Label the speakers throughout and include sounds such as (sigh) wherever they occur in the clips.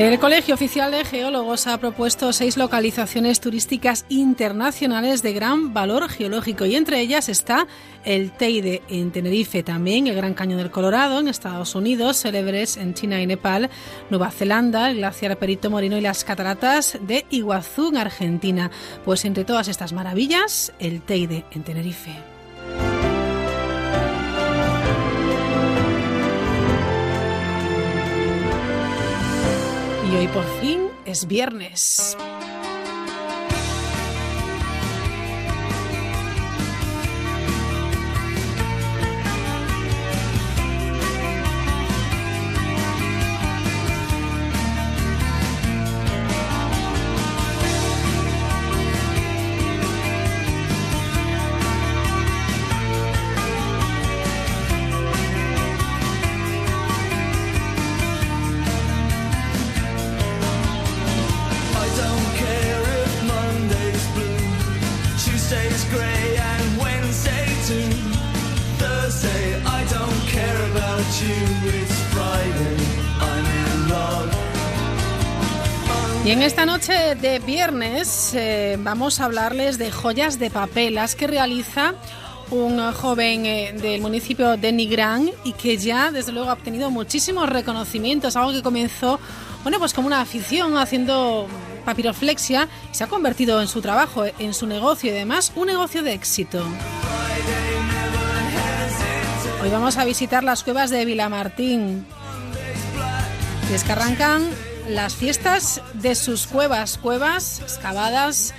Speaker 1: El Colegio Oficial de Geólogos ha propuesto seis localizaciones turísticas internacionales de gran valor geológico y entre ellas está el Teide en Tenerife, también el Gran Cañón del Colorado en Estados Unidos, célebres en China y Nepal, Nueva Zelanda, el glaciar Perito Moreno y las cataratas de Iguazú en Argentina. Pues entre todas estas maravillas, el Teide en Tenerife. Y hoy por fin es viernes. En esta noche de viernes eh, vamos a hablarles de joyas de papel, las que realiza un joven eh, del municipio de Nigrán y que ya desde luego ha obtenido muchísimos reconocimientos, algo que comenzó bueno, pues como una afición haciendo papiroflexia y se ha convertido en su trabajo, en su negocio y además un negocio de éxito. Hoy vamos a visitar las cuevas de Vilamartín. Y es que arrancan las fiestas de sus cuevas, cuevas excavadas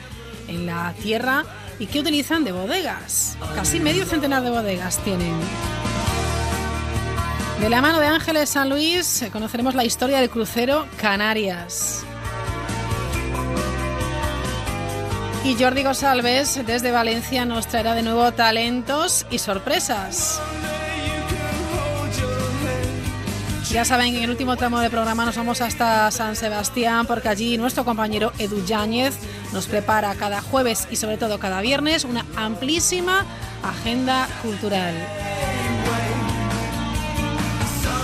Speaker 1: en la tierra y que utilizan de bodegas. Casi medio centenar de bodegas tienen. De la mano de Ángeles San Luis conoceremos la historia del crucero Canarias. Y Jordi Gosalves desde Valencia nos traerá de nuevo talentos y sorpresas. Ya saben, en el último tramo del programa nos vamos hasta San Sebastián porque allí nuestro compañero Edu Yáñez nos prepara cada jueves y sobre todo cada viernes una amplísima agenda cultural.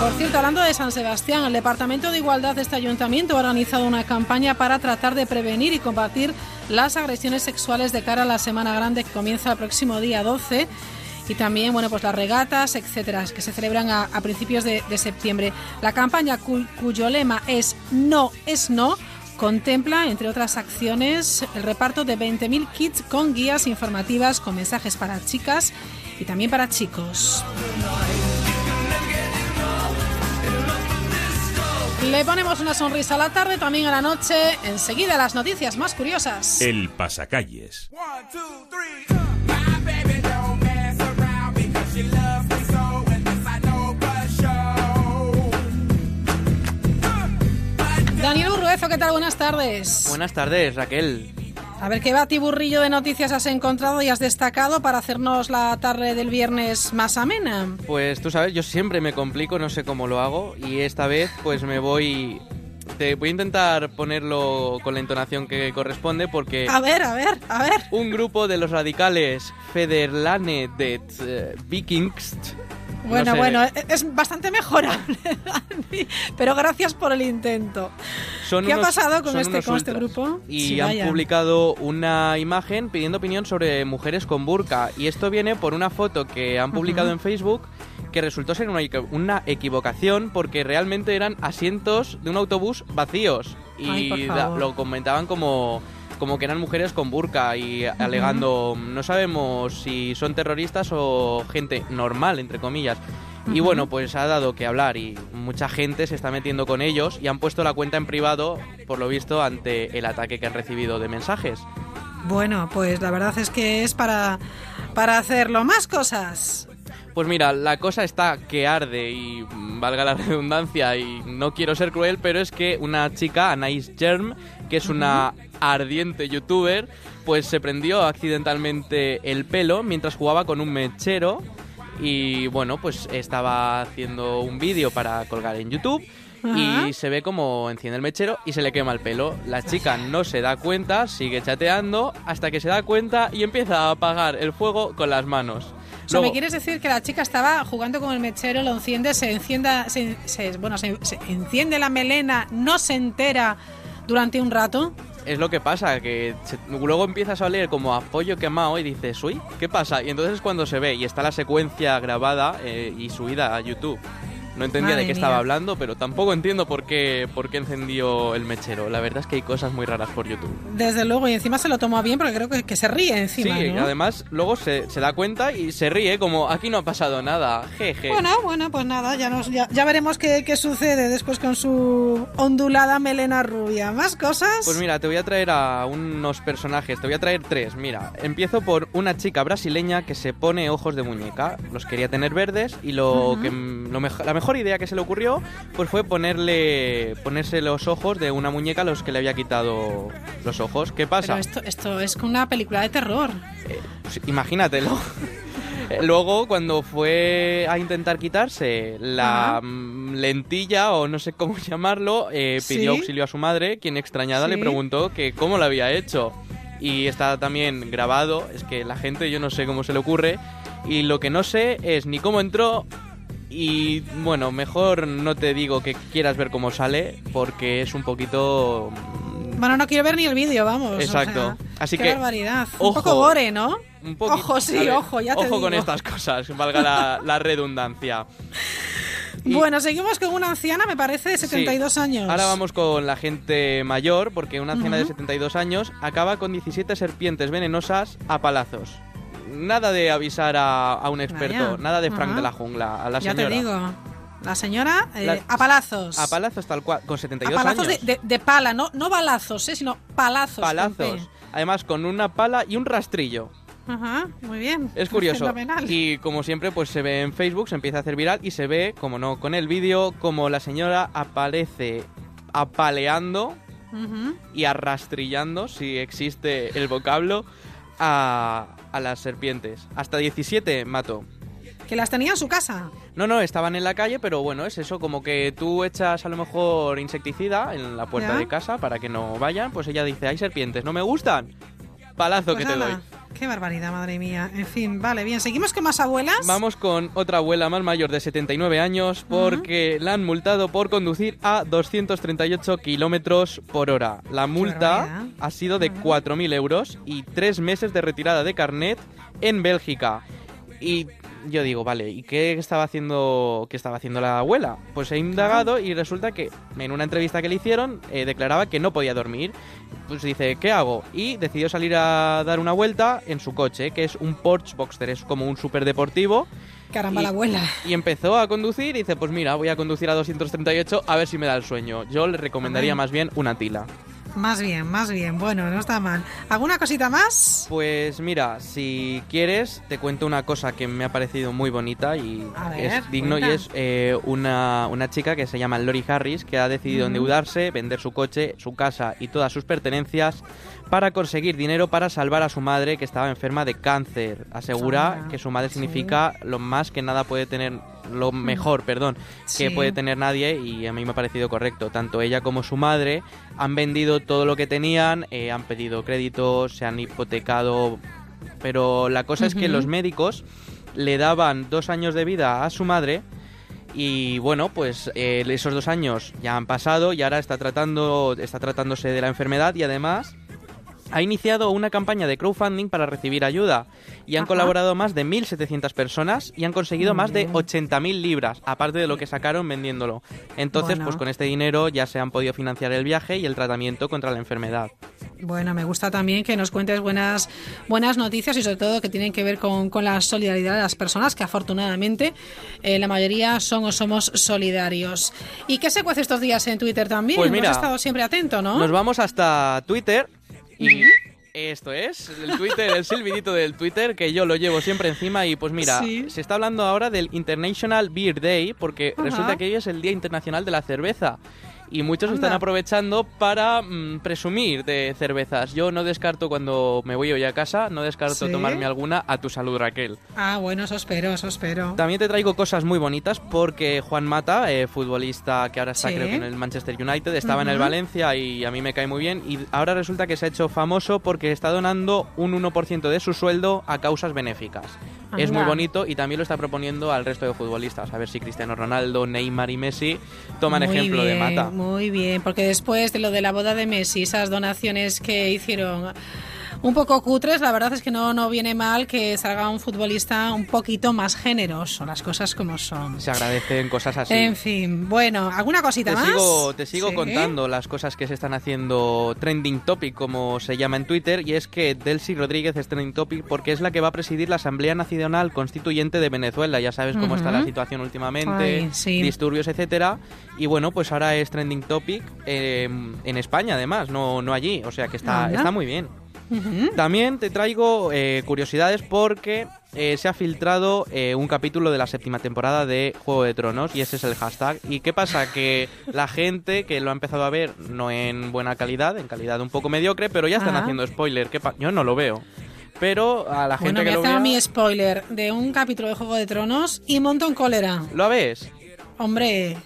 Speaker 1: Por cierto, hablando de San Sebastián, el Departamento de Igualdad de este ayuntamiento ha organizado una campaña para tratar de prevenir y combatir las agresiones sexuales de cara a la Semana Grande que comienza el próximo día 12 y también bueno pues las regatas etcétera que se celebran a, principios de, septiembre la campaña cuyo lema es no es no contempla entre otras acciones el reparto de 20.000 kits con guías informativas con mensajes para chicas y también para chicos Le ponemos una sonrisa a la tarde, también a la noche. Enseguida las noticias más curiosas.
Speaker 2: El pasacalles.
Speaker 1: Daniel ¿qué tal? Buenas tardes.
Speaker 3: Buenas tardes, Raquel.
Speaker 1: A ver, ¿qué batiburrillo de noticias has encontrado y has destacado para hacernos la tarde del viernes más amena?
Speaker 3: Pues tú sabes, yo siempre me complico, no sé cómo lo hago, y esta vez pues me voy... Te voy a intentar ponerlo con la entonación que corresponde porque...
Speaker 1: A ver, a ver, a ver.
Speaker 3: Un grupo de los radicales Federlane de eh, Vikings
Speaker 1: bueno, bueno, e-, es bastante mejorable, (laughs) pero gracias por el intento. ¿Qué ha pasado con este, con este grupo?
Speaker 3: Y han publicado una imagen pidiendo opinión sobre mujeres con burka. Y esto viene por una foto que han publicado en Facebook que resultó ser una, una, equivocación porque realmente eran asientos de un autobús vacíos. Y lo comentaban como como que eran mujeres con burka y alegando no sabemos si son terroristas o gente normal entre comillas y bueno, pues ha dado que hablar y mucha gente se está metiendo con ellos y han puesto la cuenta en privado, por lo visto, ante el ataque que han recibido de mensajes.
Speaker 1: Bueno, pues la verdad es que es para, para hacerlo. Más cosas.
Speaker 3: Pues mira, la cosa está que arde y valga la redundancia y no quiero ser cruel, pero es que una chica, Anais Germ, que es una ardiente youtuber, pues se prendió accidentalmente el pelo mientras jugaba con un mechero y bueno, pues estaba haciendo un vídeo para colgar en YouTube y se ve como enciende el mechero y se le quema el pelo. La chica no se da cuenta, sigue chateando hasta que se da cuenta y empieza a apagar el fuego con las manos.
Speaker 1: O sea, ¿me quieres decir que la chica estaba jugando con el mechero, lo enciende, se encienda, se, se- bueno, se, se enciende la melena, no se entera durante un rato?
Speaker 3: es lo que pasa, que luego empiezas a oler como a pollo quemado y dices, uy, ¿qué pasa? Y entonces es cuando se ve y está la secuencia grabada eh, y subida a YouTube. No entendía
Speaker 1: Madre
Speaker 3: de qué
Speaker 1: mía.
Speaker 3: estaba hablando, pero tampoco entiendo por qué, por qué encendió el mechero. La verdad es que hay cosas muy raras por YouTube.
Speaker 1: Desde luego, y encima se lo tomó bien porque creo que, que se ríe encima,
Speaker 3: sí,
Speaker 1: ¿no?
Speaker 3: además luego se, se da cuenta y se ríe como aquí no ha pasado nada. Jeje.
Speaker 1: Bueno, bueno, pues nada, ya, nos, ya, ya veremos qué, qué sucede después con su ondulada melena rubia. ¿Más cosas?
Speaker 3: Pues mira, te voy a traer a unos personajes, te voy a traer tres. Mira, empiezo por una chica brasileña que se pone ojos de muñeca. Los quería tener verdes y lo que lo mejo- la mejor idea que se le ocurrió pues fue ponerle ponerse los ojos de una muñeca a los que le había quitado los ojos. ¿Qué pasa?
Speaker 1: Pero esto, esto es una película de terror.
Speaker 3: Eh, pues imagínatelo. (laughs) Eh, Luego, cuando fue a intentar quitarse la
Speaker 1: Ajá.
Speaker 3: mm, lentilla, o no sé cómo (laughs) llamarlo, eh, pidió
Speaker 1: Sí.
Speaker 3: auxilio a su madre, quien extrañada le
Speaker 1: Sí.
Speaker 3: preguntó que cómo lo había hecho. Y está también grabado, es que la gente yo no sé cómo se le ocurre, y lo que no sé es ni cómo entró, y bueno, mejor no te digo que quieras ver cómo sale, porque es un poquito... mm,
Speaker 1: Bueno, no quiero ver ni el vídeo, vamos. o
Speaker 3: Exacto.
Speaker 1: sea,
Speaker 3: Así
Speaker 1: qué
Speaker 3: que,
Speaker 1: barbaridad. Un poco gore, ¿no?
Speaker 3: Un poquito-
Speaker 1: Ojo, sí,
Speaker 3: ver,
Speaker 1: ojo, ya te
Speaker 3: Ojo con estas cosas, valga la, la redundancia. (laughs) Y-
Speaker 1: Bueno, seguimos con una anciana, me parece, de 72
Speaker 3: Sí.
Speaker 1: años.
Speaker 3: Ahora vamos con la gente mayor, porque una anciana de
Speaker 1: Ujú.
Speaker 3: 72 años acaba con 17 serpientes venenosas a palazos. Nada de avisar a, a un experto,
Speaker 1: Vaya.
Speaker 3: nada de Frank
Speaker 1: Ajá.
Speaker 3: de la jungla, a la
Speaker 1: ya
Speaker 3: señora.
Speaker 1: te digo. La señora, eh,
Speaker 3: La-
Speaker 1: a palazos.
Speaker 3: A palazos tal cual, con
Speaker 1: A
Speaker 3: 72
Speaker 1: palazos de,
Speaker 3: años.
Speaker 1: de- de pala, no, no balazos, eh, sino palazos.
Speaker 3: Palazos. Además, con una pala y un rastrillo.
Speaker 1: Ajá, muy bien.
Speaker 3: Es curioso.
Speaker 1: Fenomenal.
Speaker 3: Y como siempre, pues se ve en Facebook, se empieza a hacer viral y se ve, como no, con el vídeo, como la señora aparece apaleando y arrastrillando, si existe el vocablo, a, a las serpientes. Hasta 17 mató.
Speaker 1: Que las tenía en su casa.
Speaker 3: No, no, estaban en la calle, pero bueno, es eso, como que tú echas a lo mejor insecticida en la puerta
Speaker 1: Ya.
Speaker 3: de casa para que no vayan, pues ella dice, hay serpientes, ¿no me gustan? Palazo
Speaker 1: Pues
Speaker 3: que te doy.
Speaker 1: Qué barbaridad, madre mía. En fin, vale, bien. Seguimos con más abuelas.
Speaker 3: Vamos con otra abuela más mayor de 79 años porque la han multado por conducir a 238 kilómetros por hora. La multa ha sido de 4.000 euros y tres meses de retirada de carnet en Bélgica. Y yo digo, vale, ¿y qué estaba haciendo, qué estaba haciendo la abuela? Pues he indagado y resulta que en una entrevista que le hicieron eh, declaraba que no podía dormir. Pues dice, ¿qué hago? Y decidió salir a dar una vuelta en su coche, que es un Porsche Boxster, es como un superdeportivo.
Speaker 1: Caramba,
Speaker 3: y-
Speaker 1: la abuela.
Speaker 3: Y empezó a conducir y dice, pues mira, voy a conducir a 238 a ver si me da el sueño. Yo le recomendaría más bien una tila.
Speaker 1: Más bien, más bien. Bueno, no está mal. ¿Alguna cosita más?
Speaker 3: Pues mira, si quieres, te cuento una cosa que me ha parecido muy bonita y
Speaker 1: ver,
Speaker 3: es digno
Speaker 1: cuenta.
Speaker 3: y es eh, una, una chica que se llama Lori Harris que ha decidido endeudarse, vender su coche, su casa y todas sus pertenencias para conseguir dinero para salvar a su madre que estaba enferma de cáncer. Asegura que su madre
Speaker 1: sí.
Speaker 3: significa lo más que nada puede tener, lo mejor, perdón, que puede tener nadie y a mí me ha parecido correcto. Tanto ella como su madre han vendido todo lo que tenían, eh, han pedido créditos, se han hipotecado, pero la cosa es que los médicos le daban dos años de vida a su madre y bueno, pues eh, esos dos años ya han pasado y ahora está tratando, está tratándose de la enfermedad y además ha iniciado una campaña de crowdfunding para recibir ayuda y han
Speaker 1: Ajá.
Speaker 3: colaborado más de 1.700 personas y han conseguido
Speaker 1: Muy
Speaker 3: más de
Speaker 1: bien.
Speaker 3: 80.000 libras, aparte de lo que sacaron vendiéndolo. Entonces,
Speaker 1: Bueno.
Speaker 3: pues con este dinero ya se han podido financiar el viaje y el tratamiento contra la enfermedad.
Speaker 1: Bueno, me gusta también que nos cuentes buenas, buenas noticias y sobre todo que tienen que ver con, con la solidaridad de las personas, que afortunadamente eh, la mayoría son o somos solidarios. ¿Y qué se cuece estos días en Twitter también?
Speaker 3: Pues mira,
Speaker 1: Has estado siempre atento, ¿no?
Speaker 3: Nos vamos hasta Twitter y esto es el Twitter, el silbidito del Twitter que yo lo llevo siempre encima y pues mira,
Speaker 1: Sí.
Speaker 3: se está hablando ahora del International Beer Day porque
Speaker 1: Ajá.
Speaker 3: resulta que hoy es el Día Internacional de la Cerveza. Y muchos están aprovechando para mm, presumir de cervezas. Yo no descarto cuando me voy hoy a casa, no descarto
Speaker 1: ¿Sí?
Speaker 3: tomarme alguna a tu salud, Raquel.
Speaker 1: Ah, bueno, eso espero, eso espero.
Speaker 3: También te traigo cosas muy bonitas porque Juan Mata, eh, futbolista que ahora está
Speaker 1: Sí.
Speaker 3: creo que en el Manchester United, estaba en el. Valencia y a mí me cae muy bien y ahora resulta que se ha hecho famoso porque está donando un 1% de su sueldo a causas benéficas. Es muy bonito y también lo está proponiendo al resto de futbolistas. A ver si Cristiano Ronaldo, Neymar y Messi toman
Speaker 1: Muy
Speaker 3: ejemplo de Mata.
Speaker 1: Muy bien, porque después de lo de la boda de Messi, esas donaciones que hicieron un poco cutres, la verdad es que no, no viene mal que salga un futbolista un poquito más generoso, las cosas como son.
Speaker 3: Se agradecen cosas así.
Speaker 1: En fin, bueno, ¿alguna cosita
Speaker 3: Te
Speaker 1: más?
Speaker 3: sigo, te sigo
Speaker 1: Sí.
Speaker 3: contando las cosas que se están haciendo trending topic, como se llama en Twitter, y es que Delcy Rodríguez es trending topic porque es la que va a presidir la Asamblea Nacional Constituyente de Venezuela. Ya sabes cómo está la situación últimamente,
Speaker 1: Ay, sí.
Speaker 3: disturbios, etcétera. Y bueno, pues ahora es trending topic eh, en España, además, no, no allí. O sea que está,
Speaker 1: Anda.
Speaker 3: está muy bien. También te traigo eh, curiosidades porque eh, se ha filtrado eh, un capítulo de la séptima temporada de Juego de Tronos y ese es el hashtag. ¿Y qué pasa? Que la gente que lo ha empezado a ver, no en buena calidad, en calidad un poco mediocre, pero ya están
Speaker 1: Ah.
Speaker 3: haciendo spoiler. ¿Qué Yo no lo veo. Pero a la gente
Speaker 1: Bueno,
Speaker 3: que lo
Speaker 1: hacen a
Speaker 3: vea...
Speaker 1: mi spoiler de un capítulo de Juego de Tronos y monto en cólera.
Speaker 3: ¿Lo ves?
Speaker 1: Hombre,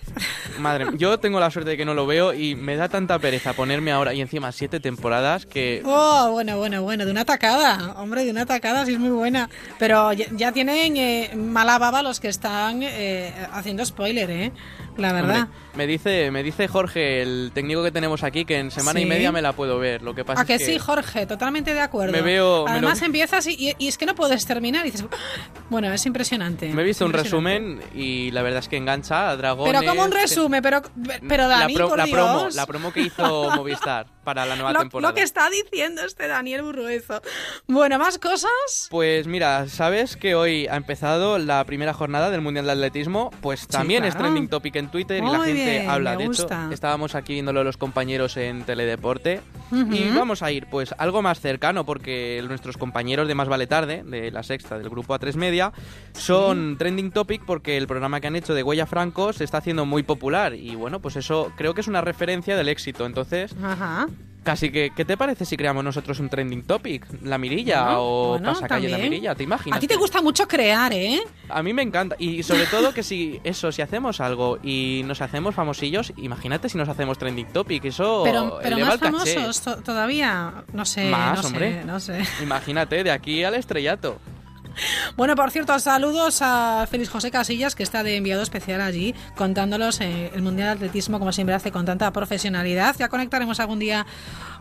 Speaker 3: Madre, yo tengo la suerte de que no lo veo y me da tanta pereza ponerme ahora y encima siete temporadas que
Speaker 1: Oh, bueno, bueno, bueno, de una atacada, hombre, de una atacada, sí es muy buena. Pero ya, ya tienen eh, mala baba los que están eh, haciendo spoiler, ¿eh? La verdad.
Speaker 3: Hombre, me dice, me dice Jorge, el técnico que tenemos aquí, que en semana y media me la puedo ver. Lo que pasa
Speaker 1: A que
Speaker 3: es que
Speaker 1: sí, Jorge, totalmente de acuerdo.
Speaker 3: Me veo- me
Speaker 1: Además
Speaker 3: lo-
Speaker 1: empiezas y, y- es que no puedes terminar y dices, bueno, es impresionante.
Speaker 3: me he visto un resumen y la verdad es que engancha Dragones.
Speaker 1: Pero como un resumen, pero, pero Dani,
Speaker 3: la, pro-
Speaker 1: por
Speaker 3: la promo,
Speaker 1: Dios.
Speaker 3: la promo que hizo (laughs) Movistar para la nueva
Speaker 1: lo,
Speaker 3: temporada.
Speaker 1: lo que está diciendo este Daniel Burruezo. Bueno, ¿más cosas?
Speaker 3: Pues mira, ¿sabes que hoy ha empezado la primera jornada del Mundial de Atletismo? Pues también es
Speaker 1: claro.
Speaker 3: trending topic en Twitter y la
Speaker 1: Muy
Speaker 3: gente
Speaker 1: bien,
Speaker 3: habla. De hecho, estábamos aquí viéndolo los compañeros en Teledeporte
Speaker 1: Ujú.
Speaker 3: y vamos a ir pues algo más cercano porque nuestros compañeros de Más Vale Tarde, de la sexta, del grupo A3 Media, son trending topic porque el programa que han hecho de Huella Franco se está haciendo muy popular y bueno, pues eso creo que es una referencia del éxito. Entonces,
Speaker 1: Ajá.
Speaker 3: Casi que, ¿qué te parece si creamos nosotros un trending topic? ¿La mirilla
Speaker 1: Bueno,
Speaker 3: o
Speaker 1: bueno,
Speaker 3: pasacalle la
Speaker 1: también.
Speaker 3: mirilla? ¿Te imaginas?
Speaker 1: A ti te gusta mucho crear, ¿eh?
Speaker 3: A mí me encanta. Y sobre todo que si eso, si hacemos algo y nos hacemos famosillos, imagínate si nos hacemos trending topic. Eso
Speaker 1: Pero, pero
Speaker 3: eleva
Speaker 1: más
Speaker 3: el caché.
Speaker 1: famosos to- todavía, no sé,
Speaker 3: Más,
Speaker 1: no
Speaker 3: hombre.
Speaker 1: sé, no sé.
Speaker 3: Imagínate, de aquí al estrellato. (laughs)
Speaker 1: Bueno, por cierto, saludos a Félix José Casillas, que está de enviado especial allí, contándolos eh, el Mundial de Atletismo, como siempre hace con tanta profesionalidad. Ya conectaremos algún día,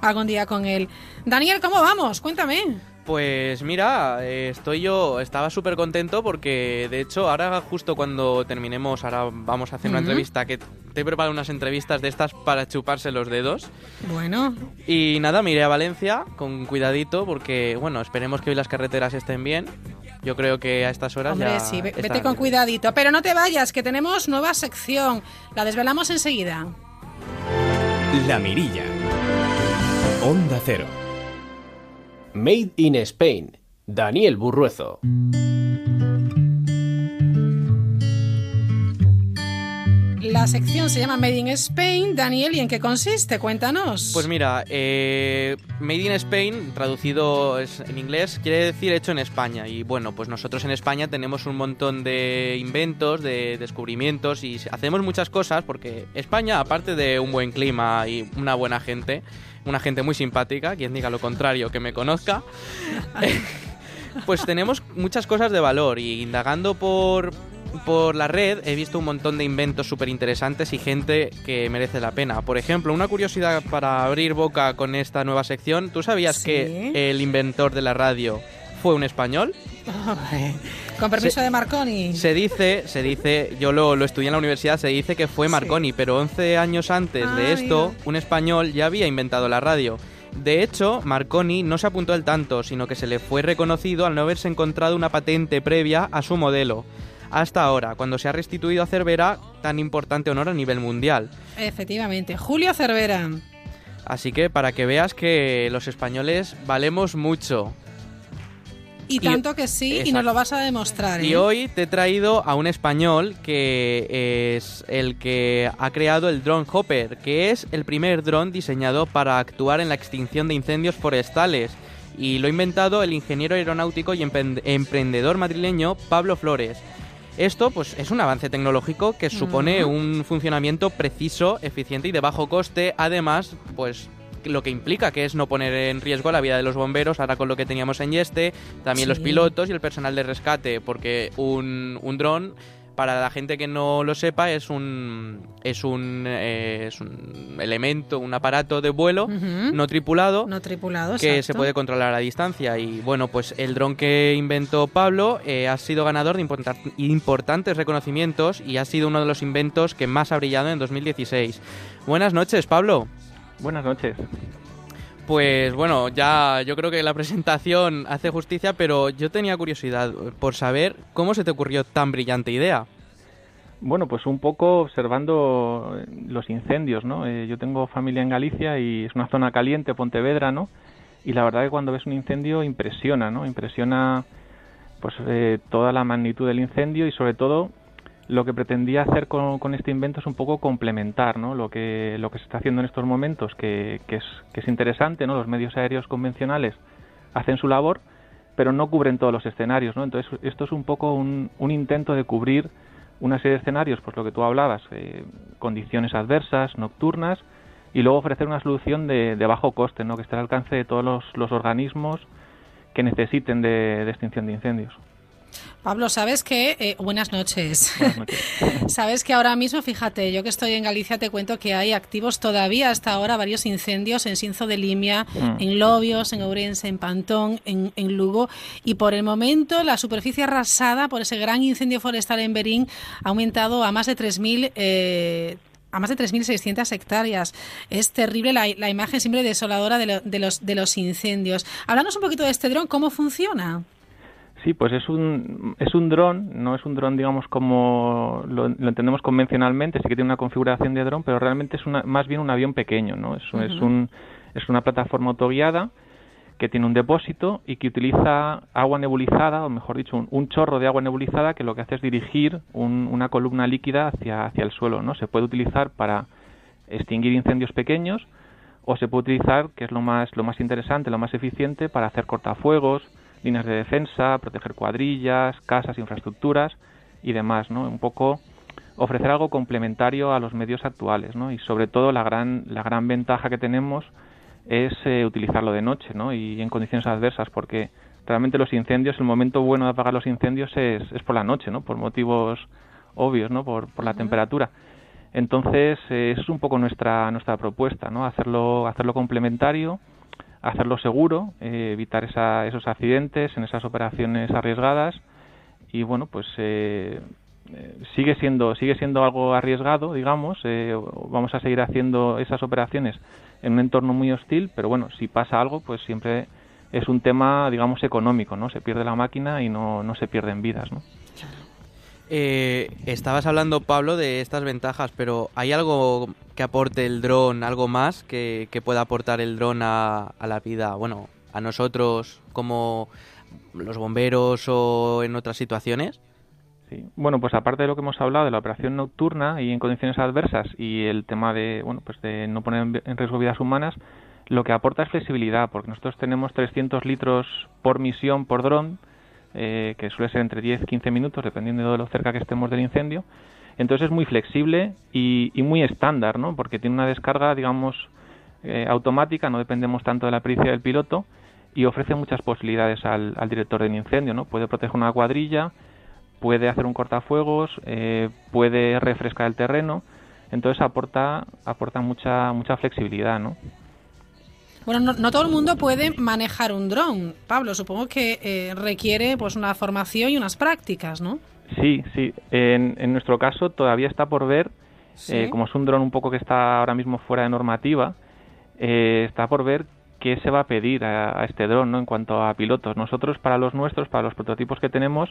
Speaker 1: algún día con él. Daniel, ¿cómo vamos? Cuéntame.
Speaker 3: Pues mira, eh, estoy yo, estaba súper contento porque de hecho ahora justo cuando terminemos, ahora vamos a hacer una entrevista, que te he preparado unas entrevistas de estas para chuparse los dedos.
Speaker 1: Bueno,
Speaker 3: Y nada, me iré a Valencia con cuidadito porque, bueno, esperemos que hoy las carreteras estén bien. Yo creo que a estas horas
Speaker 1: hombre,
Speaker 3: ya
Speaker 1: sí, ve- vete con cuidadito. Pero no te vayas, que tenemos nueva sección. La desvelamos enseguida.
Speaker 2: La Mirilla. Onda Cero.
Speaker 4: Made in Spain. Daniel Burruezo.
Speaker 1: La sección se llama Made in Spain. Daniel, ¿y en qué consiste? Cuéntanos.
Speaker 3: Pues mira, eh, Made in Spain, traducido en inglés, quiere decir hecho en España. Y bueno, pues nosotros en España tenemos un montón de inventos, de descubrimientos y hacemos muchas cosas porque España, aparte de un buen clima y una buena gente, una gente muy simpática, quien diga lo contrario que me conozca, (laughs) (laughs) pues tenemos muchas cosas de valor y indagando por, por la red he visto un montón de inventos súper interesantes y gente que merece la pena. Por ejemplo, una curiosidad para abrir boca con esta nueva sección, ¿tú sabías
Speaker 1: Sí.
Speaker 3: que el inventor de la radio fue un español?
Speaker 1: Con permiso
Speaker 3: Se-
Speaker 1: de Marconi.
Speaker 3: Se dice, se dice, yo lo, lo estudié en la universidad, se dice que fue
Speaker 1: Sí.
Speaker 3: Marconi, pero 11 años antes
Speaker 1: Ah,
Speaker 3: de esto,
Speaker 1: mira.
Speaker 3: un español ya había inventado la radio. De hecho, Marconi no se apuntó al tanto, sino que se le fue reconocido al no haberse encontrado una patente previa a su modelo. Hasta ahora, cuando se ha restituido a Cervera tan importante honor a nivel mundial.
Speaker 1: Efectivamente. Julio Cervera.
Speaker 3: Así que para que veas que los españoles valemos mucho.
Speaker 1: Y, tanto que sí, y nos lo vas a demostrar.
Speaker 3: Y
Speaker 1: ¿eh?
Speaker 3: hoy te he traído a un español que es el que ha creado el Drone Hopper, que es el primer dron diseñado para actuar en la extinción de incendios forestales. Y lo ha inventado el ingeniero aeronáutico y emprendedor madrileño Pablo Flores. Esto pues es un avance tecnológico que supone un funcionamiento preciso, eficiente y de bajo coste, además pues lo que implica que es no poner en riesgo la vida de los bomberos, ahora con lo que teníamos en Yeste, también los pilotos y el personal de rescate, porque un, un dron para la gente que no lo sepa, es un, es un, eh, es un elemento, un aparato de vuelo no tripulado,
Speaker 1: no tripulado
Speaker 3: que se puede controlar a distancia. Y bueno, pues el dron que inventó Pablo eh, ha sido ganador de importantes reconocimientos y ha sido uno de los inventos que más ha brillado en 2016. Buenas noches, Pablo.
Speaker 5: Buenas noches.
Speaker 3: Pues bueno, ya yo creo que la presentación (laughs) hace justicia, pero yo tenía curiosidad por saber cómo se te ocurrió tan brillante idea.
Speaker 5: Bueno, pues un poco observando los incendios, ¿no? Eh, yo tengo familia en Galicia y es una zona caliente, Pontevedra, ¿no? Y la verdad que cuando ves un incendio impresiona, ¿no? Impresiona pues eh, toda la magnitud del incendio y sobre todo lo que pretendía hacer con, este invento es un poco complementar ¿no? lo, que, lo que se está haciendo en estos momentos, que, es, que es interesante, ¿no? los medios aéreos convencionales hacen su labor, pero no cubren todos los escenarios. ¿no? Entonces, esto es un poco un, un intento de cubrir una serie de escenarios, pues lo que tú hablabas, eh, condiciones adversas, nocturnas, y luego ofrecer una solución de, de, bajo coste, ¿no? que esté al alcance de todos los organismos que necesiten de extinción de incendios.
Speaker 1: Pablo, sabes que, eh, buenas noches. (laughs) sabes que ahora mismo, fíjate, yo que estoy en Galicia te cuento que hay activos todavía hasta ahora varios incendios en Sinzo de Limia, mm. en Lobios, en Ourense, en Pantón, en, Lugo, y por el momento la superficie arrasada por ese gran incendio forestal en Berín ha aumentado a más de 3.000 eh, a más de 3.600 hectáreas. Es terrible la, la imagen siempre desoladora de, de, los, de los incendios. Háblanos un poquito de este dron, ¿cómo funciona?
Speaker 5: Sí, pues es un, es un dron, no es un dron, digamos, como lo, entendemos convencionalmente, sí que tiene una configuración de dron, pero realmente es una, más bien un avión pequeño, ¿no? Es, es, un, es una plataforma autoguiada que tiene un depósito y que utiliza agua nebulizada, o mejor dicho, un, chorro de agua nebulizada que lo que hace es dirigir una columna líquida hacia, hacia el suelo, ¿no? Se puede utilizar para extinguir incendios pequeños o se puede utilizar, que es lo más, lo más interesante, lo más eficiente, para hacer cortafuegos, líneas de defensa, proteger cuadrillas, casas, infraestructuras y demás, ¿no? Un poco ofrecer algo complementario a los medios actuales, ¿no? Y sobre todo la gran la gran ventaja que tenemos es eh, utilizarlo de noche, ¿no? Y en condiciones adversas, porque realmente los incendios, el momento bueno de apagar los incendios es, es por la noche, ¿no? Por motivos obvios, ¿no? Por, por la temperatura. Entonces, eh, es un poco nuestra nuestra propuesta, ¿no? Hacerlo hacerlo complementario hacerlo seguro, eh, evitar esos accidentes en esas operaciones arriesgadas y bueno, pues eh, eh, sigue siendo sigue siendo algo arriesgado, digamos. vamos a seguir haciendo esas operaciones en un entorno muy hostil, pero bueno, si pasa algo, pues siempre es un tema, digamos, económico, ¿no? Se pierde la máquina y no, no se pierden vidas, ¿no?
Speaker 3: Eh, estabas hablando, Pablo, de estas ventajas, pero ¿hay algo que aporte el dron, algo más que, pueda aportar el dron a, la vida, bueno, a nosotros como los bomberos o en otras situaciones?
Speaker 5: Sí. Bueno, pues aparte de lo que hemos hablado de la operación nocturna y en condiciones adversas y el tema de, bueno, pues de no poner en riesgo vidas humanas, lo que aporta es flexibilidad, porque nosotros tenemos 300 litros por misión por dron, eh, que suele ser entre 10 y 15 minutos, dependiendo de lo cerca que estemos del incendio. Entonces es muy flexible y, muy estándar, ¿no? Porque tiene una descarga, digamos, eh, automática, no dependemos tanto de la pericia del piloto y ofrece muchas posibilidades al, director del incendio, ¿no? Puede proteger una cuadrilla, puede hacer un cortafuegos, eh, puede refrescar el terreno, entonces aporta aporta mucha mucha flexibilidad, ¿no?
Speaker 1: Bueno, no, todo el mundo puede manejar un dron, Pablo. Supongo que eh, requiere pues una formación y unas prácticas, ¿no?
Speaker 5: Sí, sí. En, nuestro caso todavía está por ver, eh, como es un dron un poco que está ahora mismo fuera de normativa, eh, está por ver qué se va a pedir a, este dron ¿no? en cuanto a pilotos. Nosotros, para los nuestros, para los prototipos que tenemos,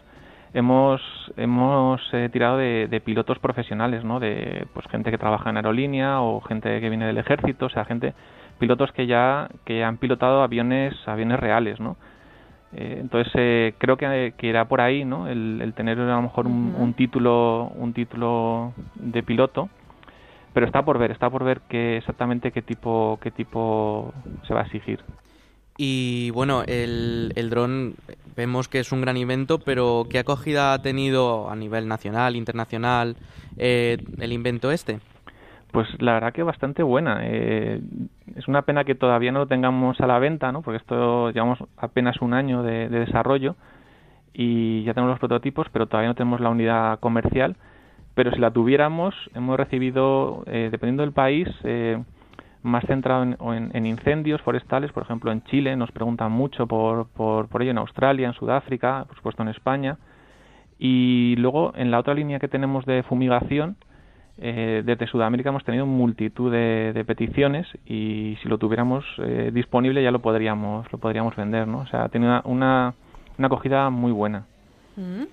Speaker 5: hemos hemos tirado de, de, pilotos profesionales, ¿no? De pues gente que trabaja en aerolínea o gente que viene del ejército, o sea, gente pilotos que ya que han pilotado aviones aviones reales, ¿no? Eh, entonces eh, creo que, que, irá por ahí, ¿no? El, tener a lo mejor un, título, un título de piloto, pero está por ver, está por ver qué exactamente qué tipo, qué tipo se va a exigir.
Speaker 3: Y bueno, el, el dron vemos que es un gran invento, pero ¿qué acogida ha tenido a nivel nacional, internacional, eh, el invento este?
Speaker 5: Pues la verdad que bastante buena. Eh, es una pena que todavía no lo tengamos a la venta, ¿no? Porque esto llevamos apenas un año de, desarrollo y ya tenemos los prototipos, pero todavía no tenemos la unidad comercial. Pero si la tuviéramos, hemos recibido, eh, dependiendo del país, eh, más centrado en, incendios forestales, por ejemplo en Chile, nos preguntan mucho por, por, por ello, en Australia, en Sudáfrica, por supuesto en España. Y luego en la otra línea que tenemos de fumigación, eh, desde Sudamérica hemos tenido multitud de, peticiones y si lo tuviéramos eh, disponible ya lo podríamos lo podríamos vender, ¿no? O sea, tiene una, una, acogida muy buena.
Speaker 1: Mm.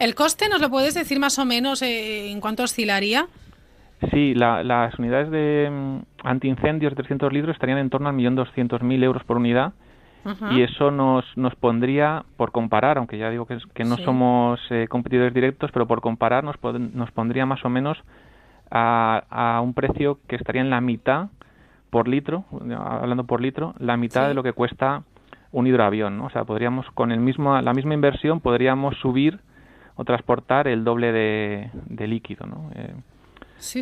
Speaker 1: ¿El coste nos lo puedes decir más o menos eh, en cuánto oscilaría?
Speaker 5: Sí, las unidades de mm, antiincendios de 300 litros estarían en torno al 1.200.000 euros por unidad y eso nos, nos pondría, por comparar, aunque ya digo que, que no somos competidores directos, pero por comparar nos, nos pondría más o menos a, un precio que estaría en la mitad por litro, hablando por litro, la mitad de lo que cuesta un hidroavión, ¿no? O sea, podríamos con el mismo la misma inversión podríamos subir o transportar el doble de, líquido, ¿no? Eh,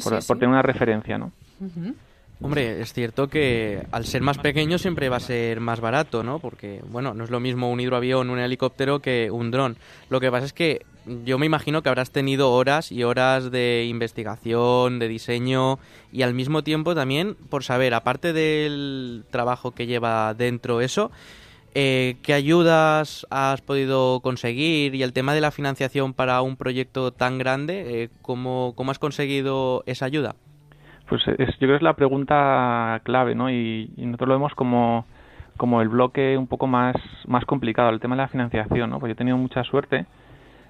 Speaker 5: por, tener una referencia, ¿no?
Speaker 3: Hombre, es cierto que al ser más pequeño siempre va a ser más barato, ¿no? Porque, bueno, no es lo mismo un hidroavión, un helicóptero que un dron. Lo que pasa es que yo me imagino que habrás tenido horas y horas de investigación, de diseño y al mismo tiempo también por saber, aparte del trabajo que lleva dentro eso, eh, ¿qué ayudas has podido conseguir y el tema de la financiación para un proyecto tan grande? Eh, ¿cómo, has conseguido esa ayuda?
Speaker 5: Pues yo creo que es la pregunta clave, ¿no? Y, nosotros lo vemos como, como el bloque un poco más, más complicado, el tema de la financiación, ¿no? Porque yo he tenido mucha suerte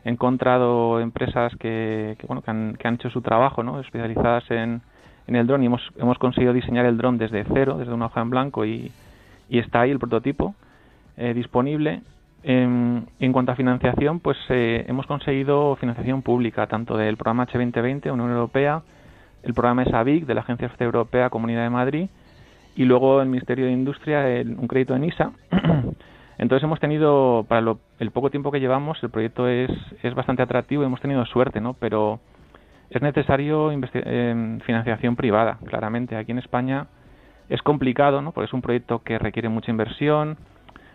Speaker 5: he encontrado empresas que, bueno, que han, que han hecho su trabajo, ¿no? especializadas en, en el dron y hemos, hemos conseguido diseñar el dron desde cero, desde una hoja en blanco y, y está ahí el prototipo eh, disponible. En, en, cuanto a financiación, pues eh, hemos conseguido financiación pública, tanto del programa H2020, Unión Europea, el programa ESAVIC de la Agencia Europea Comunidad de Madrid y luego el Ministerio de Industria un crédito en ISA (clears throat) Entonces hemos tenido, para el poco tiempo que llevamos, el proyecto es, es bastante atractivo y hemos tenido suerte, ¿no? Pero es necesario eh, financiación privada, claramente. Aquí en España es complicado, ¿no? Porque es un proyecto que requiere mucha inversión,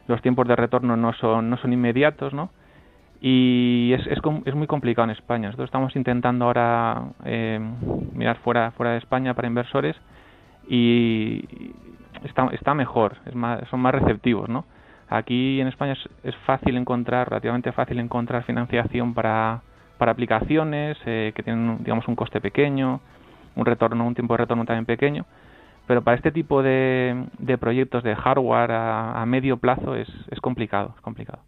Speaker 5: los tiempos de retorno no son, no son inmediatos, ¿no? Y es, es, es muy complicado en España. Nosotros estamos intentando ahora eh, mirar fuera, fuera de España para inversores y está, está mejor, es más, son más receptivos, ¿no? Aquí en España es, fácil encontrar, relativamente fácil encontrar financiación para, para aplicaciones eh, que tienen, digamos, un coste pequeño, un retorno, un tiempo de retorno también pequeño, pero para este tipo de, proyectos de hardware a, medio plazo es, es complicado, es complicado.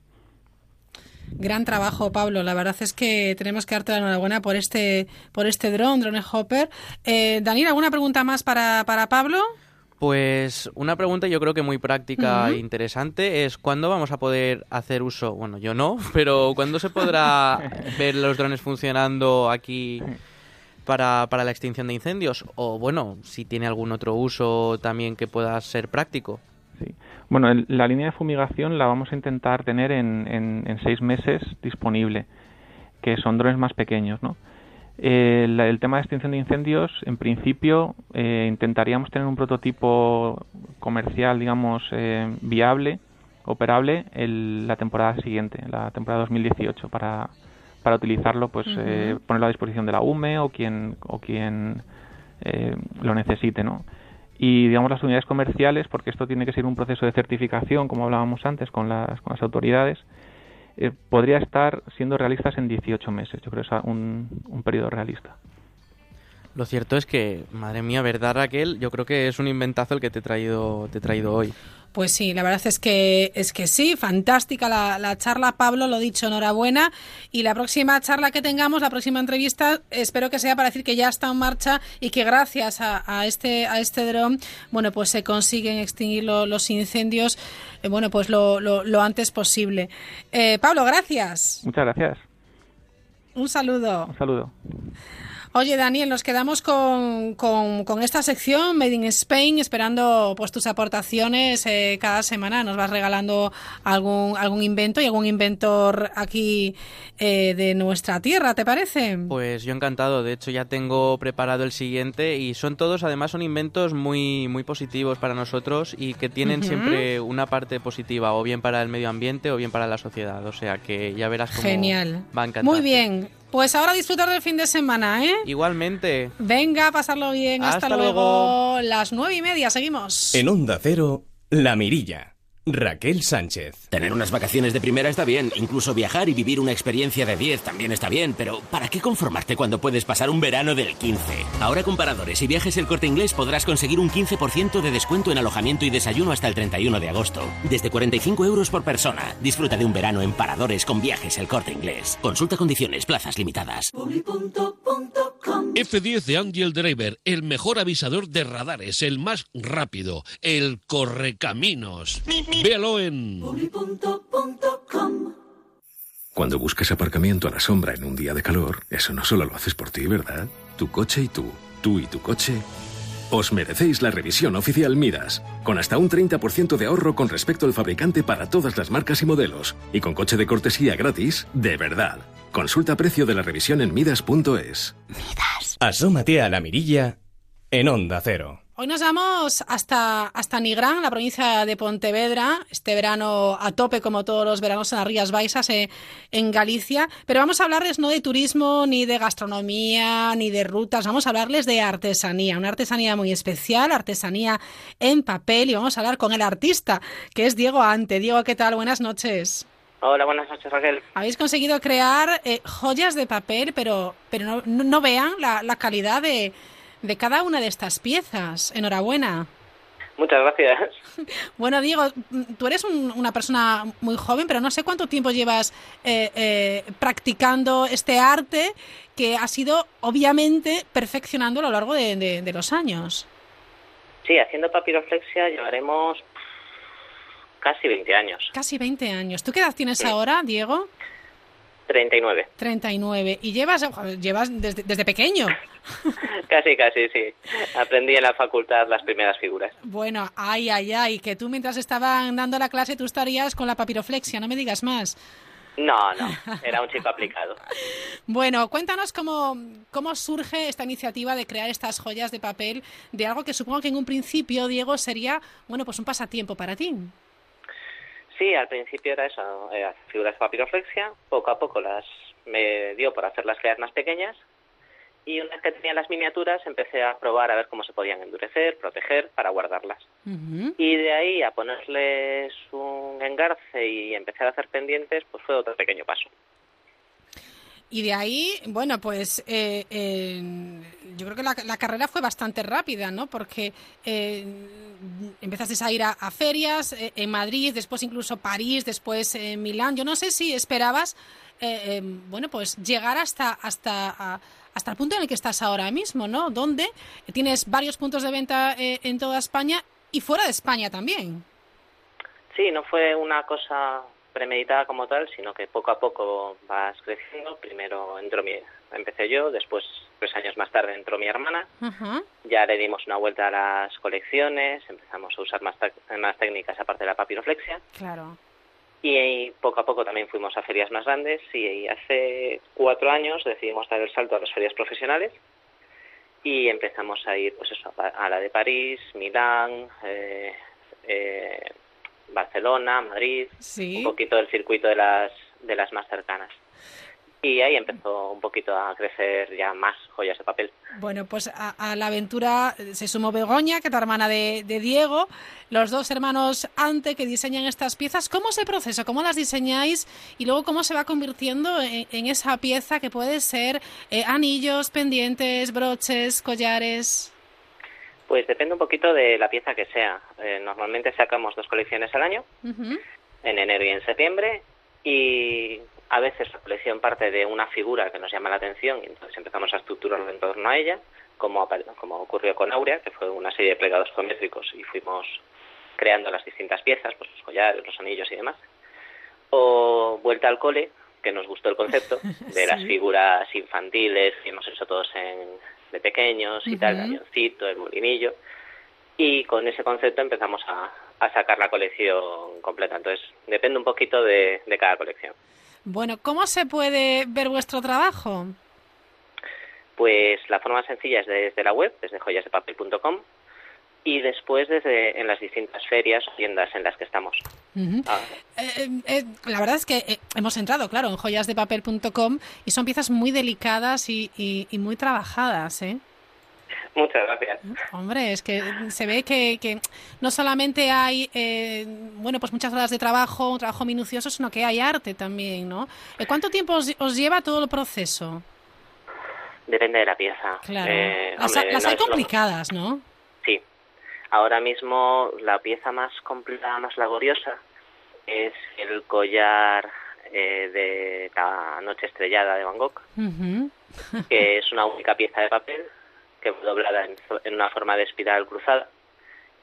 Speaker 1: Gran trabajo, Pablo. La verdad es que tenemos que darte la enhorabuena por este, por este drone, Drone Hopper. Eh, Daniel, ¿alguna pregunta más para, para Pablo?
Speaker 3: Pues una pregunta yo creo que muy práctica e interesante es ¿cuándo vamos a poder hacer uso? Bueno, yo no, (laughs) pero ¿cuándo se podrá (laughs) ver los drones funcionando aquí para, para la extinción de incendios? O bueno, si tiene algún otro uso también que pueda ser práctico.
Speaker 5: Sí. Bueno, la línea de fumigación la vamos a intentar tener en, en, en seis meses disponible, que son drones más pequeños, ¿no? El, tema de extinción de incendios, en principio, eh, intentaríamos tener un prototipo comercial, digamos, eh, viable, operable, la temporada siguiente, la temporada 2018, para, para utilizarlo, pues eh, ponerlo a disposición de la UME o quien, o quien lo necesite, ¿no? Y, digamos, las unidades comerciales, porque esto tiene que ser un proceso de certificación, como hablábamos antes, con las, con las autoridades, eh, podría estar siendo realistas en 18 meses. Yo creo que es un, un periodo realista.
Speaker 3: Lo cierto es que, madre mía, ¿verdad Raquel? Yo creo que es un inventazo el que te he traído, te he traído hoy.
Speaker 1: Pues sí, la verdad es que es que sí, fantástica la, charla, Pablo, lo dicho, enhorabuena. Y la próxima charla que tengamos, la próxima entrevista, espero que sea para decir que ya está en marcha y que gracias a, este a este dron, bueno, pues se consiguen extinguir los incendios, eh, bueno, pues lo, lo, antes posible. Eh, Pablo, gracias.
Speaker 5: Muchas gracias.
Speaker 1: Un saludo.
Speaker 5: Un saludo.
Speaker 1: Oye, Daniel, nos quedamos con, con, esta sección Made in Spain, esperando pues tus aportaciones. Eh, cada semana nos vas regalando algún, algún invento y algún inventor aquí eh, de nuestra tierra, ¿te parece?
Speaker 3: Pues yo encantado. De hecho, ya tengo preparado el siguiente y son todos, además, son inventos muy, muy positivos para nosotros y que tienen siempre una parte positiva, o bien para el medio ambiente o bien para la sociedad. O sea que ya verás cómo
Speaker 1: Genial.
Speaker 3: va a encantar.
Speaker 1: Muy bien. Pues ahora disfrutar del fin de semana, ¿eh?
Speaker 3: Igualmente.
Speaker 1: Venga, pasarlo bien. Hasta, luego. Las nueve y media, seguimos.
Speaker 2: En Onda Cero, La Mirilla. Raquel Sánchez.
Speaker 6: Tener unas vacaciones de primera está bien, incluso viajar y vivir una experiencia de 10 también está bien, pero ¿para qué conformarte cuando puedes pasar un verano del 15? Ahora con Paradores y Viajes El Corte Inglés podrás conseguir un 15% de descuento en alojamiento y desayuno hasta el 31 de agosto, desde 45 euros por persona. Disfruta de un verano en Paradores con Viajes El Corte Inglés. Consulta condiciones, plazas limitadas.
Speaker 7: F10 de Angel Driver, el mejor avisador de radares, el más rápido, el correcaminos. Véalo en...
Speaker 8: Cuando busques aparcamiento a la sombra en un día de calor, eso no solo lo haces por ti, ¿verdad? Tu coche y tú, tú y tu coche. Os merecéis la revisión oficial Midas, con hasta un 30% de ahorro con respecto al fabricante para todas las marcas y modelos, y con coche de cortesía gratis, de verdad. Consulta precio de la revisión en midas.es.
Speaker 2: Midas. Asómate a la mirilla en Onda Cero.
Speaker 1: Hoy nos vamos hasta, hasta Nigrán, la provincia de Pontevedra, este verano a tope como todos los veranos en las Rías Baixas, eh, en Galicia, pero vamos a hablarles no de turismo, ni de gastronomía, ni de rutas, vamos a hablarles de artesanía, una artesanía muy especial, artesanía en papel, y vamos a hablar con el artista, que es Diego Ante. Diego, ¿qué tal? Buenas noches.
Speaker 9: Hola, buenas noches, Raquel.
Speaker 1: Habéis conseguido crear eh, joyas de papel, pero, pero no, no, vean la, la calidad de de cada una de estas piezas. Enhorabuena.
Speaker 9: Muchas gracias. (laughs)
Speaker 1: Bueno, Diego, tú eres una persona muy joven, pero no sé cuánto tiempo llevas eh, eh, practicando este arte que ha sido, obviamente, perfeccionando a lo largo de, los años.
Speaker 9: Sí, haciendo papiroflexia llevaremos casi 20 años.
Speaker 1: Casi 20 años. ¿Tú qué edad tienes ahora, Diego?
Speaker 9: 39.
Speaker 1: 39. ¿Y llevas, llevas desde, desde pequeño? (laughs)
Speaker 9: casi, casi, sí. Aprendí en la facultad las primeras figuras.
Speaker 1: Bueno, ay, ay, ay, que tú mientras estaban dando la clase tú estarías con la papiroflexia, no me digas más.
Speaker 9: No, (laughs) no, era un chico aplicado.
Speaker 1: bueno, cuéntanos cómo, cómo surge esta iniciativa de crear estas joyas de papel de algo que supongo que en un principio, Diego, sería, bueno, pues un pasatiempo para ti.
Speaker 9: Sí, al principio era eso, eh, figuras de papiroflexia, poco a poco las me dio por hacerlas crear más pequeñas y una vez que tenía las miniaturas empecé a probar a ver cómo se podían endurecer, proteger para guardarlas. Y de ahí a ponerles un engarce y empezar a hacer pendientes, pues fue otro pequeño paso.
Speaker 1: Y de ahí, bueno, pues eh, yo creo que la, carrera fue bastante rápida, ¿no? Porque eh, empezaste a ir a, ferias eh, en Madrid, después incluso París, después en Milán. Yo no sé si esperabas, eh, bueno, pues llegar hasta hasta hasta el punto en el que estás ahora mismo, ¿no? Donde tienes varios puntos de venta en toda España y fuera de España también.
Speaker 9: Sí, no fue una cosa premeditada como tal, sino que poco a poco vas creciendo. Primero entró mi, empecé yo, después, tres años más tarde, entró mi hermana. Ya le dimos una vuelta a las colecciones, empezamos a usar más, más técnicas aparte de la papiroflexia.
Speaker 1: Claro.
Speaker 9: Y, poco a poco también fuimos a ferias más grandes y hace cuatro años decidimos dar el salto a las ferias profesionales y empezamos a ir pues eso, a la de París, Milán, eh, eh, Barcelona, Madrid, un poquito del circuito de las, de las más cercanas. y ahí empezó un poquito a crecer ya más joyas de papel.
Speaker 1: Bueno, pues a, la aventura se sumó Begoña, que es la hermana de, Diego, los dos hermanos Ante que diseñan estas piezas. ¿Cómo es el proceso? ¿Cómo las diseñáis? Y luego, ¿cómo se va convirtiendo en, esa pieza que puede ser eh, anillos, pendientes, broches, collares?
Speaker 9: Pues depende un poquito de la pieza que sea. Eh, normalmente sacamos dos colecciones al año, en enero y en septiembre, y a veces la colección parte de una figura que nos llama la atención y entonces empezamos a estructurarlo en torno a ella, como, como ocurrió con Aurea, que fue una serie de plegados geométricos y fuimos creando las distintas piezas, pues los collares, los anillos y demás. O Vuelta al cole, que nos gustó el concepto (laughs) de las figuras infantiles que hemos hecho todos en, de pequeños y tal, el avioncito, el molinillo. Y con ese concepto empezamos a, sacar la colección completa. Entonces, depende un poquito de cada colección.
Speaker 1: Bueno, ¿cómo se puede ver vuestro trabajo?
Speaker 9: Pues la forma sencilla es desde la web, desde joyasdepapel.com y después desde en las distintas ferias o tiendas en las que estamos.
Speaker 1: Ah. Eh, eh, la verdad es que eh, hemos entrado, claro, en joyasdepapel.com y son piezas muy delicadas y, y muy trabajadas, ¿eh?
Speaker 9: Muchas gracias.
Speaker 1: Hombre, es que se ve que, que no solamente hay, eh, bueno, pues muchas horas de trabajo, un trabajo minucioso, sino que hay arte también, ¿no? Eh, ¿Cuánto tiempo os, lleva todo el proceso?
Speaker 9: Depende de la pieza.
Speaker 1: Claro. Eh, las, hay complicadas, ¿no?
Speaker 9: Ahora mismo la pieza más complicada, más laboriosa, es el collar de la noche estrellada de Van Gogh, que es una única pieza de papel que fue doblada en, una forma de espiral cruzada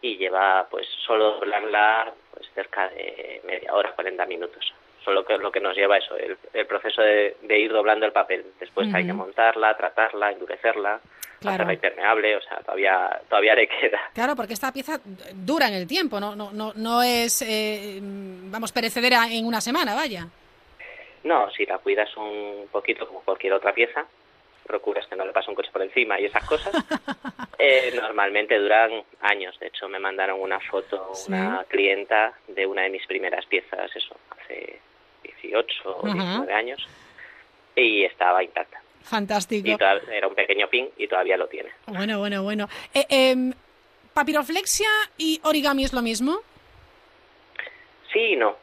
Speaker 9: y lleva pues solo doblarla pues cerca de media hora, 40 minutos. Solo que lo que nos lleva eso, el, proceso de, ir doblando el papel. Después hay que montarla, tratarla, endurecerla, hacerla impermeable, o sea, todavía todavía le queda.
Speaker 1: Claro, porque esta pieza dura en el tiempo, no no no, no es, eh, vamos, perecedera en una semana, vaya.
Speaker 9: No, si la cuidas un poquito como cualquier otra pieza, procuras que no le pase un coche por encima y esas cosas, (laughs) eh, normalmente duran años. De hecho, me mandaron una foto una clienta de una de mis primeras piezas, eso, hace 18 o 19 años, y estaba intacta.
Speaker 1: Fantástico.
Speaker 9: Y era un pequeño pin y todavía lo tiene.
Speaker 1: Bueno, bueno, bueno. Eh, em, ¿Papiroflexia y origami es lo mismo?
Speaker 9: Sí y no.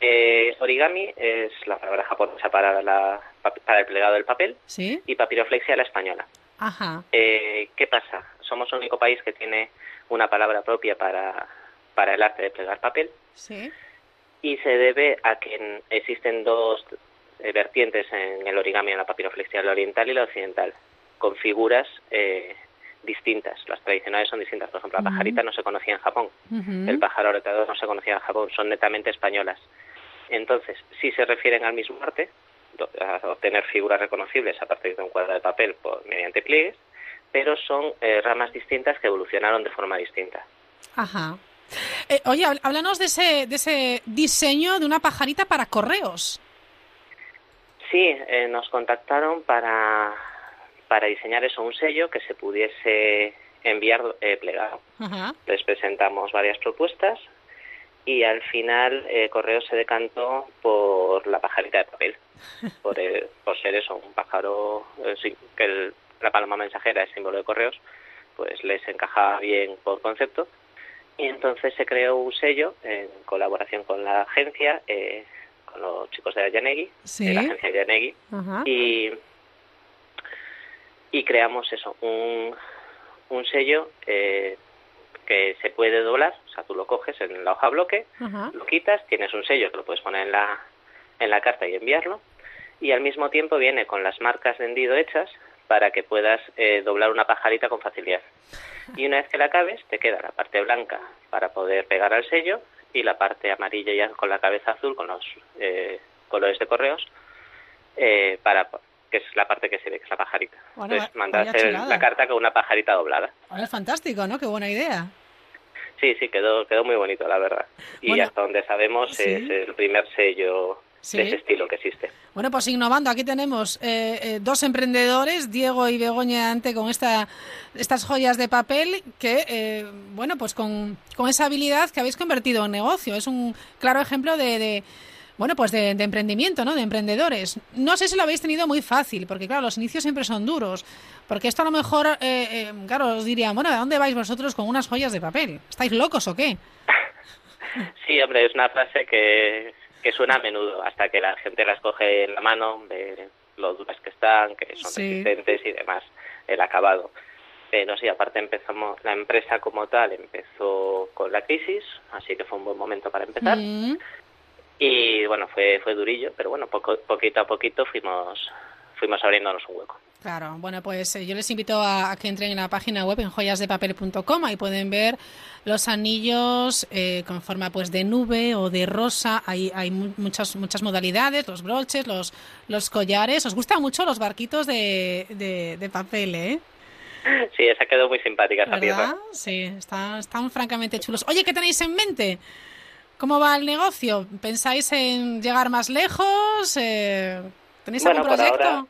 Speaker 9: Eh, origami es la palabra japonesa para, la, para el plegado del papel y papiroflexia la española. Eh, ¿Qué pasa? Somos el único país que tiene una palabra propia para, para el arte de plegar papel. Y se debe a que existen dos eh, vertientes en el origami, en la papiroflexia, la oriental y la occidental, con figuras distintas. Las tradicionales son distintas. Por ejemplo, la pajarita no se conocía en Japón. El pájaro rotador no se conocía en Japón. Son netamente españolas. Entonces, si se refieren al mismo arte, a obtener figuras reconocibles a partir de un cuadro de papel por, mediante pliegues, pero son eh, ramas distintas que evolucionaron de forma distinta.
Speaker 1: Ajá. Eh, oye, háblanos de ese, de ese diseño de una pajarita para correos.
Speaker 9: Sí, eh, nos contactaron para, para diseñar eso, un sello que se pudiese enviar plegado. Les presentamos varias propuestas y al final eh, Correo se decantó por la pajarita de papel, (laughs) por, por ser eso, un pájaro, eh, que la paloma mensajera es símbolo de Correos, pues les encajaba bien por concepto. Y entonces se creó un sello en colaboración con la agencia, eh, con los chicos de Yanegi, de la agencia Yanegi, y, y creamos eso, un, un sello eh, que se puede doblar, o sea, tú lo coges en la hoja bloque, lo quitas, tienes un sello que lo puedes poner en la, en la carta y enviarlo, y al mismo tiempo viene con las marcas de hendido hechas para que puedas eh, doblar una pajarita con facilidad. Y una vez que la acabes, te queda la parte blanca para poder pegar al sello y la parte amarilla ya con la cabeza azul, con los eh, colores de correos, eh, para que es la parte que se ve, que es la pajarita. Entonces, mandas la carta con una pajarita doblada.
Speaker 1: es fantástico, ¿no? Qué buena idea.
Speaker 9: Sí, sí, quedó, quedó muy bonito, la verdad. Y hasta donde sabemos es el primer sello de ese estilo que existe.
Speaker 1: Bueno, pues innovando, aquí tenemos eh, eh, dos emprendedores, Diego y Begoña Ante, con esta, estas joyas de papel que, eh, bueno, pues con, con, esa habilidad que habéis convertido en negocio. Es un claro ejemplo de bueno, pues de, emprendimiento, ¿no? De emprendedores. No sé si lo habéis tenido muy fácil, porque claro, los inicios siempre son duros. Porque esto a lo mejor, eh, eh, claro, os dirían, bueno, ¿a dónde vais vosotros con unas joyas de papel? ¿Estáis locos o qué? (laughs)
Speaker 9: Sí, hombre, es una frase que, que suena a menudo, hasta que la gente las coge en la mano, ve lo duras que están, que son resistentes y demás, el acabado. Pero sí, aparte empezamos, la empresa como tal empezó con la crisis, así que fue un buen momento para empezar. Mm. Y bueno, fue, fue durillo, pero bueno, poco, poquito a poquito fuimos, fuimos abriéndonos un hueco.
Speaker 1: Claro, bueno, pues eh, yo les invito a, que entren en la página web en joyasdepapel.com, ahí pueden ver los anillos eh, con forma pues de nube o de rosa, hay, hay muchas muchas modalidades, los broches, los, los collares. ¿Os gustan mucho los barquitos de, de, papel, eh?
Speaker 9: Sí, esa quedó muy simpática esa
Speaker 1: pieza. Sí, están, están francamente chulos. Oye, ¿qué tenéis en mente? ¿Cómo va el negocio? ¿Pensáis en llegar más lejos? Eh, ¿Tenéis algún proyecto?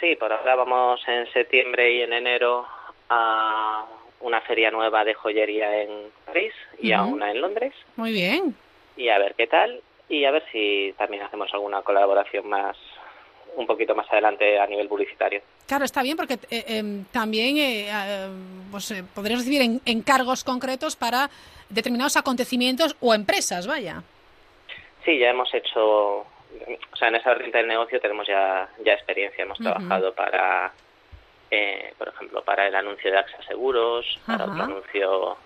Speaker 9: Sí, por ahora vamos en septiembre y en enero a una feria nueva de joyería en París y a una en Londres.
Speaker 1: Muy bien.
Speaker 9: Y a ver qué tal y a ver si también hacemos alguna colaboración más un poquito más adelante a nivel publicitario.
Speaker 1: Claro, está bien porque eh, em, también eh, pues, eh, podrías recibir encargos concretos para determinados acontecimientos o empresas, vaya.
Speaker 9: Sí, ya hemos hecho o sea, en esa vertiente del negocio tenemos ya, ya experiencia. Hemos trabajado para, eh, por ejemplo, para el anuncio de AXA Seguros, para otro anuncio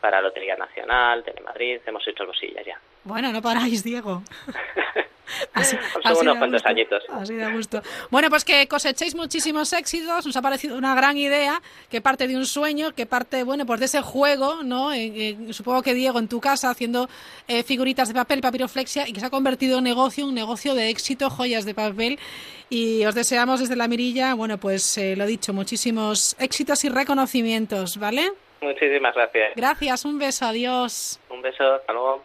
Speaker 9: para Lotería Nacional, Telemadrid, hemos hecho cosillas ya.
Speaker 1: Bueno, no paráis, Diego. (laughs)
Speaker 9: así, Son unos cuantos añitos.
Speaker 1: Así de gusto. Bueno, pues que cosechéis muchísimos éxitos. Nos ha parecido una gran idea que parte de un sueño, que parte, bueno, pues de ese juego, ¿no? supongo que Diego en tu casa haciendo eh, figuritas de papel, papiroflexia, y que se ha convertido en negocio, un negocio de éxito, joyas de papel. Y os deseamos desde la mirilla, bueno, pues eh, lo dicho, muchísimos éxitos y reconocimientos, ¿vale?
Speaker 9: Muchísimas gracias.
Speaker 1: Gracias, un beso, adiós.
Speaker 9: Un beso, hasta luego.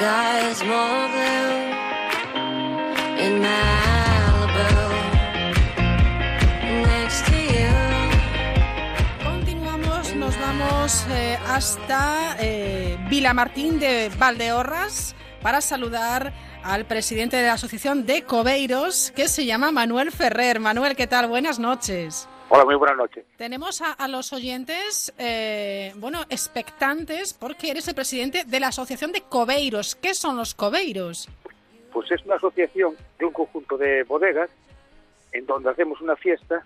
Speaker 9: Sky is more blue in my
Speaker 1: Eh, hasta eh, Vilamartín de Valdeorras para saludar al presidente de la Asociación de Cobeiros, que se llama Manuel Ferrer. Manuel, ¿qué tal? Buenas noches.
Speaker 10: Hola, muy buenas noches.
Speaker 1: Tenemos a, los oyentes, eh, bueno, expectantes, porque eres el presidente de la Asociación de Cobeiros. ¿Qué son los Cobeiros?
Speaker 10: Pues es una asociación de un conjunto de bodegas en donde hacemos una fiesta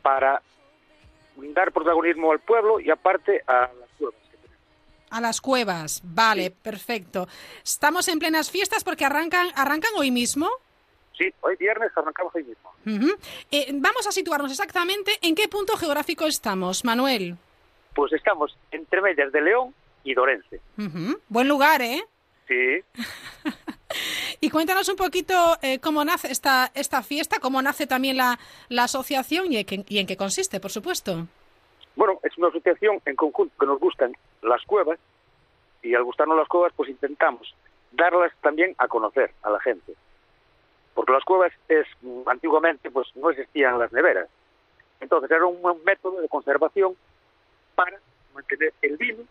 Speaker 10: para dar protagonismo al pueblo y aparte a las cuevas.
Speaker 1: A las cuevas, vale, perfecto. Estamos en plenas fiestas porque arrancan, arrancan hoy mismo.
Speaker 10: Sí, hoy viernes arrancamos hoy mismo.
Speaker 1: Eh, vamos a situarnos exactamente en qué punto geográfico estamos, Manuel.
Speaker 10: Pues estamos entre medias de León y Dorense.
Speaker 1: Buen lugar, ¿eh?
Speaker 10: Sí. (laughs)
Speaker 1: y cuéntanos un poquito eh, cómo nace esta, esta fiesta, cómo nace también la, la asociación y, y, en qué consiste, por supuesto.
Speaker 10: Bueno, es una asociación en conjunto que nos gustan las cuevas y al gustarnos las cuevas pues intentamos darlas también a conocer a la gente. Porque las cuevas es antiguamente pues no existían las neveras. Entonces era un método de conservación para mantener el vino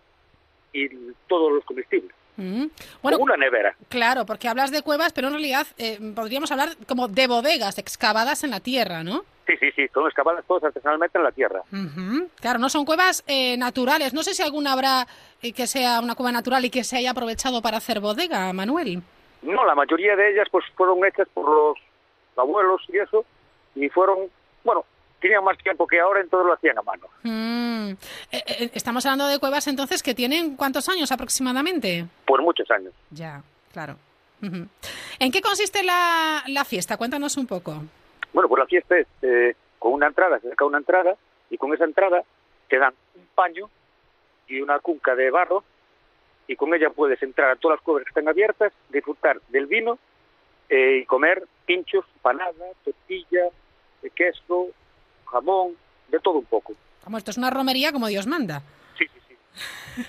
Speaker 10: y todos los comestibles. Bueno, una nevera.
Speaker 1: Claro, porque hablas de cuevas, pero en realidad eh, podríamos hablar como de bodegas excavadas en la tierra, ¿no?
Speaker 10: Sí, sí, sí, son excavadas todas artesanalmente en la tierra.
Speaker 1: Claro, no son cuevas eh, naturales. No sé si alguna habrá eh, que sea una cueva natural y que se haya aprovechado para hacer bodega, Manuel.
Speaker 10: No, la mayoría de ellas pues fueron hechas por los abuelos y eso, y fueron, bueno, tenían más tiempo que ahora, entonces lo hacían a mano.
Speaker 1: Mm. Eh, eh, estamos hablando de cuevas entonces que tienen cuántos años aproximadamente.
Speaker 10: Por muchos años.
Speaker 1: Ya, claro. ¿En qué consiste la, la fiesta? Cuéntanos un poco.
Speaker 10: Bueno, pues la fiesta es eh, con una entrada, se saca una entrada, y con esa entrada te dan un paño y una cunca de barro, y con ella puedes entrar a todas las cuevas que están abiertas, disfrutar del vino eh, y comer pinchos, panada, tortilla, queso, jamón, de todo un poco.
Speaker 1: Como esto es una romería como Dios manda.
Speaker 10: Sí, sí, sí. (laughs)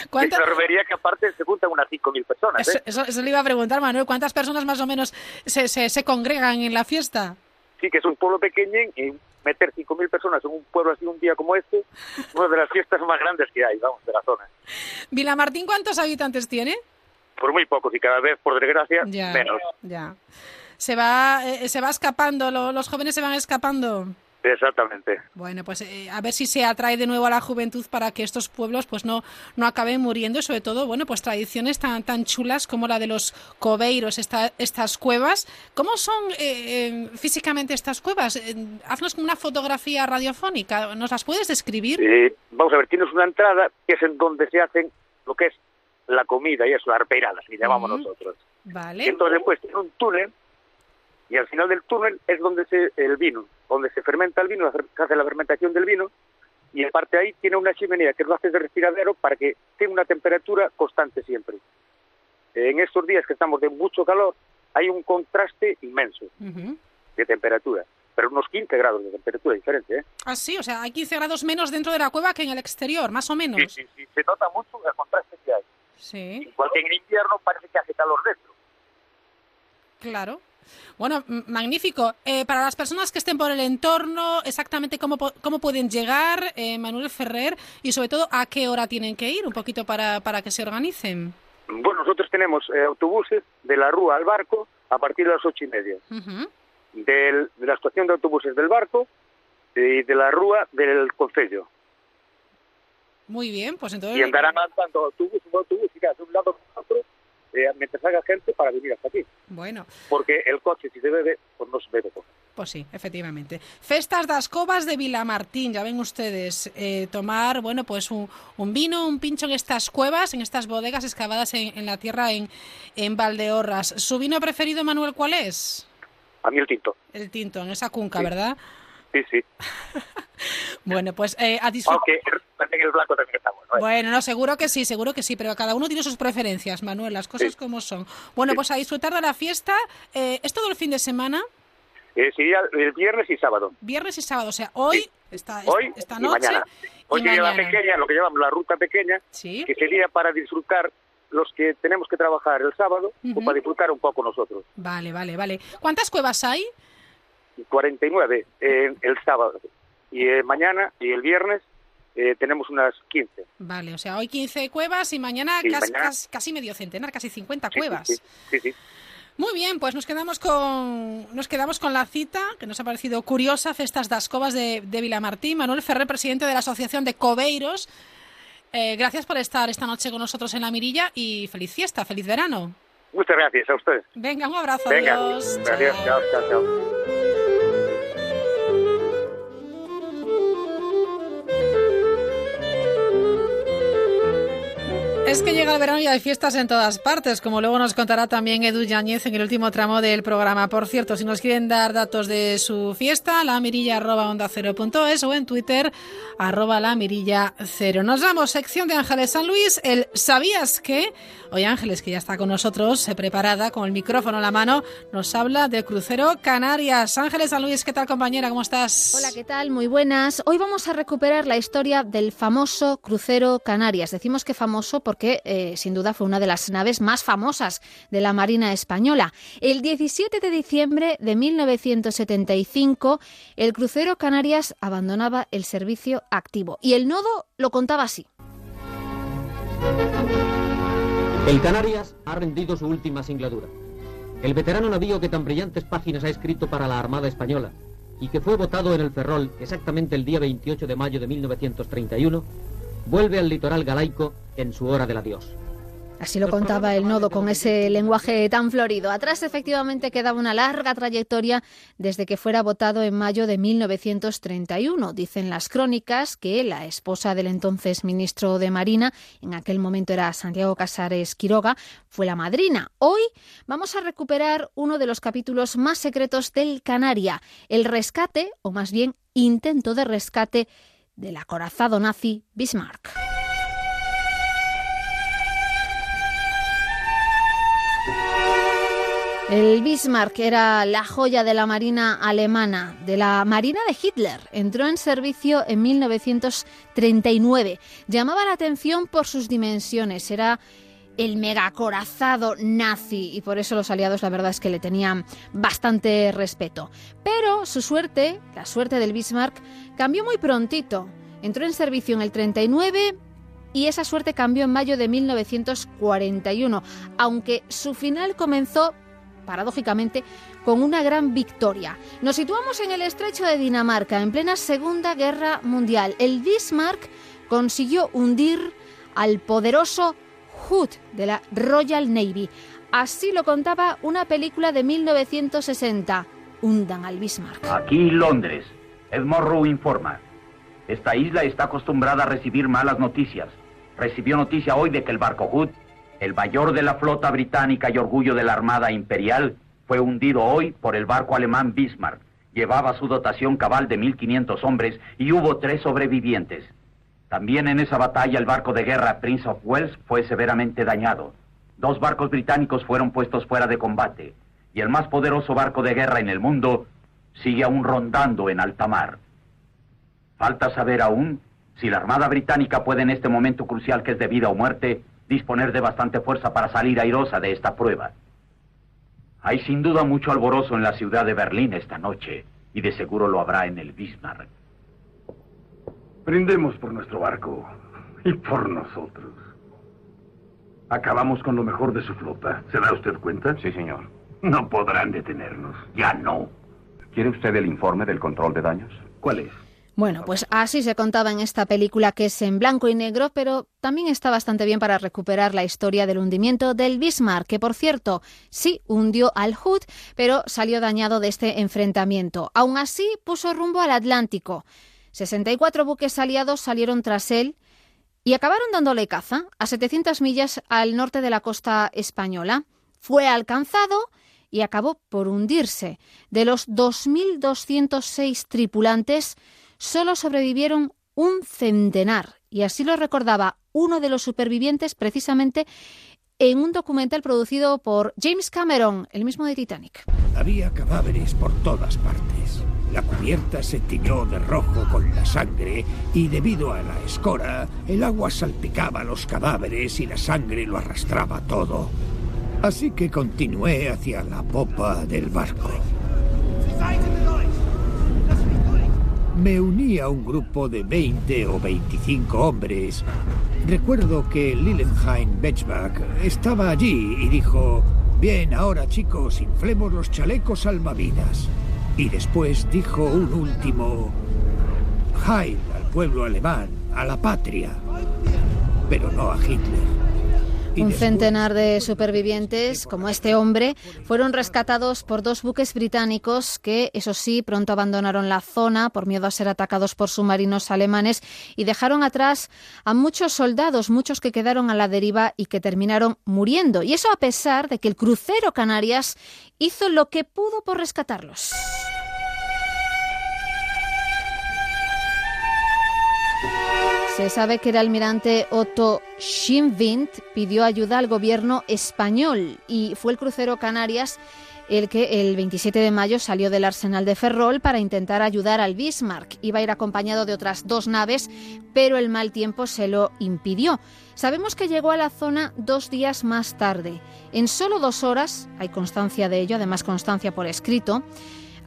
Speaker 10: Es
Speaker 1: ¿Cuánta-
Speaker 10: una romería que aparte se juntan unas 5.000 personas.
Speaker 1: Eso,
Speaker 10: ¿eh?
Speaker 1: eso- eso le iba a preguntar, Manuel. ¿Cuántas personas más o menos se, se, se congregan en la fiesta?
Speaker 10: Sí, que es un pueblo pequeño y meter 5.000 personas en un pueblo así un día como este, (laughs) una de las fiestas más grandes que hay, vamos, de la zona.
Speaker 1: ¿Vilamartín cuántos habitantes tiene?
Speaker 10: Por muy pocos y cada vez, por desgracia,
Speaker 1: Ya,
Speaker 10: menos.
Speaker 1: ya. Se va, eh, se va escapando, lo- los jóvenes se van escapando.
Speaker 10: Exactamente.
Speaker 1: Bueno, pues eh, a ver si se atrae de nuevo a la juventud para que estos pueblos pues no, no acaben muriendo y sobre todo, bueno, pues tradiciones tan, tan chulas como la de los coveiros, esta- estas cuevas. ¿Cómo son eh, eh, físicamente estas cuevas? Eh, haznos una fotografía radiofónica, ¿nos las puedes describir?
Speaker 10: Eh, vamos a ver, tienes una entrada que es en donde se hacen lo que es la comida y eso, arpeiradas, que llamamos
Speaker 1: Ujú.
Speaker 10: nosotros.
Speaker 1: Vale.
Speaker 10: Y entonces después tiene un túnel y al final del túnel es donde se el vino, donde se fermenta el vino, se hace la fermentación del vino y aparte ahí tiene una chimenea que lo hace de respiradero para que tenga una temperatura constante siempre. En estos días que estamos de mucho calor hay un contraste inmenso de temperatura, pero unos 15 grados de temperatura diferente, ¿eh?
Speaker 1: Ah, sí, o sea, hay 15 grados menos dentro de la cueva que en el exterior, más o menos.
Speaker 10: Sí, sí, sí, se nota mucho el contraste que hay.
Speaker 1: Sí,
Speaker 10: Igual que en invierno parece que hace calor dentro.
Speaker 1: claro. Bueno, magnífico. Eh, para las personas que estén por el entorno, exactamente cómo, cómo pueden llegar, eh, Manuel Ferrer, y sobre todo a qué hora tienen que ir, un poquito para, para que se organicen.
Speaker 10: Bueno, nosotros tenemos eh, autobuses de la Rúa al barco a partir de las ocho y media. Del- de la estación de autobuses del barco y de la Rúa del Concello.
Speaker 1: Muy bien, pues entonces...
Speaker 10: Y andarán andando autobús, un autobús y de un lado a otro eh, mientras haga gente para venir hasta aquí.
Speaker 1: Bueno,
Speaker 10: Porque el coche, si se bebe, pues no se bebe. todo.
Speaker 1: pues sí, efectivamente. Festas das Covas de Vilamartín, ya ven ustedes, eh, tomar, bueno, pues un, un vino, un pincho en estas cuevas, en estas bodegas excavadas en, en la tierra en, en Valdeorras. ¿Su vino preferido, Manuel, cuál es?
Speaker 10: A mí el tinto.
Speaker 1: El tinto, en esa cunca,
Speaker 10: Sí.
Speaker 1: ¿verdad?
Speaker 10: Sí, sí. (laughs)
Speaker 1: Bueno, pues eh, a disfrutar.
Speaker 10: Aunque en el blanco también está bueno. ¿eh?
Speaker 1: Bueno, no, seguro que sí, seguro que sí, pero cada uno tiene sus preferencias, Manuel, las cosas
Speaker 10: Sí.
Speaker 1: como son. Bueno,
Speaker 10: Sí.
Speaker 1: pues a disfrutar de la fiesta. eh, ¿Es todo el fin de semana?
Speaker 10: Eh, sería el viernes y sábado.
Speaker 1: Viernes y sábado, o sea, hoy, esta,
Speaker 10: Hoy
Speaker 1: esta
Speaker 10: y
Speaker 1: noche
Speaker 10: mañana. Hoy
Speaker 1: y
Speaker 10: sería la pequeña, lo que llamamos la ruta pequeña,
Speaker 1: Sí.
Speaker 10: que sería para disfrutar los que tenemos que trabajar el sábado o para disfrutar un poco nosotros.
Speaker 1: Vale, vale, vale. ¿Cuántas cuevas hay?
Speaker 10: 49 eh, el sábado y eh, mañana y el viernes eh, tenemos unas 15.
Speaker 1: Vale, o sea, hoy 15 cuevas y mañana,
Speaker 10: Sí,
Speaker 1: cas-
Speaker 10: mañana.
Speaker 1: cas- casi medio centenar, casi 50
Speaker 10: Sí,
Speaker 1: cuevas.
Speaker 10: Sí, sí, sí.
Speaker 1: Muy bien, pues nos quedamos con nos quedamos con la cita que nos ha parecido curiosa, Festas das Covas de, de Vilamartín. Manuel Ferrer, presidente de la Asociación de Coveiros. Eh, gracias por estar esta noche con nosotros en la Mirilla y feliz fiesta, feliz verano.
Speaker 10: Muchas gracias a ustedes.
Speaker 1: Venga, un abrazo.
Speaker 10: Venga,
Speaker 1: adiós.
Speaker 10: gracias, chao, chao, chao.
Speaker 1: Es que llega el verano y hay fiestas en todas partes, como luego nos contará también Edu Yáñez en el último tramo del programa. Por cierto, si nos quieren dar datos de su fiesta, la mirilla arroba onda cero punto es o en Twitter arroba la mirilla cero. Nos vamos, sección de Ángeles San Luis, el ¿Sabías que? Hoy Ángeles, que ya está con nosotros, eh, preparada, con el micrófono en la mano, nos habla de Crucero Canarias. Ángeles San Luis, ¿qué tal compañera? ¿Cómo estás?
Speaker 11: Hola, ¿qué tal? Muy buenas. Hoy vamos a recuperar la historia del famoso crucero Canarias. Decimos que famoso porque eh, sin duda fue una de las naves más famosas de la Marina Española. El 17 de diciembre de 1975, el crucero Canarias abandonaba el servicio activo y el nodo lo contaba así.
Speaker 12: El Canarias ha rendido su última singladura. El veterano navío que tan brillantes páginas ha escrito para la Armada Española y que fue votado en el Ferrol exactamente el día 28 de mayo de 1931, vuelve al litoral galaico en su hora del adiós.
Speaker 11: Así lo contaba el nodo con ese lenguaje tan florido. Atrás efectivamente quedaba una larga trayectoria desde que fuera votado en mayo de 1931. Dicen las crónicas que la esposa del entonces ministro de Marina, en aquel momento era Santiago Casares Quiroga, fue la madrina. Hoy vamos a recuperar uno de los capítulos más secretos del Canaria, el rescate, o más bien intento de rescate, del acorazado nazi Bismarck. El Bismarck era la joya de la Marina alemana, de la Marina de Hitler. Entró en servicio en 1939. Llamaba la atención por sus dimensiones. Era el megacorazado nazi y por eso los aliados la verdad es que le tenían bastante respeto. Pero su suerte, la suerte del Bismarck, cambió muy prontito. Entró en servicio en el 39 y esa suerte cambió en mayo de 1941, aunque su final comenzó paradójicamente, con una gran victoria. Nos situamos en el estrecho de Dinamarca, en plena Segunda Guerra Mundial. El Bismarck consiguió hundir al poderoso Hood de la Royal Navy. Así lo contaba una película de 1960. Hundan al Bismarck.
Speaker 13: Aquí Londres. Ed informa. Esta isla está acostumbrada a recibir malas noticias. Recibió noticia hoy de que el barco Hood el mayor de la flota británica y orgullo de la Armada Imperial fue hundido hoy por el barco alemán Bismarck. Llevaba su dotación cabal de 1.500 hombres y hubo tres sobrevivientes. También en esa batalla el barco de guerra Prince of Wales fue severamente dañado. Dos barcos británicos fueron puestos fuera de combate y el más poderoso barco de guerra en el mundo sigue aún rondando en alta mar. Falta saber aún si la Armada Británica puede en este momento crucial que es de vida o muerte disponer de bastante fuerza para salir airosa de esta prueba. Hay sin duda mucho alborozo en la ciudad de Berlín esta noche, y de seguro lo habrá en el Bismarck.
Speaker 14: Brindemos por nuestro barco y por nosotros. Acabamos con lo mejor de su flota. ¿Se da usted cuenta?
Speaker 13: Sí, señor.
Speaker 14: No podrán detenernos. Ya no.
Speaker 13: ¿Quiere usted el informe del control de daños?
Speaker 14: ¿Cuál es?
Speaker 11: Bueno, pues así se contaba en esta película que es en blanco y negro, pero también está bastante bien para recuperar la historia del hundimiento del Bismarck, que por cierto sí hundió al Hood, pero salió dañado de este enfrentamiento. Aún así puso rumbo al Atlántico. 64 buques aliados salieron tras él y acabaron dándole caza a 700 millas al norte de la costa española. Fue alcanzado y acabó por hundirse. De los 2.206 tripulantes, solo sobrevivieron un centenar. Y así lo recordaba uno de los supervivientes precisamente en un documental producido por James Cameron, el mismo de Titanic.
Speaker 15: Había cadáveres por todas partes. La cubierta se tiñó de rojo con la sangre y debido a la escora, el agua salpicaba los cadáveres y la sangre lo arrastraba todo. Así que continué hacia la popa del barco. Me uní a un grupo de 20 o 25 hombres. Recuerdo que Lillenheim Betchbach estaba allí y dijo, bien, ahora chicos, inflemos los chalecos salvavidas. Y después dijo un último, Heil al pueblo alemán, a la patria, pero no a Hitler.
Speaker 11: Un centenar de supervivientes, como este hombre, fueron rescatados por dos buques británicos que, eso sí, pronto abandonaron la zona por miedo a ser atacados por submarinos alemanes y dejaron atrás a muchos soldados, muchos que quedaron a la deriva y que terminaron muriendo. Y eso a pesar de que el crucero Canarias hizo lo que pudo por rescatarlos. Se sabe que el almirante Otto Schimwind pidió ayuda al gobierno español y fue el crucero Canarias el que el 27 de mayo salió del arsenal de Ferrol para intentar ayudar al Bismarck. Iba a ir acompañado de otras dos naves, pero el mal tiempo se lo impidió. Sabemos que llegó a la zona dos días más tarde. En solo dos horas, hay constancia de ello, además constancia por escrito,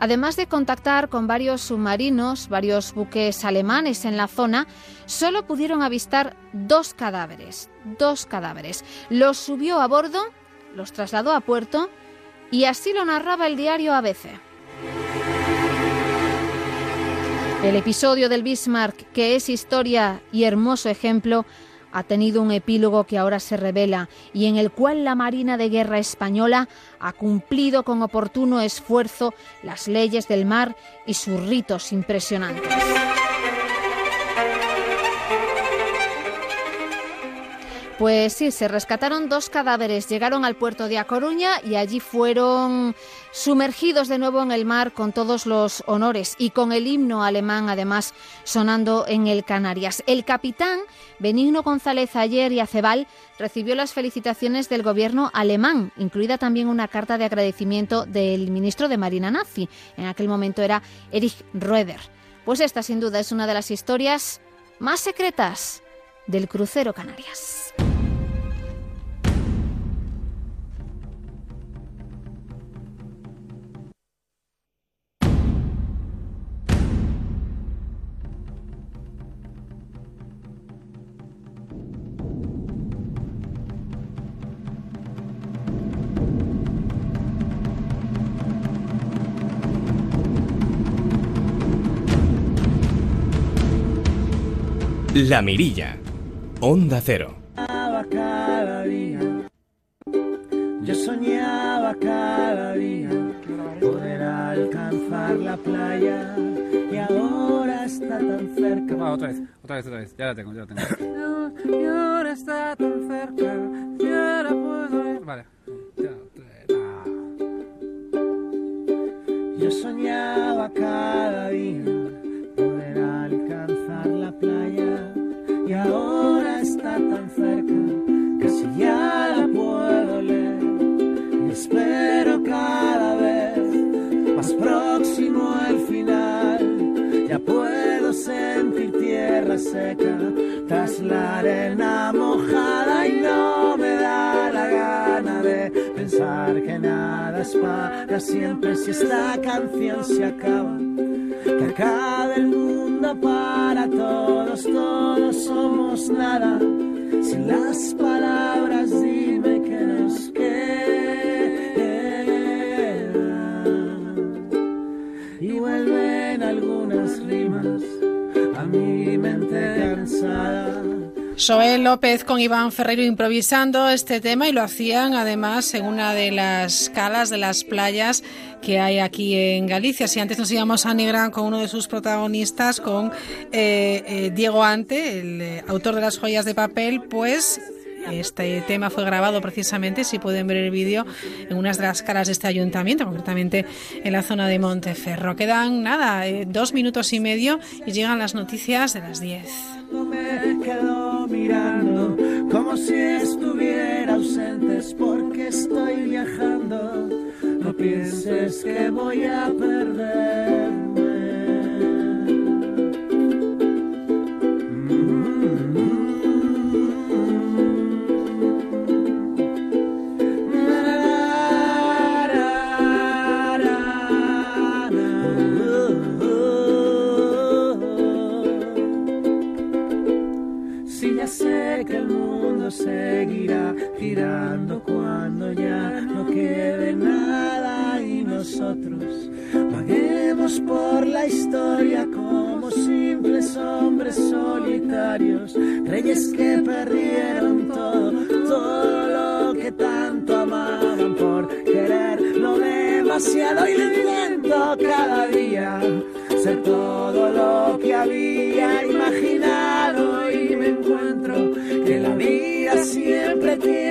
Speaker 11: Además de contactar con varios submarinos, varios buques alemanes en la zona, solo pudieron avistar dos cadáveres, dos cadáveres. Los subió a bordo, los trasladó a puerto y así lo narraba el diario ABC. El episodio del Bismarck, que es historia y hermoso ejemplo, ha tenido un epílogo que ahora se revela y en el cual la Marina de Guerra española ha cumplido con oportuno esfuerzo las leyes del mar y sus ritos impresionantes. Pues sí, se rescataron dos cadáveres, llegaron al puerto de A Coruña y allí fueron sumergidos de nuevo en el mar con todos los honores y con el himno alemán además sonando en el Canarias. El capitán Benigno González Ayer y Acebal recibió las felicitaciones del gobierno alemán, incluida también una carta de agradecimiento del ministro de Marina nazi. En aquel momento era Erich Roeder. Pues esta sin duda es una de las historias más secretas del crucero Canarias.
Speaker 2: La Mirilla, Onda Cero.
Speaker 16: Cada día, yo soñaba cada día poder alcanzar la playa y ahora está tan cerca.
Speaker 17: Va, otra vez, otra vez, otra vez. Ya la tengo, ya la tengo.
Speaker 16: Y ahora está tan cerca, ya la puedo ir.
Speaker 17: Vale.
Speaker 16: Yo soñaba cada día tan cerca que si ya la puedo leer y espero cada vez más próximo al final. Ya puedo sentir tierra seca tras la arena mojada y no me da la gana de pensar que nada es para siempre. Si esta canción se acaba que acabe el mundo para todos, todos somos nada. Sin las palabras dime que nos queda.
Speaker 1: Soel López con Iván Ferrero improvisando este tema y lo hacían además en una de las calas de las playas que hay aquí en Galicia. Si antes nos íbamos a Negrán con uno de sus protagonistas, con eh, eh, Diego Ante, el eh, autor de las joyas de papel, pues este tema fue grabado precisamente, si pueden ver el vídeo, en unas de las caras de este ayuntamiento, concretamente en la zona de Monteferro. Quedan nada, dos minutos y medio y llegan las noticias de las
Speaker 16: 10 quedo mirando como si estuviera ausentes porque estoy viajando. No pienses que voy a perderme. Seguirá girando cuando ya no quede nada y nosotros vaguemos por la historia como simples hombres solitarios, reyes que perdieron todo, todo lo que tanto amaban por quererlo demasiado y intento cada día ser todo lo que había imaginado y me encuentro que la vida siempre tiene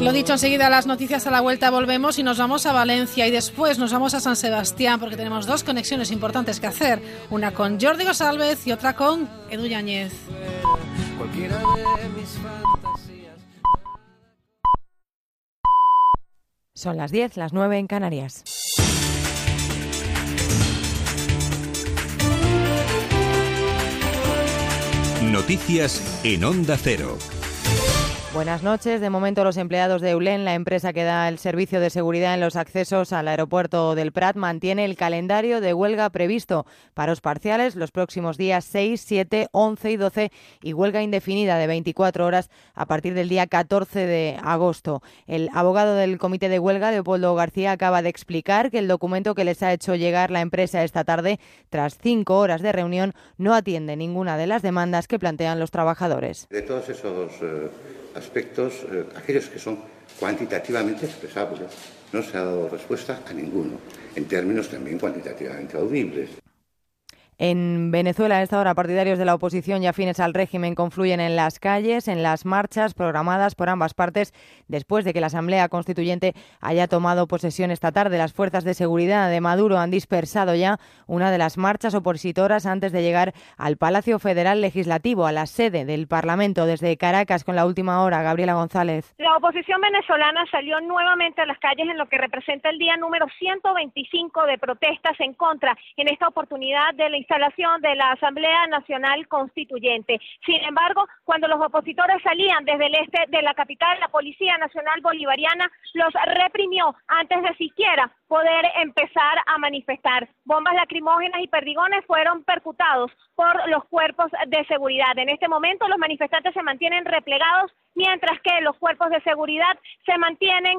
Speaker 1: Lo dicho, enseguida las noticias a la vuelta volvemos y nos vamos a Valencia y después nos vamos a San Sebastián porque tenemos dos conexiones importantes que hacer, una con Jordi González y otra con Edu Yáñez.
Speaker 18: Son las 10, las 9 en Canarias.
Speaker 19: Noticias en Onda Cero.
Speaker 18: Buenas noches. De momento, los empleados de EULEN, la empresa que da el servicio de seguridad en los accesos al aeropuerto del Prat, mantiene el calendario de huelga previsto para los parciales los próximos días 6, 7, 11 y 12 y huelga indefinida de 24 horas a partir del día 14 de agosto. El abogado del comité de huelga, Leopoldo García, acaba de explicar que el documento que les ha hecho llegar la empresa esta tarde, tras cinco horas de reunión, no atiende ninguna de las demandas que plantean los trabajadores.
Speaker 20: De todos esos eh, aspectos, eh, aquellos que son cuantitativamente expresables, no se ha dado respuesta a ninguno, en términos también cuantitativamente audibles.
Speaker 18: En Venezuela, a esta hora, partidarios de la oposición y afines al régimen confluyen en las calles, en las marchas programadas por ambas partes después de que la Asamblea Constituyente haya tomado posesión esta tarde. Las fuerzas de seguridad de Maduro han dispersado ya una de las marchas opositoras antes de llegar al Palacio Federal Legislativo, a la sede del Parlamento. Desde Caracas, con la última hora, Gabriela González.
Speaker 21: La oposición venezolana salió nuevamente a las calles en lo que representa el día número 125 de protestas en contra, en esta oportunidad, de la instalación de la Asamblea Nacional Constituyente. Sin embargo, cuando los opositores salían desde el este de la capital, la Policía Nacional Bolivariana los reprimió antes de siquiera poder empezar a manifestar. Bombas lacrimógenas y perdigones fueron percutados por los cuerpos de seguridad. En este momento los manifestantes se mantienen replegados mientras que los cuerpos de seguridad se mantienen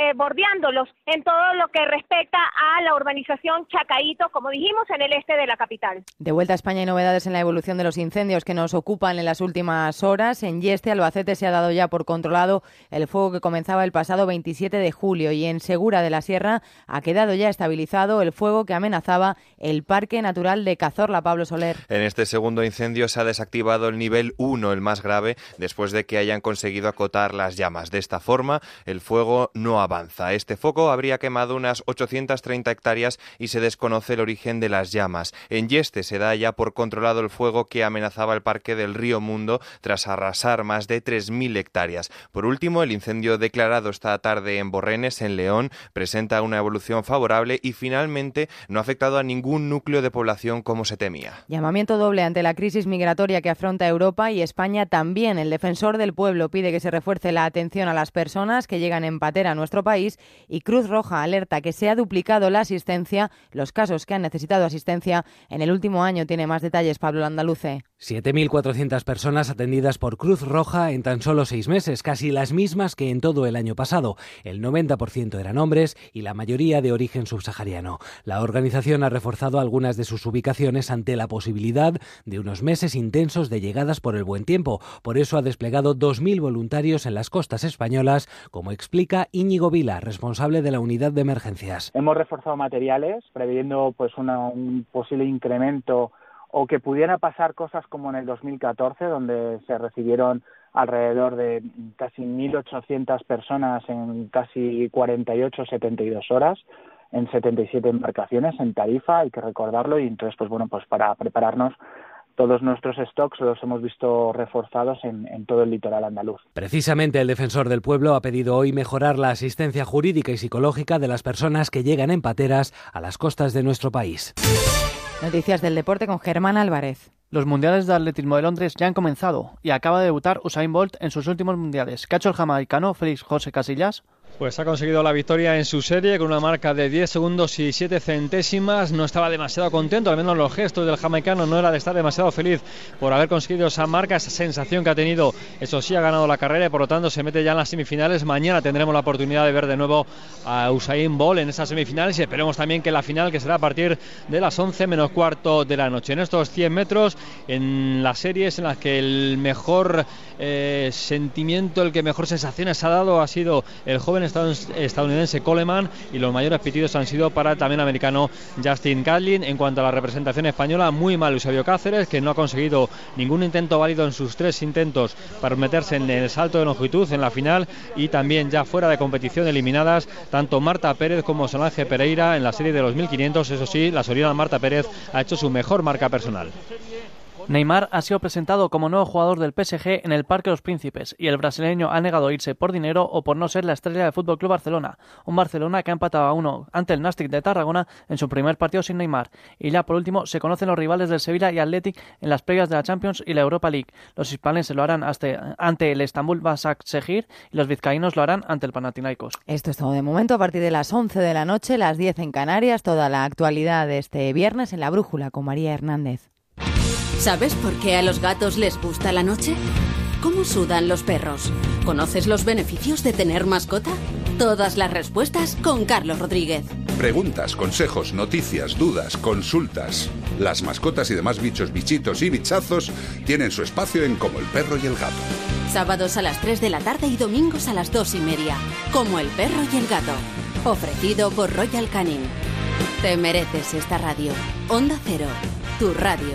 Speaker 21: eh, bordeándolos en todo lo que respecta a la urbanización Chacaíto, como dijimos, en el este de la capital.
Speaker 18: De vuelta a España hay novedades en la evolución de los incendios que nos ocupan en las últimas horas. En Yeste, Albacete, se ha dado ya por controlado el fuego que comenzaba el pasado 27 de julio y en Segura de la Sierra ha quedado ya estabilizado el fuego que amenazaba el Parque Natural de Cazorla, Pablo Soler.
Speaker 22: En este segundo incendio se ha desactivado el nivel 1, el más grave, después de que hayan conseguido acotar las llamas. De esta forma, el fuego no avanza. Este foco habría quemado unas 830 hectáreas y se desconoce el origen de las llamas. En Yeste se da ya por controlado el fuego que amenazaba el parque del Río Mundo tras arrasar más de 3.000 hectáreas. Por último, el incendio declarado esta tarde en Borrenes, en León, presenta una evolución favorable y finalmente no ha afectado a ningún núcleo de población como se temía.
Speaker 18: Llamamiento doble ante la crisis migratoria que afronta Europa y España también. El defensor del pueblo pide que se refuerce la atención a las personas que llegan en patera a nuestro país y Cruz Roja alerta que se ha duplicado la asistencia, los casos que han necesitado asistencia en el último año. Tiene más detalles Pablo Landaluce.
Speaker 23: 7.400 personas atendidas por Cruz Roja en tan solo seis meses, casi las mismas que en todo el año pasado. El 90% eran hombres y la mayoría de origen subsahariano. La organización ha reforzado algunas de sus ubicaciones ante la posibilidad de unos meses intensos de llegadas por el buen tiempo. Por eso ha desplegado 2.000 voluntarios en las costas españolas, como explica Íñigo Vila, responsable de la unidad de emergencias.
Speaker 24: Hemos reforzado materiales, previendo pues una, un posible incremento o que pudiera pasar cosas como en el 2014, donde se recibieron alrededor de casi 1.800 personas en casi 48, 72 horas en 77 embarcaciones en Tarifa, hay que recordarlo, y entonces, pues bueno, pues para prepararnos todos nuestros stocks los hemos visto reforzados en, en, todo el litoral andaluz.
Speaker 23: Precisamente el defensor del pueblo ha pedido hoy mejorar la asistencia jurídica y psicológica de las personas que llegan en pateras a las costas de nuestro país.
Speaker 18: Noticias del deporte con Germán Álvarez.
Speaker 25: Los mundiales de atletismo de Londres ya han comenzado y acaba de debutar Usain Bolt en sus últimos mundiales. ¿Qué ha hecho el jamaicano Félix José Casillas?
Speaker 26: Pues ha conseguido la victoria en su serie con una marca de 10 segundos y 7 centésimas. No estaba demasiado contento, al menos los gestos del jamaicano no era de estar demasiado feliz por haber conseguido esa marca, esa sensación que ha tenido. Eso sí, ha ganado la carrera y por lo tanto se mete ya en las semifinales. Mañana tendremos la oportunidad de ver de nuevo a Usain Bolt en esas semifinales y esperemos también que la final, que será a partir de las 11 menos cuarto de la noche. En estos 100 metros, en las series en las que el mejor eh, sentimiento, el que mejor sensaciones ha dado ha sido el joven estadounidense Coleman y los mayores pitidos han sido para el también americano Justin Gatlin. En cuanto a la representación española, muy mal Eusebio Cáceres, que no ha conseguido ningún intento válido en sus tres intentos para meterse en el salto de longitud en la final y también ya fuera de competición eliminadas tanto Marta Pérez como Solange Pereira en la serie de los 1500. Eso sí, la soriana Marta Pérez ha hecho su mejor marca personal.
Speaker 25: Neymar ha sido presentado como nuevo jugador del PSG en el Parque de los Príncipes y el brasileño ha negado irse por dinero o por no ser la estrella del Fútbol Club Barcelona, un Barcelona que ha empatado a uno ante el Nastic de Tarragona en su primer partido sin Neymar. Y ya por último se conocen los rivales del Sevilla y Athletic en las previas de la Champions y la Europa League. Los hispaneses lo harán ante el Estambul Basaksehir y los vizcaínos lo harán ante el Panathinaikos.
Speaker 18: Esto es todo de momento a partir de las 11 de la noche, las 10 en Canarias, toda la actualidad de este viernes en la Brújula con María Hernández.
Speaker 27: ¿Sabes por qué a los gatos les gusta la noche? ¿Cómo sudan los perros? ¿Conoces los beneficios de tener mascota? Todas las respuestas con Carlos Rodríguez.
Speaker 28: Preguntas, consejos, noticias, dudas, consultas. Las mascotas y demás bichos, bichitos y bichazos tienen su espacio en Como el perro y el gato.
Speaker 27: Sábados a las 3 de la tarde y domingos a las 2 y media. Como el perro y el gato. Ofrecido por Royal Canin. Te mereces esta radio. Onda Cero. Tu radio.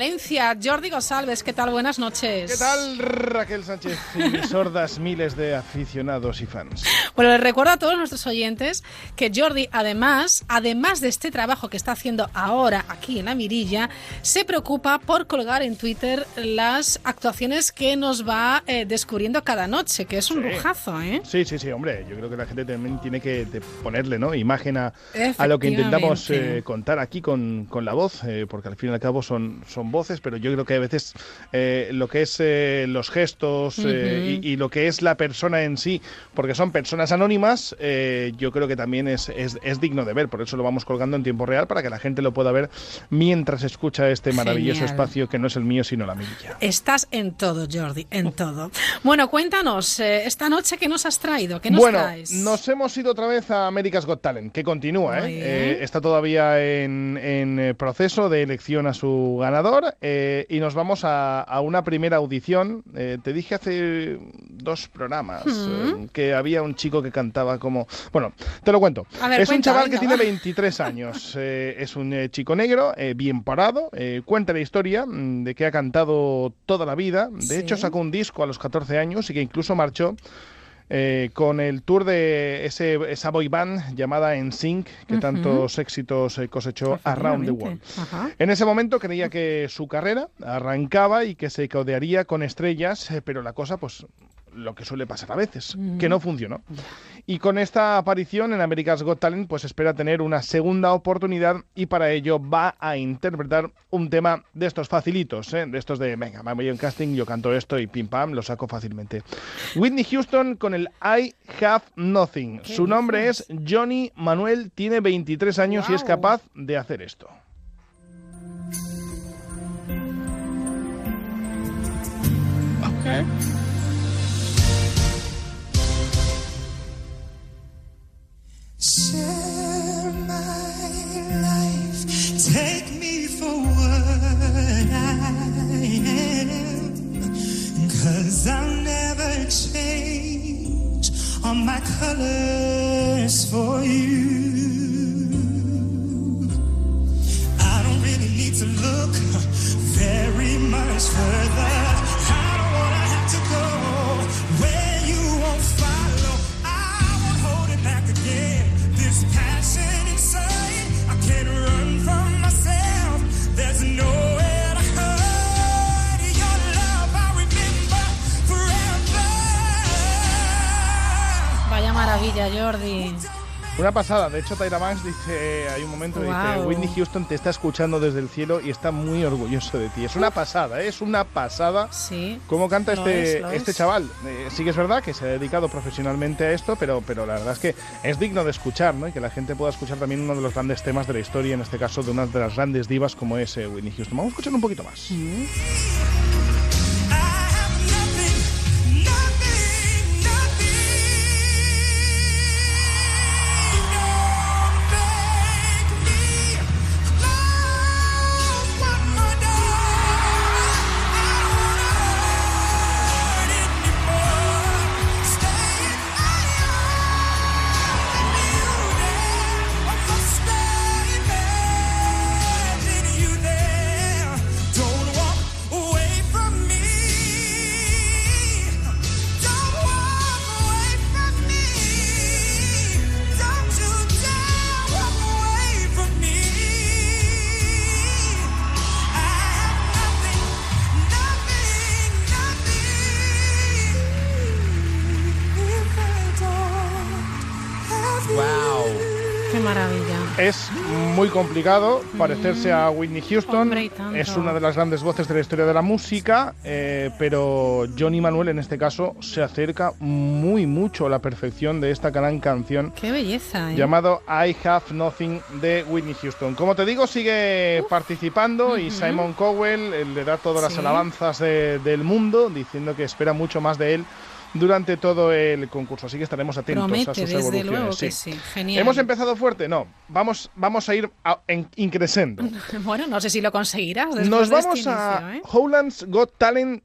Speaker 1: Valencia. Jordi González, ¿qué tal? Buenas noches.
Speaker 29: ¿Qué tal, Raquel Sánchez? Y sordas miles de aficionados y fans.
Speaker 1: Bueno, les recuerdo a todos nuestros oyentes que Jordi, además, además de este trabajo que está haciendo ahora aquí en la Mirilla, se preocupa por colgar en Twitter las actuaciones que nos va eh, descubriendo cada noche, que es un
Speaker 29: Sí.
Speaker 1: lujazo, ¿eh?
Speaker 29: Sí, sí, sí, hombre. Yo creo que la gente también tiene que ponerle ¿no? imagen a, a lo que intentamos eh, contar aquí con, con la voz, eh, porque al fin y al cabo son, son voces, pero yo creo que a veces lo que es los gestos y lo que es la persona en sí, porque son personas anónimas, eh, yo creo que también es, es, es digno de ver. Por eso lo vamos colgando en tiempo real para que la gente lo pueda ver mientras escucha este maravilloso
Speaker 1: Genial.
Speaker 29: espacio que no es el mío, sino la mirilla.
Speaker 1: Estás en todo, Jordi, en (laughs) todo. Bueno, cuéntanos, eh, esta noche, ¿qué nos has traído? ¿Qué nos
Speaker 29: bueno,
Speaker 1: traes?
Speaker 29: nos hemos ido otra vez a America's Got Talent, que continúa, ¿eh? Eh, está todavía en, en, eh, proceso de elección a su ganador eh, y nos vamos a, a una primera audición. Te dije hace dos programas eh, que había un chico que cantaba como... Bueno, te lo cuento.
Speaker 30: Ver,
Speaker 29: es un
Speaker 30: cuenta,
Speaker 29: chaval
Speaker 30: venga,
Speaker 29: que tiene
Speaker 30: va.
Speaker 29: 23 (laughs) años, eh, es un eh, chico negro, eh, bien parado, eh, cuenta la historia mm, de que ha cantado toda la vida. De
Speaker 30: Sí.
Speaker 29: hecho, sacó un disco a los 14 años y que incluso marchó eh, con el tour de ese, esa boy band llamada NSYNC, que
Speaker 30: Ujú.
Speaker 29: tantos éxitos eh, cosechó around the world.
Speaker 1: Ajá.
Speaker 29: En ese momento creía que su carrera arrancaba y que se codearía con estrellas, eh, pero la cosa, pues, lo que suele pasar a veces, que no funcionó. Y con esta aparición en America's Got Talent, pues espera tener una segunda oportunidad y para ello va a interpretar un tema de estos facilitos, ¿eh? de estos de, venga, me voy a un casting, yo canto esto y pim pam, lo saco fácilmente. Whitney Houston con el I Have Nothing. Su nombre es Johnny Manuel, tiene 23 años y es capaz de hacer esto.
Speaker 30: Okay.
Speaker 16: Share my life. Take me for what I am. Cause I'll never change all my colors for you. I don't really need to look very much further.
Speaker 31: Jordi.
Speaker 29: Una pasada. De hecho, Tyra Banks dice, hay un momento, dice,
Speaker 31: Guau.
Speaker 29: Whitney Houston te está escuchando desde el cielo y está muy orgulloso de ti. Es una pasada, ¿eh? es una pasada.
Speaker 31: Sí.
Speaker 29: ¿Cómo canta este,
Speaker 31: es,
Speaker 29: este
Speaker 31: es.
Speaker 29: chaval? Eh, sí que es verdad que se ha dedicado profesionalmente a esto, pero, pero la verdad es que es digno de escuchar, ¿no? Y que la gente pueda escuchar también uno de los grandes temas de la historia, en este caso de una de las grandes divas como es eh, Whitney Houston. Vamos a escuchar un poquito más.
Speaker 31: ¡Wow!
Speaker 29: Complicado parecerse a Whitney Houston. Es una de las grandes voces de la historia de la música, eh, pero Johnny Manuel en este caso se acerca muy mucho a la perfección de esta gran canción
Speaker 31: ¡Qué belleza! ¿eh?
Speaker 29: llamado I Have Nothing de Whitney Houston. Como te digo, sigue participando y Simon Cowell eh, le da todas las
Speaker 31: Sí.
Speaker 29: alabanzas de- del mundo, diciendo que espera mucho más de él durante todo el concurso. Así que estaremos atentos a
Speaker 31: Promete,
Speaker 29: sus
Speaker 31: desde
Speaker 29: evoluciones.
Speaker 31: luego que
Speaker 29: sí.
Speaker 31: sí. Genial.
Speaker 29: ¿Hemos empezado fuerte? No. Vamos, vamos a ir a- en, increscendo. (laughs)
Speaker 31: Bueno, no sé si lo conseguirás
Speaker 29: Nos
Speaker 31: de este
Speaker 29: vamos a
Speaker 31: inicio, ¿eh?
Speaker 29: Howland's Got Talent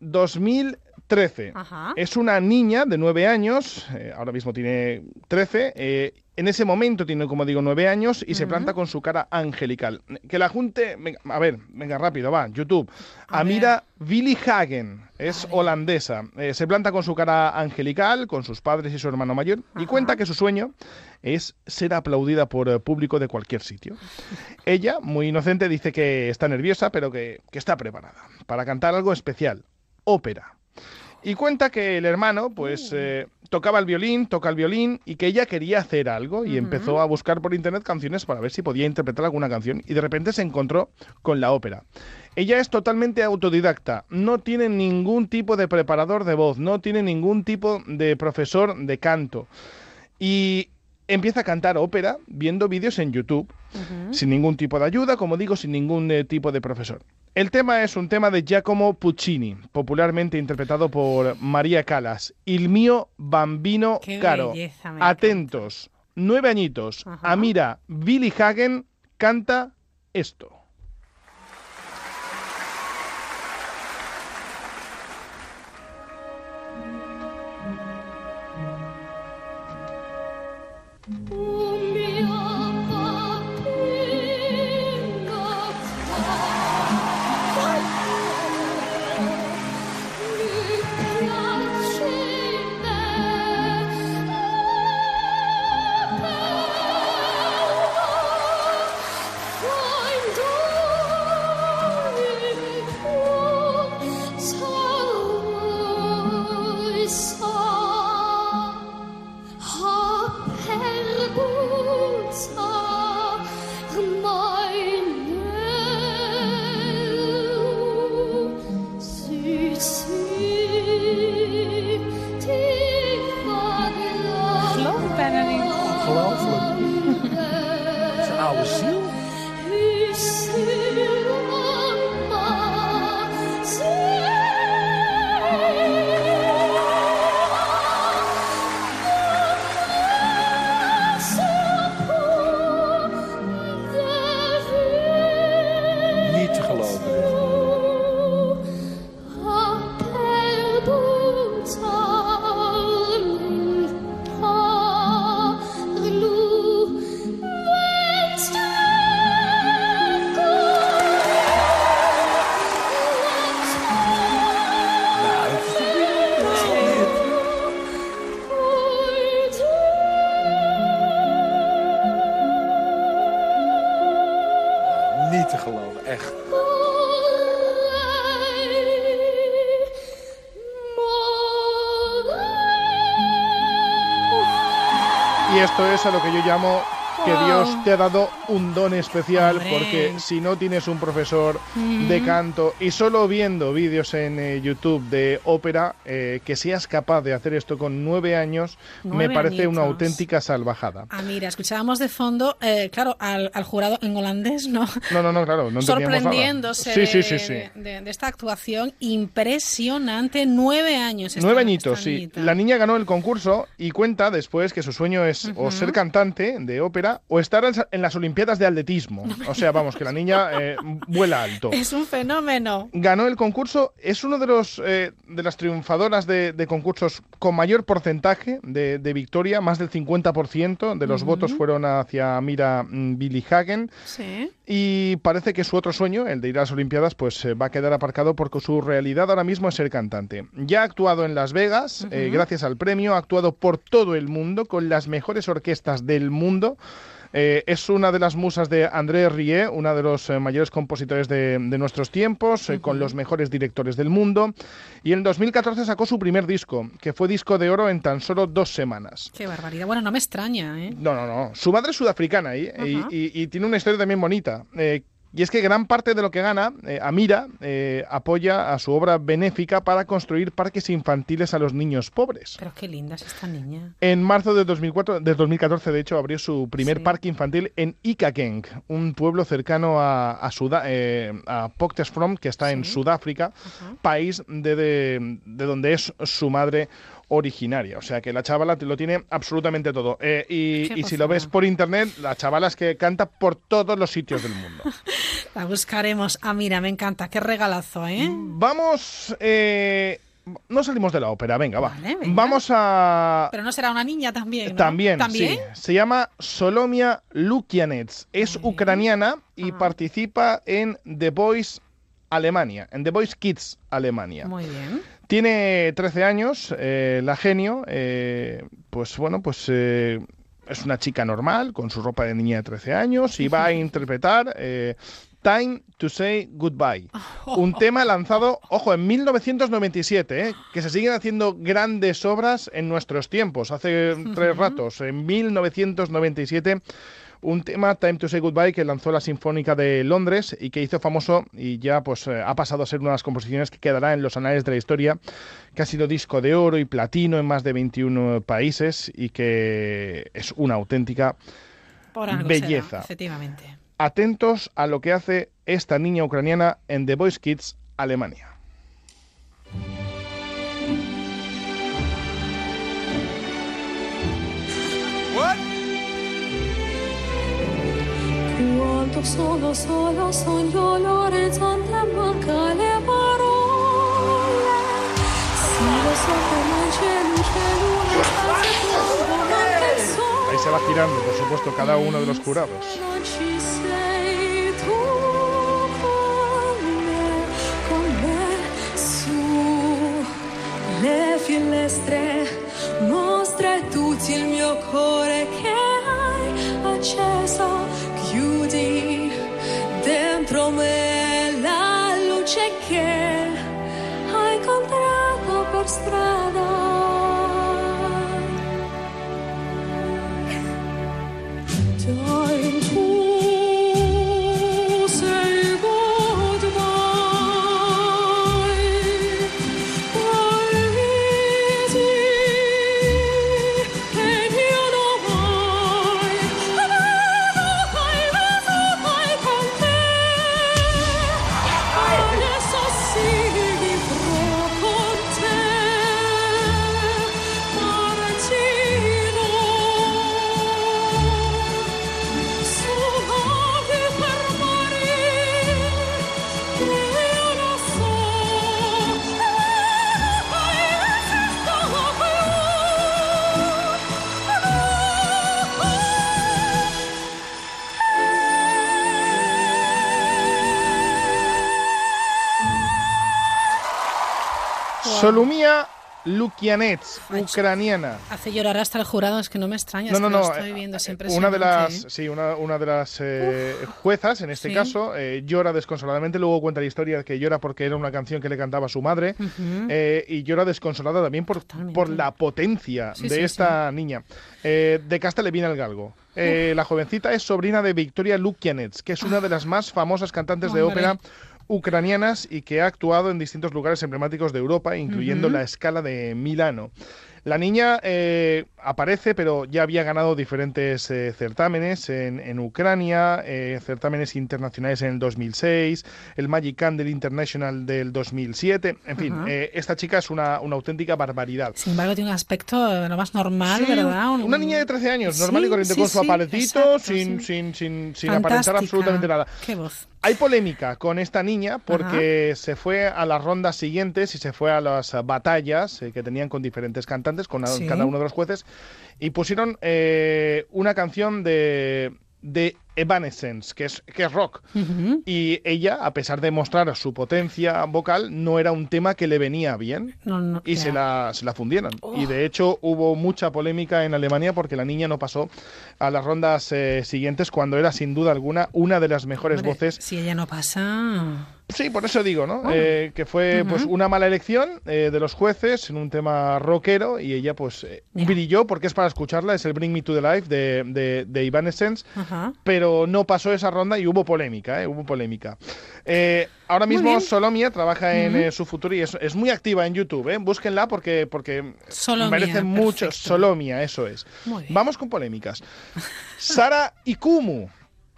Speaker 29: 2013.
Speaker 31: Ajá.
Speaker 29: Es una niña de 9 años, eh, ahora mismo tiene 13, eh, en ese momento tiene, como digo, 9 años y se planta con su cara angelical. Que la junte, a ver, venga rápido, va, YouTube.
Speaker 31: A
Speaker 29: Amira Billy Hagen, es holandesa. Eh, se planta con su cara angelical, con sus padres y su hermano mayor, y cuenta que su sueño es ser aplaudida por eh, público de cualquier sitio. (laughs) Ella, muy inocente, dice que está nerviosa, pero que, que está preparada para cantar algo especial, ópera. Y cuenta que el hermano, pues, eh, tocaba el violín, toca el violín, y que ella quería hacer algo, y empezó a buscar por internet canciones para ver si podía interpretar alguna canción, y de repente se encontró con la ópera. Ella es totalmente autodidacta, no tiene ningún tipo de preparador de voz, no tiene ningún tipo de profesor de canto. Y empieza a cantar ópera viendo vídeos en YouTube, sin ningún tipo de ayuda, como digo, sin ningún eh, tipo de profesor. El tema es un tema de Giacomo Puccini, popularmente interpretado por María Calas. Il mio bambino
Speaker 31: Qué
Speaker 29: caro.
Speaker 31: belleza,
Speaker 29: Atentos, nueve añitos. Amira Billy Hagen canta esto. A lo que yo llamo que
Speaker 1: Wow.
Speaker 29: Dios te ha dado un don especial
Speaker 1: Hombre.
Speaker 29: porque si no tienes un profesor de
Speaker 1: Ujú.
Speaker 29: canto y solo viendo vídeos en eh, YouTube de ópera, eh, que seas capaz de hacer esto con nueve años, me parece una auténtica salvajada.
Speaker 1: Ah, mira, escuchábamos de fondo, eh, claro, al, al jurado en holandés, ¿no?
Speaker 29: No, no, no, claro, no entendíamos nada.
Speaker 1: Sorprendiéndose
Speaker 29: Sí,
Speaker 1: de,
Speaker 29: sí, sí.
Speaker 1: de- de- de esta actuación impresionante. Nueve años.
Speaker 29: Nueve añitos, sí. La niña ganó el concurso y cuenta después que su sueño es o ser cantante de ópera o estar en las Olimpiadas de atletismo. O sea, vamos, que la niña eh, vuela alto.
Speaker 1: Es un fenómeno.
Speaker 29: Ganó el concurso, es uno de los eh, de las triunfadoras de, de concursos con mayor porcentaje de, de victoria, más del 50% de los votos fueron hacia Mira mm, Billy Hagen.
Speaker 1: Sí.
Speaker 29: Y parece que su otro sueño, el de ir a las Olimpiadas, pues eh, va a quedar aparcado porque su realidad ahora mismo es ser cantante. Ya ha actuado en Las Vegas, eh, gracias al premio, ha actuado por todo el mundo, con las mejores orquestas del mundo. Eh, es una de las musas de André Rie, uno de los eh, mayores compositores de, de nuestros tiempos, eh, con los mejores directores del mundo. Y en 2014 sacó su primer disco, que fue disco de oro en tan solo dos semanas.
Speaker 1: Qué barbaridad. Bueno, no me extraña, ¿eh?
Speaker 29: No, no, no. Su madre es sudafricana ¿eh? y- y tiene una historia también bonita. Y es que gran parte de lo que gana, eh, Amira eh, apoya a su obra benéfica para construir parques infantiles a los niños pobres.
Speaker 1: Pero qué linda es esta niña.
Speaker 29: En marzo de 2004, de 2014, de hecho, abrió su primer parque infantil en Ikageng, un pueblo cercano a, a, eh, a que está en Sudáfrica, país de, de- de donde es su madre originaria. O sea que la chavala lo tiene absolutamente todo. Eh, y, si lo ves por internet, la chavala es que canta por todos los sitios del mundo. (laughs)
Speaker 1: La buscaremos. Ah, mira, me encanta. Qué regalazo, ¿eh?
Speaker 29: Vamos... eh, no salimos de la ópera, venga, va.
Speaker 1: Vale, venga.
Speaker 29: Vamos a...
Speaker 1: Pero no será una niña también, ¿no?
Speaker 29: También,
Speaker 1: ¿También?
Speaker 29: sí. Se llama Solomia Lukianets. Es ucraniana y participa en The Voice Alemania, en The Voice Kids Alemania.
Speaker 1: Muy bien.
Speaker 29: Tiene 13 años, eh, la genio, eh, pues bueno, pues eh, es una chica normal, con su ropa de niña de 13 años, y va a (laughs) interpretar eh, Time to Say Goodbye, (laughs) un tema lanzado, ojo, en 1997, eh, que se siguen haciendo grandes obras en nuestros tiempos, hace tres (laughs) ratos, en 1997 un tema, Time to Say Goodbye, que lanzó la Sinfónica de Londres y que hizo famoso y ya pues eh, ha pasado a ser una de las composiciones que quedará en los anales de la historia, que ha sido disco de oro y platino en más de 21 países y que es una auténtica
Speaker 1: Por algo
Speaker 29: belleza.
Speaker 1: será, efectivamente.
Speaker 29: Atentos a lo que hace esta niña ucraniana en The Voice Kids Alemania.
Speaker 7: Quanto solo, solo sogno l'orizzonte manca le parole Sì, lo so che non c'è luce, luna, stanze piombo, manca il sole
Speaker 29: Ahí se va girando, por supuesto, cada uno de los jurados.
Speaker 7: Non ci sei tu con me, con me Su le finestre mostra tutti il mio cuore che hai acceso Chiudi dentro me la luce che hai incontrato per strada
Speaker 29: Solumía Lukianets, ucraniana.
Speaker 1: Hace llorar hasta el jurado, es que no me extraña.
Speaker 29: No, no, no.
Speaker 1: estoy viendo,
Speaker 29: eh, una de las,
Speaker 1: ¿eh?
Speaker 29: sí, una, una de las eh, juezas, en este
Speaker 1: sí.
Speaker 29: caso, eh, llora desconsoladamente. Luego cuenta la historia que llora porque era una canción que le cantaba su madre y llora desconsolada también por, por la potencia
Speaker 1: Sí,
Speaker 29: de
Speaker 1: sí,
Speaker 29: esta niña. De casta le viene el galgo. La jovencita es sobrina de Victoria Lukianets, que es una de las más famosas cantantes de
Speaker 1: Hombre.
Speaker 29: Ucranianas y que ha actuado en distintos lugares emblemáticos de Europa, incluyendo la Scala de Milano. La niña eh, aparece, pero ya había ganado diferentes eh, certámenes en, en Ucrania, eh, certámenes internacionales en el 2006, el Magic Candle International del 2007. En fin, eh, esta chica es una, una auténtica barbaridad.
Speaker 1: Sin embargo, tiene un aspecto lo más normal,
Speaker 29: Sí,
Speaker 1: ¿verdad? Un-
Speaker 29: Una niña de 13 años, normal
Speaker 1: Sí,
Speaker 29: y corriente,
Speaker 1: sí,
Speaker 29: con su aparatito,
Speaker 1: exacto,
Speaker 29: sin, sin, sin, sin aparentar absolutamente nada.
Speaker 1: Qué voz.
Speaker 29: Hay polémica con esta niña porque se fue a las rondas siguientes y se fue a las batallas que tenían con diferentes cantantes, con
Speaker 1: Sí.
Speaker 29: cada uno de los jueces, y pusieron eh, una canción de, de Evanescence, que es, que es rock. Y ella, a pesar de mostrar su potencia vocal, no era un tema que le venía bien.
Speaker 1: No, no,
Speaker 29: y se la, se la fundieron.
Speaker 1: Oh.
Speaker 29: Y de hecho hubo mucha polémica en Alemania porque la niña no pasó a las rondas eh, siguientes cuando era sin duda alguna una de las mejores
Speaker 1: Hombre,
Speaker 29: voces
Speaker 1: Si ella no pasa.
Speaker 29: Sí, por eso digo, ¿no?
Speaker 1: Bueno.
Speaker 29: Eh, que fue pues una mala elección eh, de los jueces en un tema rockero y ella pues eh, brilló porque es para escucharla, es el Bring Me to the Life de, de, de Evanescence,
Speaker 1: Ajá.
Speaker 29: pero no pasó esa ronda y hubo polémica, ¿eh? Hubo polémica. Ahora mismo. Solomia trabaja en su futuro y es, es muy activa en YouTube, ¿eh? Búsquenla porque, porque
Speaker 1: Solomia,
Speaker 29: merece mucho. Solomia, eso es. Vamos con polémicas. Sara Ikumu,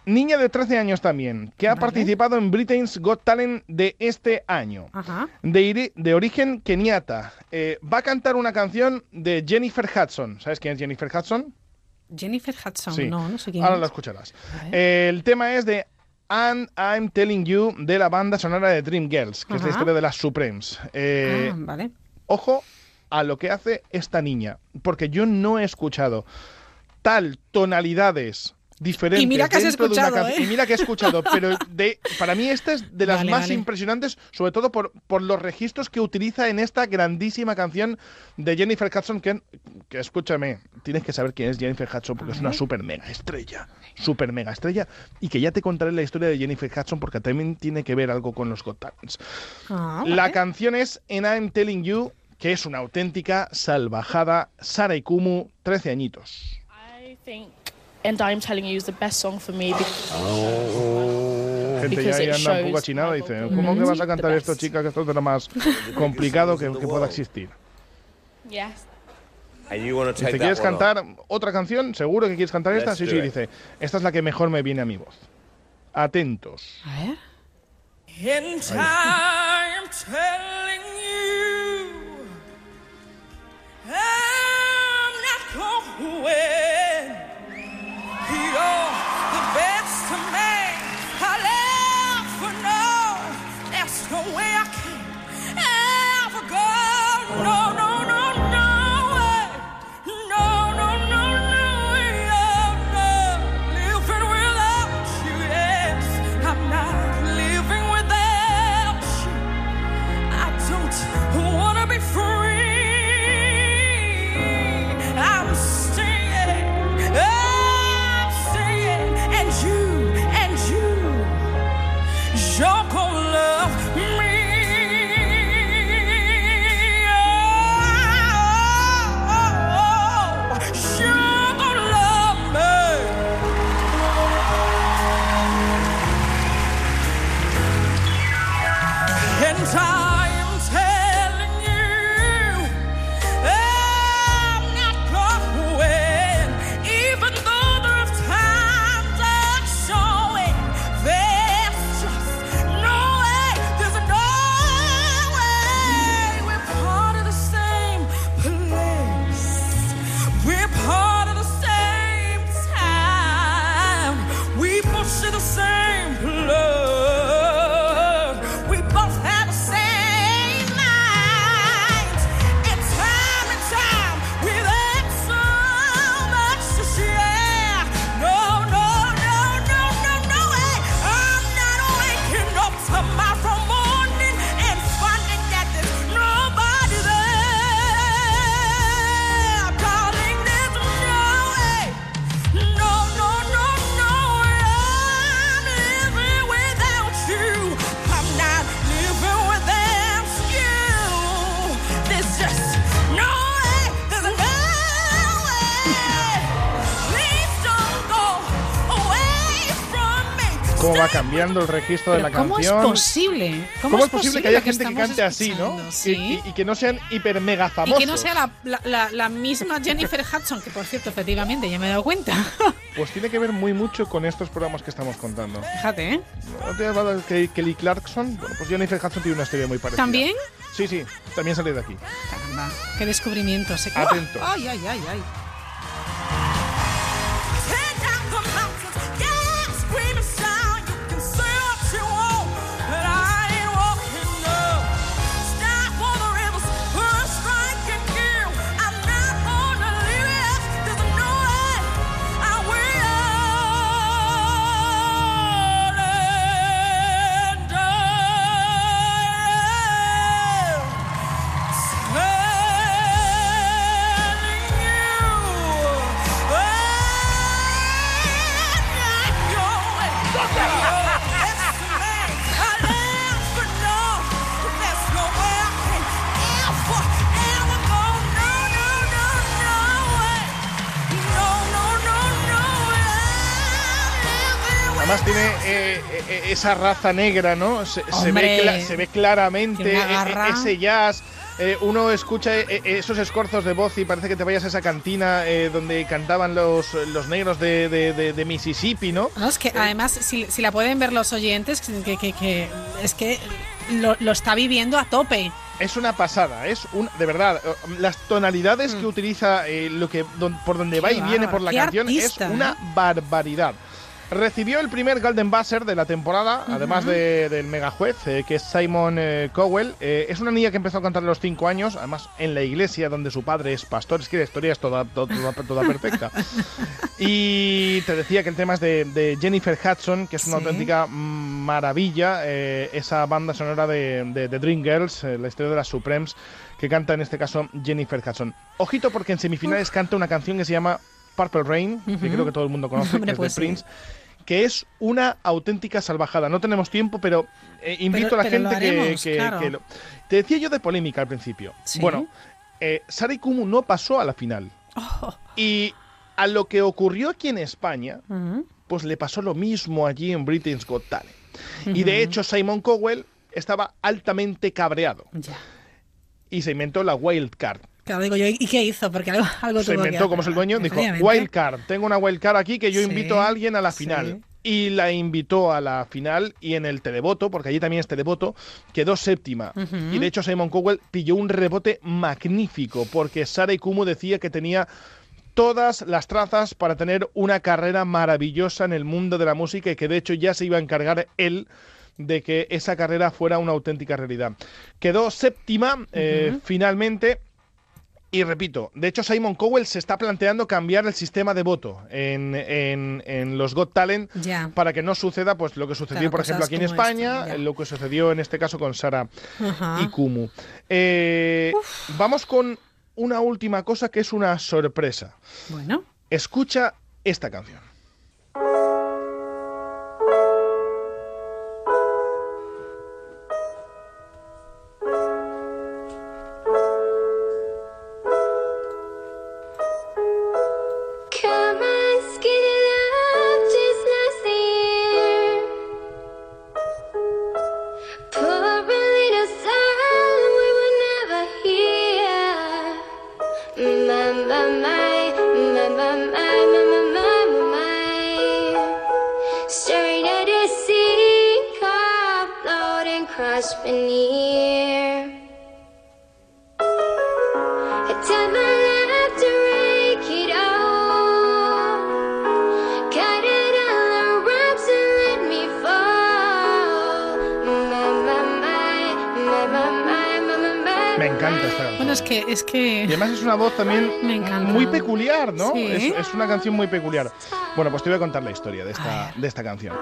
Speaker 29: niña de 13 años también, que ha participado en Britain's Got Talent de este año.
Speaker 1: Ajá.
Speaker 29: De, origen keniata. Eh, va a cantar una canción de Jennifer Hudson. ¿Sabes quién es Jennifer Hudson?
Speaker 1: Jennifer Hudson,
Speaker 29: Sí.
Speaker 1: no, no sé quién
Speaker 29: Ahora
Speaker 1: es.
Speaker 29: lo escucharás. el tema es de And I'm Telling You de la banda sonora de Dreamgirls, que es la historia de las Supremes. Eh,
Speaker 1: Ah, vale.
Speaker 29: Ojo a lo que hace esta niña, porque yo no he escuchado tal tonalidades diferentes
Speaker 1: Y mira que has
Speaker 29: dentro de una
Speaker 1: escuchado,
Speaker 29: canción-
Speaker 1: ¿eh?
Speaker 29: y mira que he escuchado pero (laughs) de para mí esta es de las
Speaker 1: Vale,
Speaker 29: más
Speaker 1: vale.
Speaker 29: impresionantes sobre todo por, por los registros que utiliza en esta grandísima canción de Jennifer Hudson que, que escúchame tienes que saber quién es Jennifer Hudson porque es una super mega estrella super mega estrella y que ya te contaré la historia de Jennifer Hudson porque también tiene que ver algo con los Got Talents
Speaker 1: Ah,
Speaker 29: la canción es And I'm Telling You, que es una auténtica salvajada. Sara Ikumu, 13 añitos.
Speaker 32: I think And I'm Telling You is the best song for me. because-
Speaker 29: Gente ya, ya anda un poco
Speaker 32: shows
Speaker 29: achinada y dice, ¿cómo que
Speaker 32: vocal
Speaker 29: vas a cantar esto, chica? Que esto es de lo más complicado que, que pueda existir.
Speaker 32: Yes.
Speaker 33: And you want to
Speaker 29: Dice,
Speaker 33: take
Speaker 29: ¿quieres cantar otra canción? ¿Seguro que quieres cantar esta?
Speaker 33: Let's
Speaker 29: Sí, sí,
Speaker 33: it.
Speaker 29: dice, esta es la que mejor me viene a mi voz. Atentos.
Speaker 1: A ver.
Speaker 31: In time, telling you I'm not going.
Speaker 29: Cambiando el registro de la
Speaker 1: ¿Cómo
Speaker 29: canción.
Speaker 1: es posible?
Speaker 29: ¿Cómo, es posible que haya gente que
Speaker 1: estamos
Speaker 29: cante así, no?
Speaker 1: escuchando?
Speaker 29: Y-
Speaker 1: Sí.
Speaker 29: Y, y que no sean hiper mega
Speaker 1: Y
Speaker 29: famosos.
Speaker 1: que no sea la, la- la- la misma Jennifer Hudson, que por cierto, efectivamente, ya me he dado cuenta. (laughs)
Speaker 29: Pues tiene que ver muy mucho con estos programas que estamos contando.
Speaker 1: Fíjate, ¿eh?
Speaker 29: ¿No te has de Ke- Kelly Clarkson? Bueno, pues Jennifer Hudson tiene una historia muy parecida.
Speaker 1: ¿También?
Speaker 29: Sí, sí, también sale de aquí.
Speaker 1: Caramba, qué descubrimiento. Se...
Speaker 29: Atento.
Speaker 1: ¡Ay, ay, ay, ay!
Speaker 29: Además tiene eh, eh, esa raza negra, ¿no? Se, ve, se ve claramente eh, eh, ese jazz. Eh, uno escucha eh, eh, esos escorzos de voz y parece que te vayas a esa cantina eh, donde cantaban los, los negros de, de- de- de Mississippi, ¿no?
Speaker 1: No, es que además, si, si la pueden ver los oyentes, que, que- que- es que lo, lo está viviendo a tope.
Speaker 29: Es una pasada, es un de verdad. eh, Las tonalidades que utiliza, eh, lo que don- por donde va
Speaker 1: Mm.
Speaker 29: Y viene por la canción
Speaker 1: artista,
Speaker 29: es una
Speaker 1: ¿eh?
Speaker 29: barbaridad. Recibió el primer Golden Buzzer de la temporada, además de- del mega juez, eh, que es Simon eh, Cowell. Eh, es una niña que empezó a cantar a los 5 años, además en la iglesia donde su padre es pastor. Es que la historia es toda, toda, toda- toda perfecta. (laughs) Y te decía que el tema es de, de Jennifer Hudson, que es una
Speaker 1: Sí.
Speaker 29: auténtica maravilla. eh, esa banda sonora de, de, de Dreamgirls, eh, la historia de las Supremes, que canta en este caso Jennifer Hudson. Ojito porque en semifinales canta una canción que se llama Purple Rain, que creo que todo el mundo conoce,
Speaker 1: Hombre,
Speaker 29: que es
Speaker 1: pues
Speaker 29: de
Speaker 1: sí.
Speaker 29: Prince. Que es una auténtica salvajada. No tenemos tiempo, pero eh, invito
Speaker 1: Pero-
Speaker 29: a la gente que-
Speaker 1: haremos,
Speaker 29: que,
Speaker 1: claro.
Speaker 29: que lo- Te decía yo de polémica al principio.
Speaker 1: Sí.
Speaker 29: Bueno, eh, Sara y Kumu no pasó a la final.
Speaker 1: Oh.
Speaker 29: Y a lo que ocurrió aquí en España, pues le pasó lo mismo allí en Britain's Got Talent. Y de hecho Simon Cowell estaba altamente cabreado.
Speaker 1: Ya.
Speaker 29: Y se inventó la wild card.
Speaker 1: Claro, digo yo, ¿y qué hizo? Porque algo, (laughs) algo
Speaker 29: Se
Speaker 1: tuvo que
Speaker 29: inventó como es el dueño, dijo,
Speaker 1: efectivamente.
Speaker 29: wild card, tengo una wild card aquí que yo
Speaker 1: Sí,
Speaker 29: invito a alguien a la
Speaker 1: sí.
Speaker 29: final. Y la invitó a la final y en el televoto, porque allí también es televoto, quedó séptima. Y de hecho Simon Cowell pilló un rebote magnífico, porque Sara Ikumu decía que tenía todas las trazas para tener una carrera maravillosa en el mundo de la música y que de hecho ya se iba a encargar él de que esa carrera fuera una auténtica realidad. Quedó séptima eh, finalmente y repito, de hecho Simon Cowell se está planteando cambiar el sistema de voto en, en- en los Got Talent para que no suceda pues lo que sucedió,
Speaker 1: Claro,
Speaker 29: por ejemplo, aquí en España, lo que sucedió en este caso con Sara y Kumu. Eh, vamos con una última cosa que es una sorpresa.
Speaker 1: Bueno.
Speaker 29: Escucha esta canción.
Speaker 1: Es que.
Speaker 29: Y además es una voz también
Speaker 1: Me
Speaker 29: muy peculiar, ¿no?
Speaker 1: Sí.
Speaker 29: Es, es una canción muy peculiar. Bueno, pues te voy a contar la historia de esta, de esta canción.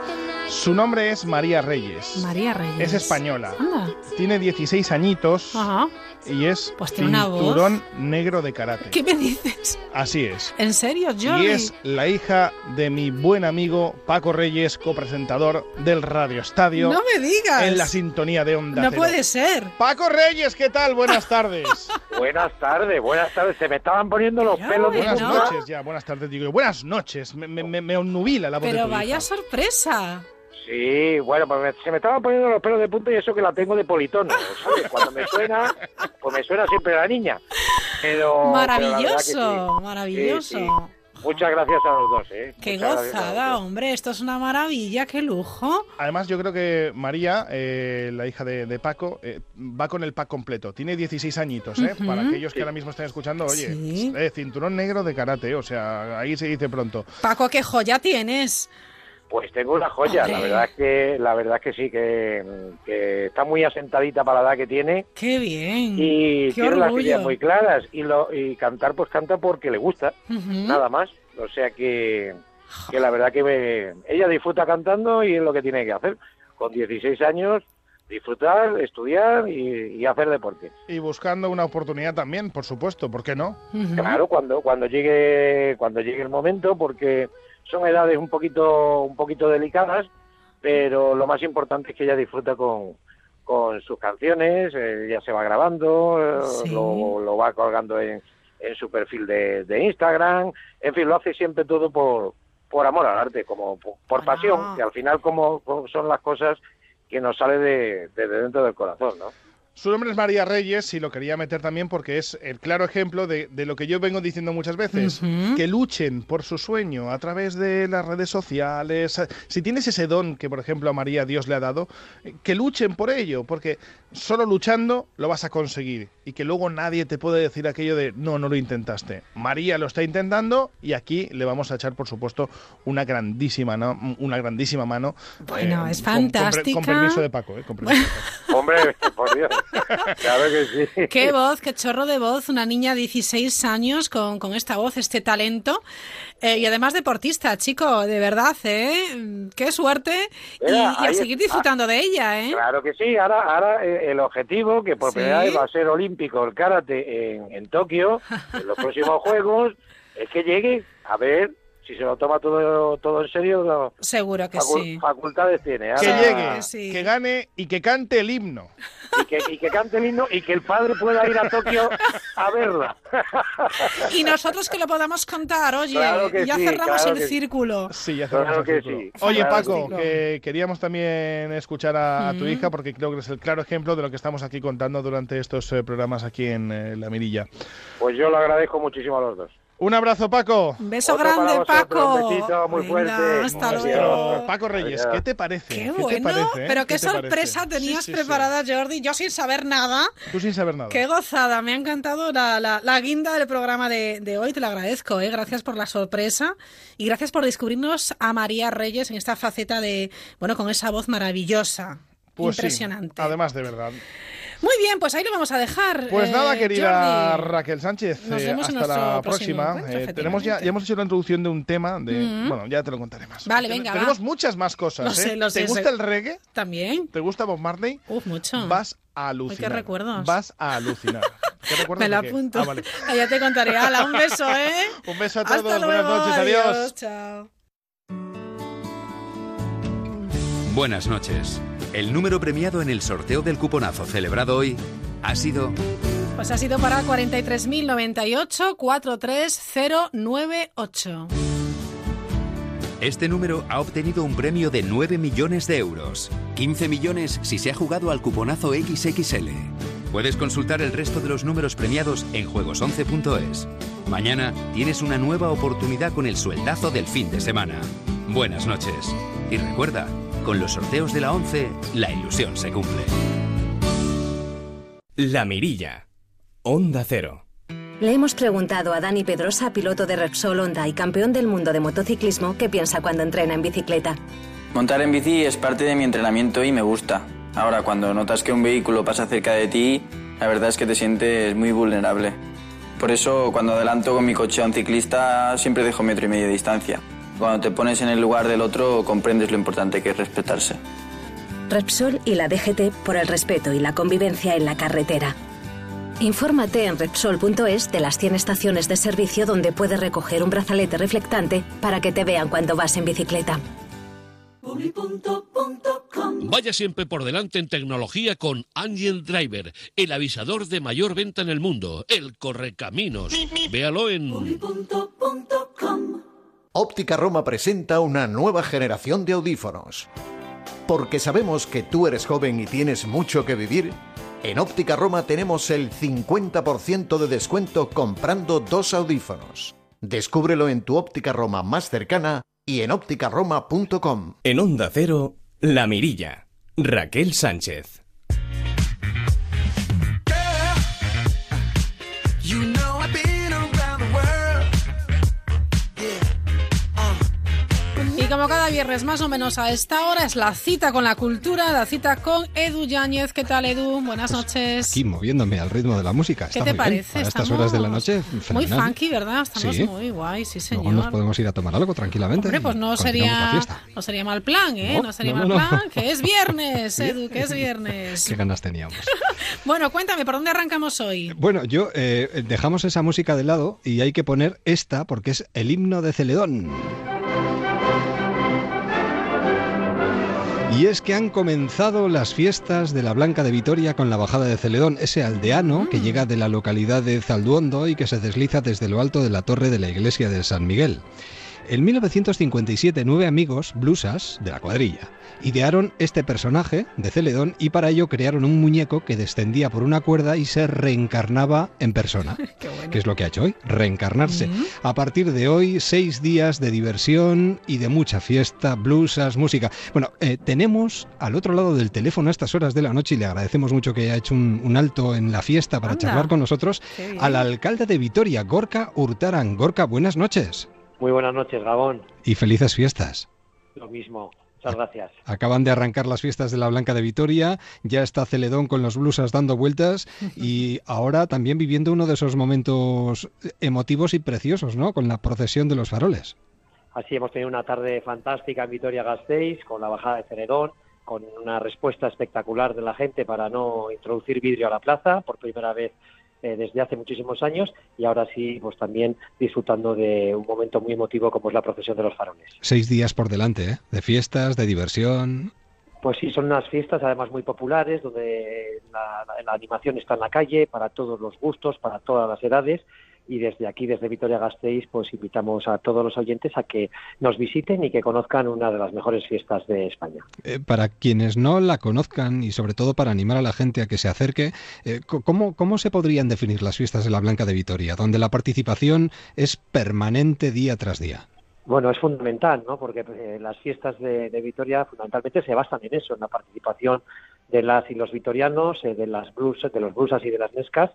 Speaker 29: Su nombre es María Reyes.
Speaker 1: María Reyes.
Speaker 29: Es española.
Speaker 1: Anda.
Speaker 29: Tiene 16 añitos
Speaker 1: Ajá.
Speaker 29: Y es
Speaker 1: Pues
Speaker 29: cinturón negro de karate.
Speaker 1: ¿Qué me dices?
Speaker 29: Así es.
Speaker 1: ¿En serio, Jordi?
Speaker 29: Y es la hija de mi buen amigo Paco Reyes, copresentador del Radio Estadio.
Speaker 1: No me digas.
Speaker 29: En la sintonía de Onda
Speaker 1: No
Speaker 29: Cero.
Speaker 1: puede ser.
Speaker 29: Paco Reyes, ¿qué tal? Buenas tardes. (laughs)
Speaker 33: Buenas tardes, buenas tardes. Se me estaban poniendo los pelos de
Speaker 29: buenas
Speaker 33: punta.
Speaker 29: noches ya, buenas tardes. Digo, buenas noches. Me, me, me- me obnubila la voz de
Speaker 1: Pero
Speaker 29: tu
Speaker 1: vaya
Speaker 29: hija.
Speaker 1: sorpresa.
Speaker 34: Sí, bueno, pues me- se me estaban poniendo los pelos de punta y eso que la tengo de politono, ¿sabes? Cuando me suena, pues me suena siempre la niña. Pero,
Speaker 1: Maravilloso,
Speaker 34: sí.
Speaker 1: maravilloso.
Speaker 34: Sí, sí. Muchas gracias a los dos, ¿eh?
Speaker 1: Qué
Speaker 34: Muchas
Speaker 1: gozada,
Speaker 34: dos.
Speaker 1: hombre, esto es una maravilla, qué lujo.
Speaker 29: Además, yo creo que María, eh, la hija de, de Paco, eh, va con el pack completo. Tiene 16 añitos, ¿eh? Para aquellos que
Speaker 1: Sí.
Speaker 29: ahora mismo están escuchando, oye,
Speaker 1: Sí.
Speaker 29: eh, cinturón negro de karate, o sea, ahí se dice pronto.
Speaker 1: Paco, qué joya tienes.
Speaker 34: Pues tengo una joya, la verdad es que la verdad es que sí, que, que está muy asentadita para la edad que tiene
Speaker 1: Qué bien.
Speaker 34: y
Speaker 1: qué
Speaker 34: tiene las ideas muy claras y lo y cantar pues canta porque le gusta, nada más. O sea que, que la verdad que me- ella disfruta cantando y es lo que tiene que hacer. Con 16 años, disfrutar, estudiar y, y hacer deporte.
Speaker 29: Y buscando una oportunidad también, por supuesto, ¿por qué no?
Speaker 34: Claro, cuando cuando llegue cuando llegue el momento, porque son edades un poquito un poquito delicadas, pero lo más importante es que ella disfruta con, con sus canciones, eh, ya se va grabando, eh,
Speaker 1: Sí.
Speaker 34: lo, lo va colgando en, en su perfil de, de Instagram, en fin, lo hace siempre todo por por amor al arte, como por, por pasión, que al final como, como son las cosas que nos sale de, de dentro del corazón, ¿no?
Speaker 29: Su nombre es María Reyes y lo quería meter también porque es el claro ejemplo de, de lo que yo vengo diciendo muchas veces, que luchen por su sueño a través de las redes sociales. Si tienes ese don que, por ejemplo, a María Dios le ha dado, eh, que luchen por ello, porque solo luchando lo vas a conseguir y que luego nadie te puede decir aquello de no, no lo intentaste. María lo está intentando y aquí le vamos a echar, por supuesto, una grandísima, ¿no? una grandísima mano.
Speaker 1: Bueno, es
Speaker 29: con- con
Speaker 1: fantástica.
Speaker 29: Con, permiso de Paco, ¿eh? Con permiso de Paco. (laughs)
Speaker 34: Hombre, por Dios, claro que sí.
Speaker 1: Qué voz, qué chorro de voz, una niña de 16 años con, con esta voz, este talento. Eh, y además deportista, chico, de verdad, ¿eh? Qué suerte. Y,
Speaker 34: Mira,
Speaker 1: y a seguir disfrutando de ella, ¿eh?
Speaker 34: Claro que sí, ahora, ahora eh, el objetivo, que por
Speaker 1: Sí.
Speaker 34: primera vez va a ser olímpico el karate en, en Tokio, (laughs) en los próximos Juegos, es que llegue a ver si se lo toma todo, todo en serio. lo-
Speaker 1: Seguro que
Speaker 34: facu-
Speaker 1: sí.
Speaker 34: Facultades tiene.
Speaker 29: Que
Speaker 34: Ahora-
Speaker 29: llegue, que gane y que cante el himno.
Speaker 34: Y que, y que cante el himno y que el padre pueda ir a Tokio a verla.
Speaker 1: Y nosotros que lo podamos contar, oye,
Speaker 34: Claro que
Speaker 1: ya
Speaker 34: sí,
Speaker 1: cerramos
Speaker 34: claro
Speaker 1: el
Speaker 34: que
Speaker 1: círculo.
Speaker 29: Sí, ya
Speaker 34: Claro
Speaker 29: cerramos el
Speaker 34: que
Speaker 29: círculo.
Speaker 34: sí.
Speaker 29: Oye. Paco, que queríamos también escuchar a, a tu
Speaker 1: Mm.
Speaker 29: hija porque creo que es el claro ejemplo de lo que estamos aquí contando durante estos eh, programas aquí en eh, La Mirilla.
Speaker 34: Pues yo lo agradezco muchísimo a los dos.
Speaker 29: Un abrazo, Paco.
Speaker 1: Un beso
Speaker 34: Otro
Speaker 1: grande,
Speaker 34: vosotros,
Speaker 1: Paco.
Speaker 34: un besito muy
Speaker 1: Venga,
Speaker 34: fuerte.
Speaker 1: hasta luego.
Speaker 29: Paco Reyes. ¿qué te parece?
Speaker 1: Qué
Speaker 29: ¿Qué
Speaker 1: bueno,
Speaker 29: te parece? eh?
Speaker 1: pero qué,
Speaker 29: te parece?
Speaker 1: sorpresa tenías
Speaker 29: Sí, sí, sí.
Speaker 1: preparada, Jordi. Yo sin saber nada.
Speaker 29: Tú sin saber nada.
Speaker 1: Qué gozada, me ha encantado la, la- la guinda del programa de, de hoy, te lo agradezco, ¿eh? gracias por la sorpresa y gracias por descubrirnos a María Reyes en esta faceta de, bueno, con esa voz maravillosa,
Speaker 29: Pues sí,
Speaker 1: impresionante.
Speaker 29: además de verdad.
Speaker 1: Muy bien, pues ahí lo vamos a dejar.
Speaker 29: Pues
Speaker 1: eh,
Speaker 29: nada, querida
Speaker 1: Jordi.
Speaker 29: Raquel Sánchez,
Speaker 1: Nos
Speaker 29: eh,
Speaker 1: vemos
Speaker 29: hasta la próxima. Eh, tenemos ya, ya hemos hecho la introducción de un tema de,
Speaker 1: Ujú.
Speaker 29: bueno, ya te lo contaré más.
Speaker 1: Vale,
Speaker 29: Ten-
Speaker 1: venga,
Speaker 29: Tenemos
Speaker 1: va.
Speaker 29: muchas más cosas.
Speaker 1: Lo
Speaker 29: ¿eh?
Speaker 1: sé, lo sé,
Speaker 29: ¿Te gusta
Speaker 1: sé.
Speaker 29: el reggae?
Speaker 1: También.
Speaker 29: ¿Te gusta Bob Marley?
Speaker 1: Uf, mucho.
Speaker 29: Vas a alucinar.
Speaker 1: qué recuerdos.
Speaker 29: Vas a alucinar. ¿Qué (laughs) recuerdos
Speaker 1: Me lo apunto.
Speaker 29: Ah, vale. (laughs)
Speaker 1: Ah, ya te contaré. Hala, un beso, ¿eh? (laughs)
Speaker 29: Un beso a
Speaker 1: Hasta
Speaker 29: todos.
Speaker 1: luego,
Speaker 29: Buenas noches. Adiós.
Speaker 1: adiós, Chao.
Speaker 2: Buenas noches. El número premiado en el sorteo del cuponazo celebrado hoy ha sido
Speaker 1: Pues ha sido para 43.098 43098.
Speaker 2: Este número ha obtenido un premio de 9 millones de euros. 15 millones si se ha jugado al cuponazo XXL. Puedes consultar el resto de los números premiados en juegos11.es. Mañana tienes una nueva oportunidad con el sueldazo del fin de semana. Buenas noches. Y recuerda, con los sorteos de la 11, la ilusión se cumple.
Speaker 35: La Mirilla. Onda Cero.
Speaker 36: Le hemos preguntado a Dani Pedrosa, piloto de Repsol Honda y campeón del mundo de motociclismo, qué piensa cuando entrena en bicicleta.
Speaker 37: Montar en bici es parte de mi entrenamiento y me gusta. Ahora, cuando notas que un vehículo pasa cerca de ti, la verdad es que te sientes muy vulnerable. Por eso, cuando adelanto con mi coche a un ciclista, siempre dejo metro y medio de distancia. Cuando te pones en el lugar del otro, comprendes lo importante que es respetarse.
Speaker 36: Repsol y la DGT por el respeto y la convivencia en la carretera. Infórmate en Repsol.es de las 100 estaciones de servicio donde puedes recoger un brazalete reflectante para que te vean cuando vas en bicicleta.
Speaker 38: Vaya siempre por delante en tecnología con Angel Driver, el avisador de mayor venta en el mundo, el correcaminos. Véalo en
Speaker 39: Óptica Roma presenta una nueva generación de audífonos.
Speaker 40: porque sabemos que tú eres joven y tienes mucho que vivir, en Óptica Roma tenemos el 50% de descuento comprando dos audífonos. Descúbrelo en tu óptica Roma más cercana y en ópticaroma.com.
Speaker 2: En Onda Cero, La Mirilla. Raquel Sánchez.
Speaker 1: Como cada viernes más o menos a esta hora es la cita con la cultura, la cita con Edu Yáñez. ¿Qué tal Edu? Buenas noches.
Speaker 41: Aquí moviéndome al ritmo de la música.
Speaker 1: ¿Qué
Speaker 41: Está
Speaker 1: te
Speaker 41: muy bien.
Speaker 1: parece?
Speaker 41: Para estas
Speaker 1: Estamos
Speaker 41: horas de la noche,
Speaker 1: Muy
Speaker 41: fenomenal.
Speaker 1: funky, ¿verdad? Estamos
Speaker 41: Sí.
Speaker 1: muy guay, sí señor.
Speaker 41: Luego nos podemos ir a tomar algo tranquilamente.
Speaker 1: Hombre, pues no sería, no sería mal plan, ¿eh?
Speaker 41: No,
Speaker 1: No, sería
Speaker 41: no,
Speaker 1: mal plan, que es viernes, Edu, que es viernes. (laughs)
Speaker 41: Qué ganas teníamos. (laughs)
Speaker 1: Bueno, cuéntame, ¿por dónde arrancamos hoy?
Speaker 41: Bueno, yo eh, dejamos esa música de lado y hay que poner esta porque es el himno de Celedón. Y es que han comenzado las fiestas de la Blanca de Vitoria con la bajada de Celedón, ese aldeano que llega de la localidad de Zalduondo y que se desliza desde lo alto de la torre de la iglesia de San Miguel. En 1957, nueve amigos, blusas, de la cuadrilla, idearon este personaje de Celedón y para ello crearon un muñeco que descendía por una cuerda y se reencarnaba en persona. (laughs) que es lo que ha hecho hoy, reencarnarse. A partir de hoy, seis días de diversión y de mucha fiesta, blusas, música. Bueno, eh, tenemos al otro lado del teléfono a estas horas de la noche y le agradecemos mucho que haya hecho un, un alto en la fiesta para
Speaker 42: Anda.
Speaker 41: charlar con nosotros al alcalde de Vitoria, Gorka Hurtaran. Gorka, buenas noches
Speaker 33: Muy buenas noches, Gabón.
Speaker 41: y felices fiestas.
Speaker 33: Lo mismo. Muchas gracias.
Speaker 41: Acaban de arrancar las fiestas de la Blanca de Vitoria, ya está Celedón con los blusas dando vueltas y (laughs) ahora también viviendo uno de esos momentos emotivos y preciosos, ¿no? Con la procesión de los faroles.
Speaker 33: Así hemos tenido una tarde fantástica en Vitoria-Gasteiz, con la bajada de Ceredón, con una respuesta espectacular de la gente para no introducir vidrio a la plaza, por primera vez eh, desde hace muchísimos años, y ahora sí, pues también disfrutando de un momento muy emotivo como es la procesión de los faroles.
Speaker 41: Seis días por delante, ¿eh? De fiestas, de diversión.
Speaker 33: Pues sí, son unas fiestas además muy populares, donde la, la- la animación está en la calle para todos los gustos, para todas las edades. Y desde aquí, desde Vitoria-Gasteiz, pues invitamos a todos los oyentes a que nos visiten y que conozcan una de las mejores fiestas de España.
Speaker 41: Eh, para quienes no la conozcan y sobre todo para animar a la gente a que se acerque, eh, ¿cómo, ¿cómo se podrían definir las fiestas de la Blanca de Vitoria, donde la participación es permanente día tras día?
Speaker 33: Bueno, es fundamental, ¿no? Porque eh, las fiestas de, de Vitoria fundamentalmente se basan en eso, en la participación de las y los vitorianos, de las blusas, de los blusas y de las nescas,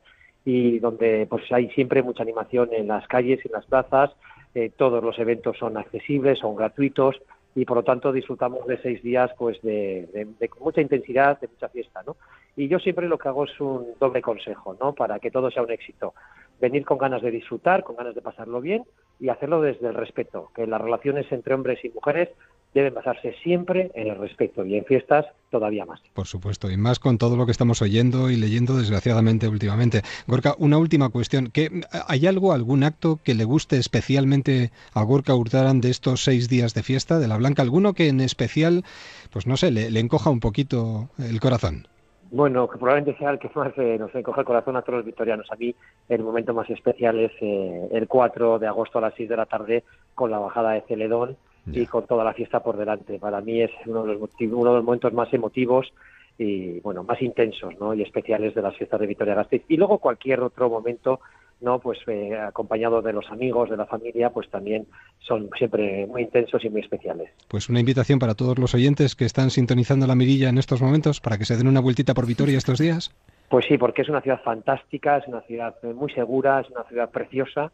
Speaker 33: y donde pues hay siempre mucha animación en las calles, en las plazas, eh, todos los eventos son accesibles, son gratuitos y por lo tanto disfrutamos de seis días pues de, de- de mucha intensidad, de mucha fiesta, ¿no? Y yo siempre lo que hago es un doble consejo, ¿no? Para que todo sea un éxito. Venir con ganas de disfrutar, con ganas de pasarlo bien y hacerlo desde el respeto, que las relaciones entre hombres y mujeres deben basarse siempre en el respeto y en fiestas todavía más.
Speaker 41: Por supuesto, y más con todo lo que estamos oyendo y leyendo desgraciadamente últimamente. Gorka, una última cuestión. ¿Qué, ¿Hay algo, algún acto que le guste especialmente a Gorka Hurtaran de estos seis días de fiesta de la Blanca? ¿Alguno que en especial, pues no sé, le, le encoja un poquito el corazón?
Speaker 33: Bueno, que probablemente sea el que más eh, nos encoge el corazón a todos los victorianos. A mí el momento más especial es eh, el 4 de agosto a las 6 de la tarde con la bajada de Celedón y con toda la fiesta por delante. Para mí es uno de los, uno de los momentos más emotivos y bueno más intensos ¿no? y especiales de las fiestas de Vitoria-Gasteiz. Y luego cualquier otro momento no pues eh, acompañado de los amigos, de la familia, pues también son siempre muy intensos y muy especiales.
Speaker 41: Pues una invitación para todos los oyentes que están sintonizando la mirilla en estos momentos para que se den una vueltita por Vitoria estos días.
Speaker 33: Pues sí, porque es una ciudad fantástica, es una ciudad muy segura, es una ciudad preciosa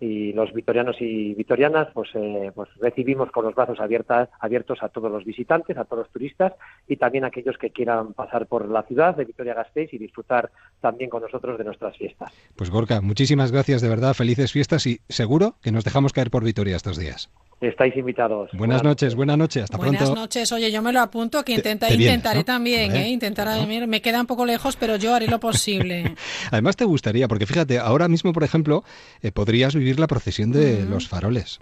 Speaker 33: y los vitorianos y vitorianas pues, eh, pues recibimos con los brazos abiertas, abiertos a todos los visitantes, a todos los turistas y también a aquellos que quieran pasar por la ciudad de Vitoria-Gasteiz y disfrutar también con nosotros de nuestras fiestas.
Speaker 41: Pues Gorka, muchísimas gracias de verdad, felices fiestas y seguro que nos dejamos caer por Vitoria estos días.
Speaker 33: Estáis invitados.
Speaker 41: Buenas noches, buenas noches, hasta
Speaker 1: Buenas
Speaker 41: pronto.
Speaker 1: noches. Oye, yo me lo apunto, que intenta,
Speaker 41: te
Speaker 1: intentaré
Speaker 41: ¿no?
Speaker 1: también, ¿eh? Intentaré, mira, me queda un poco lejos, pero yo haré lo posible. (laughs)
Speaker 41: Además te gustaría, porque fíjate, ahora mismo, por ejemplo, eh, podrías vivir la procesión de los faroles.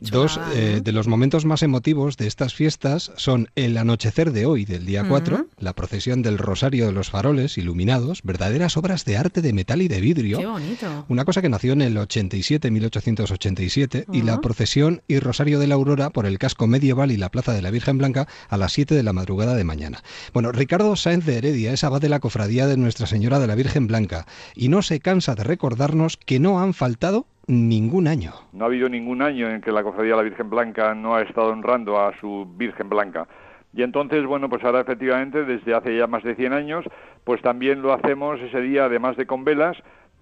Speaker 41: Dos eh, de los momentos más emotivos de estas fiestas son el anochecer de hoy, del día 4,
Speaker 1: Ujú.
Speaker 41: la procesión del Rosario de los Faroles iluminados, verdaderas obras de arte de metal y de vidrio.
Speaker 1: Qué bonito.
Speaker 41: Una cosa que nació en el 87, 1887, y la procesión y Rosario de la Aurora por el casco medieval y la Plaza de la Virgen Blanca a las 7 de la madrugada de mañana. Bueno, Ricardo Sáenz de Heredia es abad de la cofradía de Nuestra Señora de la Virgen Blanca y no se cansa de recordarnos que no han faltado ningún año.
Speaker 42: No ha habido ningún año en que la cofradía de la Virgen Blanca no ha estado honrando a su Virgen Blanca. Y entonces, bueno, pues ahora efectivamente, desde hace ya más de 100 años, pues también lo hacemos ese día, además de con velas,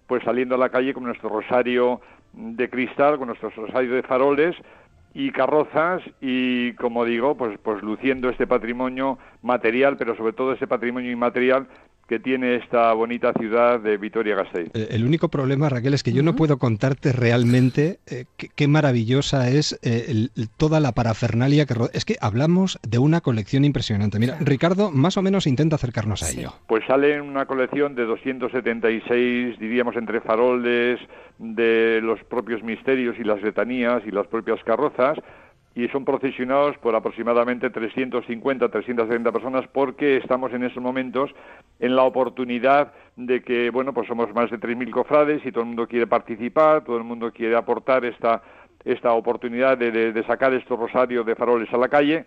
Speaker 42: pues saliendo a la calle con nuestro rosario de cristal, con nuestro rosario de faroles y carrozas y, como digo, pues, pues luciendo este patrimonio material, pero sobre todo ese patrimonio inmaterial que tiene esta bonita ciudad de Vitoria-Gasteiz.
Speaker 41: Eh, El único problema, Raquel, es que yo no puedo contarte realmente eh, qué, qué maravillosa es eh, el- toda la parafernalia que rodea. Es que hablamos de una colección impresionante. Mira, Ricardo más o menos intenta acercarnos a ello.
Speaker 42: Pues sale en una colección de 276, diríamos, entre faroles, de los propios misterios y las letanías y las propias carrozas, y son procesionados por aproximadamente 350, 370 personas, porque estamos en esos momentos en la oportunidad de que, bueno, pues somos más de 3.000 cofrades y todo el mundo quiere participar, todo el mundo quiere aportar esta, esta oportunidad de, de- de sacar estos rosarios de faroles a la calle,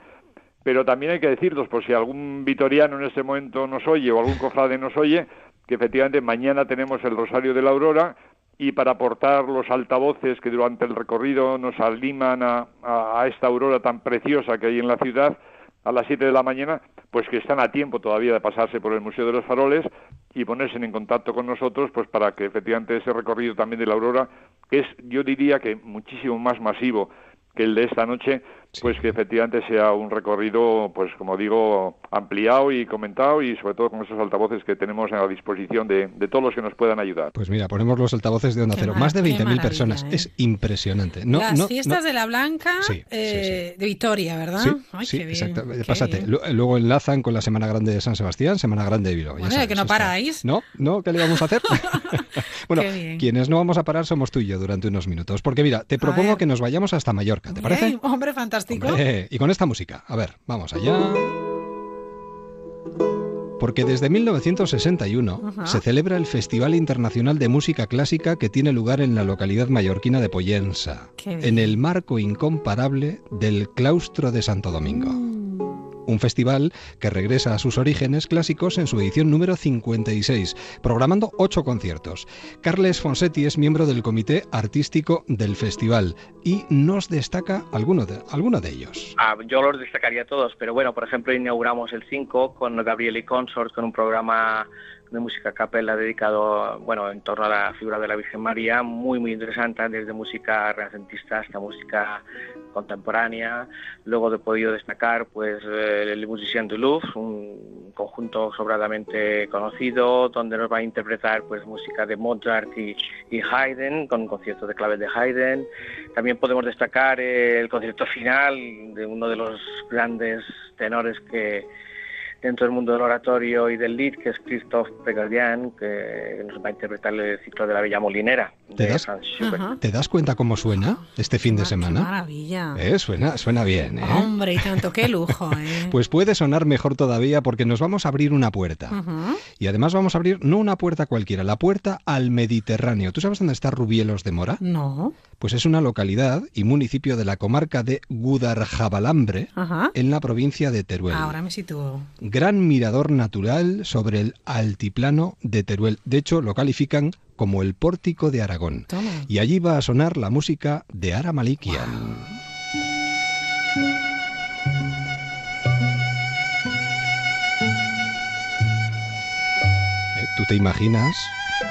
Speaker 42: pero también hay que decirlos, por si algún vitoriano en este momento nos oye o algún cofrade nos oye, que efectivamente mañana tenemos el Rosario de la Aurora y para aportar los altavoces que durante el recorrido nos animan a, a- a esta aurora tan preciosa que hay en la ciudad a las 7 de la mañana, pues que están a tiempo todavía de pasarse por el Museo de los Faroles y ponerse en contacto con nosotros, pues para que efectivamente ese recorrido también de la aurora, que es yo diría que muchísimo más masivo que el de esta noche, pues que efectivamente sea un recorrido, pues como digo, ampliado y comentado y sobre todo con esos altavoces que tenemos a disposición de, de todos los que nos puedan ayudar.
Speaker 41: Pues mira, ponemos los altavoces de Onda
Speaker 1: Qué
Speaker 41: Cero. Más de
Speaker 1: qué
Speaker 41: 20.000
Speaker 1: maravilla,
Speaker 41: personas.
Speaker 1: ¿eh?
Speaker 41: Es impresionante. No,
Speaker 1: Las
Speaker 41: no,
Speaker 1: fiestas
Speaker 41: no-
Speaker 1: de la Blanca
Speaker 41: Sí,
Speaker 1: eh, de Vitoria, ¿verdad?
Speaker 41: Sí,
Speaker 1: Ay,
Speaker 41: sí,
Speaker 1: qué bien,
Speaker 41: exacto.
Speaker 1: qué
Speaker 41: Pásate.
Speaker 1: bien.
Speaker 41: Lu- Luego enlazan con la Semana Grande de San Sebastián, Semana Grande de Bilbao. ya
Speaker 1: Bueno,
Speaker 41: sabes,
Speaker 1: que no paráis.
Speaker 41: No, no, ¿qué le vamos a hacer? (laughs) (laughs) bueno, quienes no vamos a parar somos tú y yo durante unos minutos. Porque mira, te propongo que nos vayamos hasta Mallorca, ¿te parece?
Speaker 1: Ey, hombre, fantástico.
Speaker 41: Hombre, y con esta música. A ver, vamos allá. Porque desde 1961
Speaker 1: Ajá.
Speaker 41: se celebra el Festival Internacional de Música Clásica que tiene lugar en la localidad mallorquina de
Speaker 1: bien.
Speaker 41: en el marco incomparable del claustro de Santo Domingo. Un festival que regresa a sus orígenes clásicos en su edición número 56, programando ocho conciertos. Carles Fonsetti es miembro del comité artístico del festival y nos destaca alguno de, alguno de ellos.
Speaker 43: Ah, yo los destacaría todos, pero bueno, por ejemplo, inauguramos el 5 con Gabriel Consort, con un programa de música a capella dedicado, bueno, en torno a la figura de la Virgen María, muy, muy interesante, desde música renacentista hasta música contemporánea. Luego he podido destacar, pues, eh, el Musicien du Louvre, un conjunto sobradamente conocido, donde nos va a interpretar, pues, música de Mozart y, y Haydn, con un concierto de claves de Haydn. También podemos destacar el concierto final de uno de los grandes tenores que dentro del mundo del oratorio y del lead, que es Christophe Pegadian, que nos va a interpretar el ciclo de la Bella Molinera
Speaker 41: ¿Te
Speaker 43: de
Speaker 41: das,
Speaker 43: Schubert.
Speaker 41: ¿Te das cuenta cómo suena este fin de semana?
Speaker 1: Maravilla.
Speaker 41: Eh, suena, suena bien, ¿eh?
Speaker 1: Hombre, y tanto, qué lujo, (laughs) ¿eh?
Speaker 41: Pues puede sonar mejor todavía porque nos vamos a abrir una puerta. Y además vamos a abrir no una puerta cualquiera, la puerta al Mediterráneo. ¿Tú sabes dónde está Rubielos de Mora?
Speaker 1: No.
Speaker 41: Pues es una localidad y municipio de la comarca de Gudarjabalambre, en la provincia de Teruel.
Speaker 1: Ahora me sitúo.
Speaker 41: Gran mirador natural sobre el altiplano de Teruel. De hecho, lo califican como el pórtico de Aragón.
Speaker 1: Toma.
Speaker 41: Y allí va a sonar la música de Ara Malikian. Eh, ¿Tú te imaginas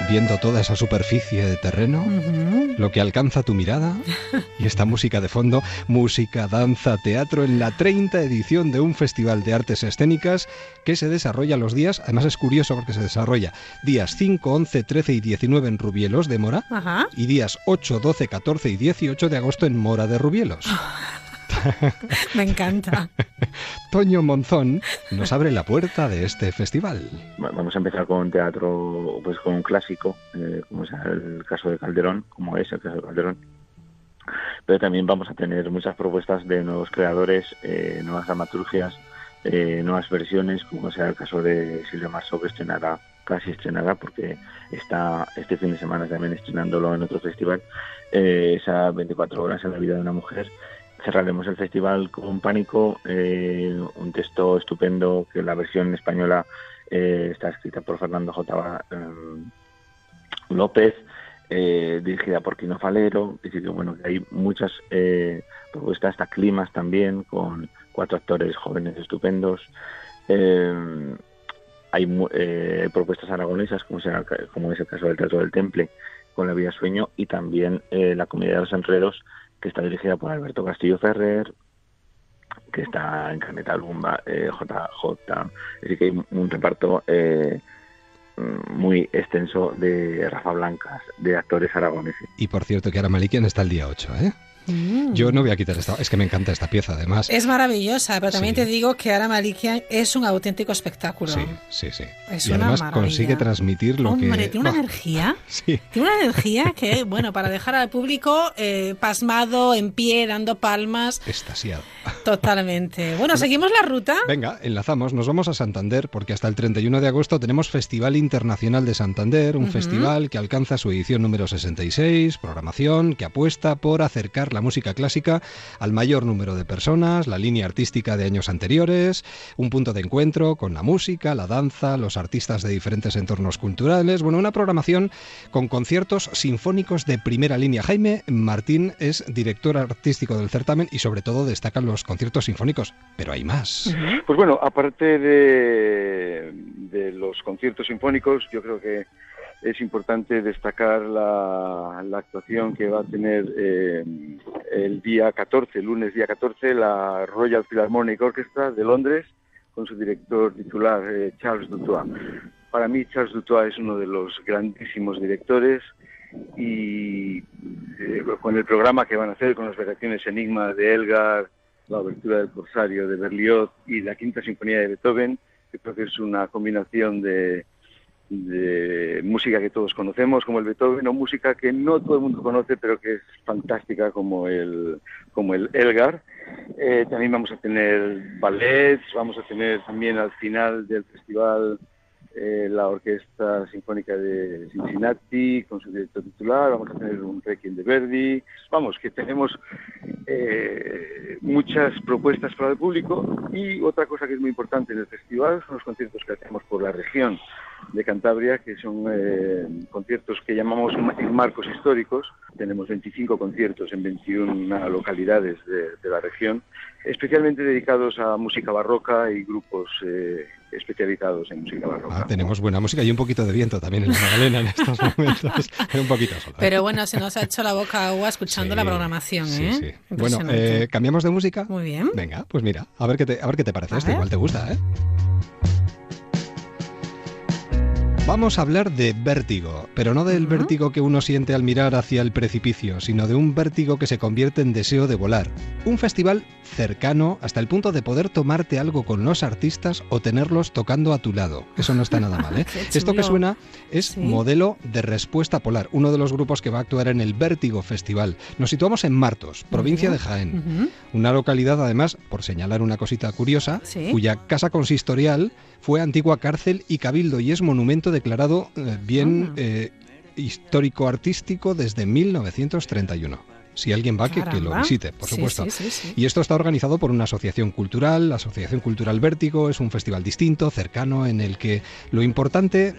Speaker 41: viendo toda esa superficie de terreno? Lo que alcanza tu mirada (laughs) y esta música de fondo, música, danza, teatro en la 30 edición de un festival de artes escénicas que se desarrolla los días, además es curioso porque se desarrolla días 5, 11, 13 y 19 en Rubielos de Mora y días 8, 12, 14 y 18 de agosto en Mora de Rubielos. (laughs)
Speaker 1: Me encanta.
Speaker 41: Toño Monzón nos abre la puerta de este festival.
Speaker 44: Va- Vamos a empezar con teatro, pues con un clásico, eh, como es el caso de Calderón, como es el caso de Calderón. Pero también vamos a tener muchas propuestas de nuevos creadores, eh, nuevas dramaturgias, eh, nuevas versiones, como sea el caso de Silvia Marceau, que estrenará, casi estrenará, porque está este fin de semana también estrenándolo en otro festival, eh, esa 24 horas en la vida de una mujer, cerraremos el festival con Pánico, eh, un texto estupendo que la versión española eh, está escrita por Fernando J. eh, López, eh, dirigida por Quino Falero, decir, que bueno, hay muchas propuestas, hasta climas también, con cuatro actores jóvenes estupendos. Eh, hay propuestas aragonesas, como, será, como es el caso del Teatro del Temple, con La Vida Sueño, y también La Comedia de los Enredos, que está dirigida por Alberto Castillo Ferrer, que está en Caneta Lumba, eh, JJ, decir, que hay un- reparto eh, mm, muy extenso de Rafa Blancas, de actores aragoneses.
Speaker 41: Y por cierto que Ara Malikian está el día 8, ¿eh? Yo no voy a quitar esta, es que me encanta esta pieza además.
Speaker 1: Es maravillosa, pero también
Speaker 41: Sí.
Speaker 1: te digo que Ara Malikian es un auténtico espectáculo.
Speaker 41: Sí, sí, sí.
Speaker 1: Es
Speaker 41: y
Speaker 1: una
Speaker 41: además
Speaker 1: maravilla.
Speaker 41: consigue transmitir lo
Speaker 1: Hombre,
Speaker 41: que...
Speaker 1: tiene una
Speaker 41: Buah,
Speaker 1: energía. (laughs)
Speaker 41: Sí.
Speaker 1: Tiene una energía que, bueno, para dejar al público eh, pasmado, en pie, dando palmas,
Speaker 41: Estasiado.
Speaker 1: totalmente. (laughs) Bueno, seguimos la ruta.
Speaker 41: Venga, enlazamos, nos vamos a Santander porque hasta el 31 de agosto tenemos Festival Internacional de Santander, un festival que alcanza su edición número 66, programación que apuesta por acercar la música clásica al mayor número de personas, la línea artística de años anteriores, un punto de encuentro con la música, la danza, los artistas de diferentes entornos culturales, bueno, una programación con conciertos sinfónicos de primera línea. Jaime Martín es director artístico del certamen y sobre todo destacan los conciertos sinfónicos, pero hay más.
Speaker 45: Pues bueno, aparte de, de los conciertos sinfónicos, yo creo que es importante destacar la, la actuación que va a tener eh, el día 14, el lunes día 14, la Royal Philharmonic Orchestra de Londres, con su director titular eh, Charles Dutoit. Para mí Charles Dutoit es uno de los grandísimos directores y eh, con el programa que van a hacer, con las variaciones Enigma de Elgar, la obertura del Corsario de Berlioz y la Quinta Sinfonía de Beethoven, creo que es una combinación de, de música que todos conocemos como el Beethoven o música que no todo el mundo conoce pero que es fantástica como el como el Elgar. Eh, también vamos a tener ballets, vamos a tener también al final del festival eh, la Orquesta Sinfónica de Cincinnati con su director titular, vamos a tener un Requiem de Verdi, vamos, que tenemos eh, muchas propuestas para el público y otra cosa que es muy importante en el festival son los conciertos que hacemos por la región de Cantabria, que son eh, conciertos que llamamos ma- en marcos históricos. Tenemos 25 conciertos en 21 localidades de, de la región, especialmente dedicados a música barroca y grupos eh, especializados en música barroca.
Speaker 41: Ah, tenemos buena música y un poquito de viento también en la Magdalena en estos (laughs) momentos. un poquito solo. ¿eh?
Speaker 1: Pero bueno, se nos ha hecho la boca agua escuchando
Speaker 41: Sí,
Speaker 1: la programación,
Speaker 41: sí,
Speaker 1: ¿eh?
Speaker 41: sí. Bueno, eh, ¿cambiamos de música?
Speaker 1: Muy bien.
Speaker 41: Venga, pues mira, a ver qué te, a ver qué te parece
Speaker 1: A
Speaker 41: este,
Speaker 1: ver.
Speaker 41: igual te gusta, ¿eh? Vamos a hablar de vértigo, pero no del vértigo que uno siente al mirar hacia el precipicio, sino de un vértigo que se convierte en deseo de volar. Un festival cercano hasta el punto de poder tomarte algo con los artistas o tenerlos tocando a tu lado. Eso no está nada mal, ¿eh? (laughs) Esto que suena es modelo de respuesta polar, uno de los grupos que va a actuar en el Vértigo Festival. Nos situamos en Martos, provincia de Jaén. Una localidad, además, por señalar una cosita curiosa,
Speaker 1: Sí.
Speaker 41: cuya casa consistorial fue antigua cárcel y cabildo y es monumento declarado eh, bien
Speaker 1: Ah.
Speaker 41: eh, histórico-artístico desde 1931. Si alguien va, que, que lo visite, por supuesto.
Speaker 1: sí, sí, sí.
Speaker 41: Y esto está organizado por una asociación cultural, la Asociación Cultural Vértigo, es un festival distinto, cercano, en el que lo importante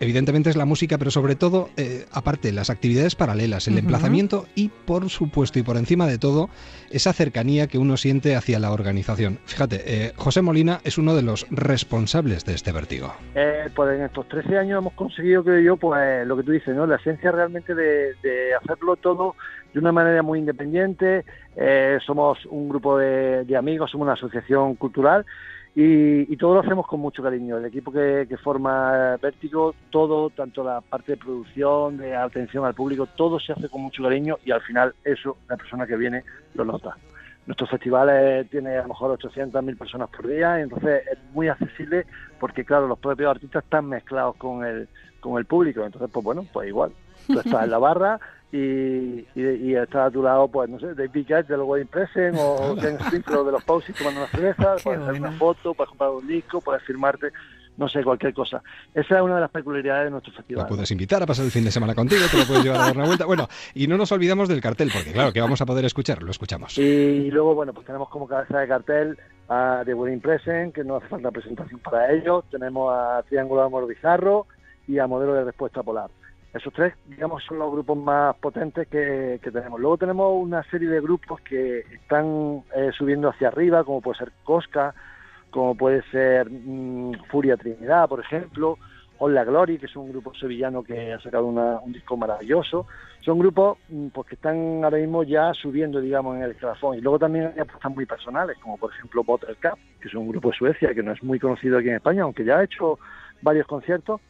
Speaker 41: evidentemente es la música, pero sobre todo, eh, aparte, las actividades paralelas, el emplazamiento y, por supuesto, y por encima de todo, esa cercanía que uno siente hacia la organización. Fíjate, eh, José Molina es uno de los responsables de este vértigo.
Speaker 46: Eh, pues en estos 13 años hemos conseguido, creo yo, pues lo que tú dices, ¿no? La esencia realmente de, de hacerlo todo de una manera muy independiente. Eh, somos un grupo de, de amigos, somos una asociación cultural y, y todo lo hacemos con mucho cariño. El equipo que, que forma Vértigo, todo, tanto la parte de producción, de atención al público, todo se hace con mucho cariño y al final eso la persona que viene lo nota. Nuestro festival eh, tiene a lo mejor 800.000 personas por día, y entonces es muy accesible porque, claro, los propios artistas están mezclados con el, con el público. Entonces, pues bueno, pues igual. Tú estás en la barra (laughs) y, y, y está a tu lado, pues no sé, David Guest de los Wedding Present o (laughs) Ken de los Pausis tomando una cerveza, puedes hacer una foto, puedes comprar un disco, puedes firmarte. no sé, cualquier cosa. Esa es una de las peculiaridades de nuestro
Speaker 41: La
Speaker 46: festival.
Speaker 41: puedes invitar a pasar el fin de semana contigo, te lo puedes llevar a dar una vuelta. Bueno, y no nos olvidamos del cartel, porque claro, que vamos a poder escuchar, lo escuchamos.
Speaker 46: Y luego, bueno, pues tenemos como cabeza de cartel a The Wedding Present, que no hace falta presentación para ellos. Tenemos a Triángulo de Amor Bizarro y a Modelo de Respuesta Polar. Esos tres, digamos, son los grupos más potentes que, tenemos. Luego tenemos una serie de grupos que están eh, subiendo hacia arriba, como puede ser Cosca, como puede ser mm, Furia Trinidad, por ejemplo, o La Glory, que es un grupo sevillano que ha sacado una- un disco maravilloso. Son grupos mm, pues, que están ahora mismo ya subiendo, digamos, en el escalafón. Y luego también hay apuestas muy personales, como por ejemplo Bottle Cup, que es un grupo de Suecia que no es muy conocido aquí en España, aunque ya ha hecho varios conciertos,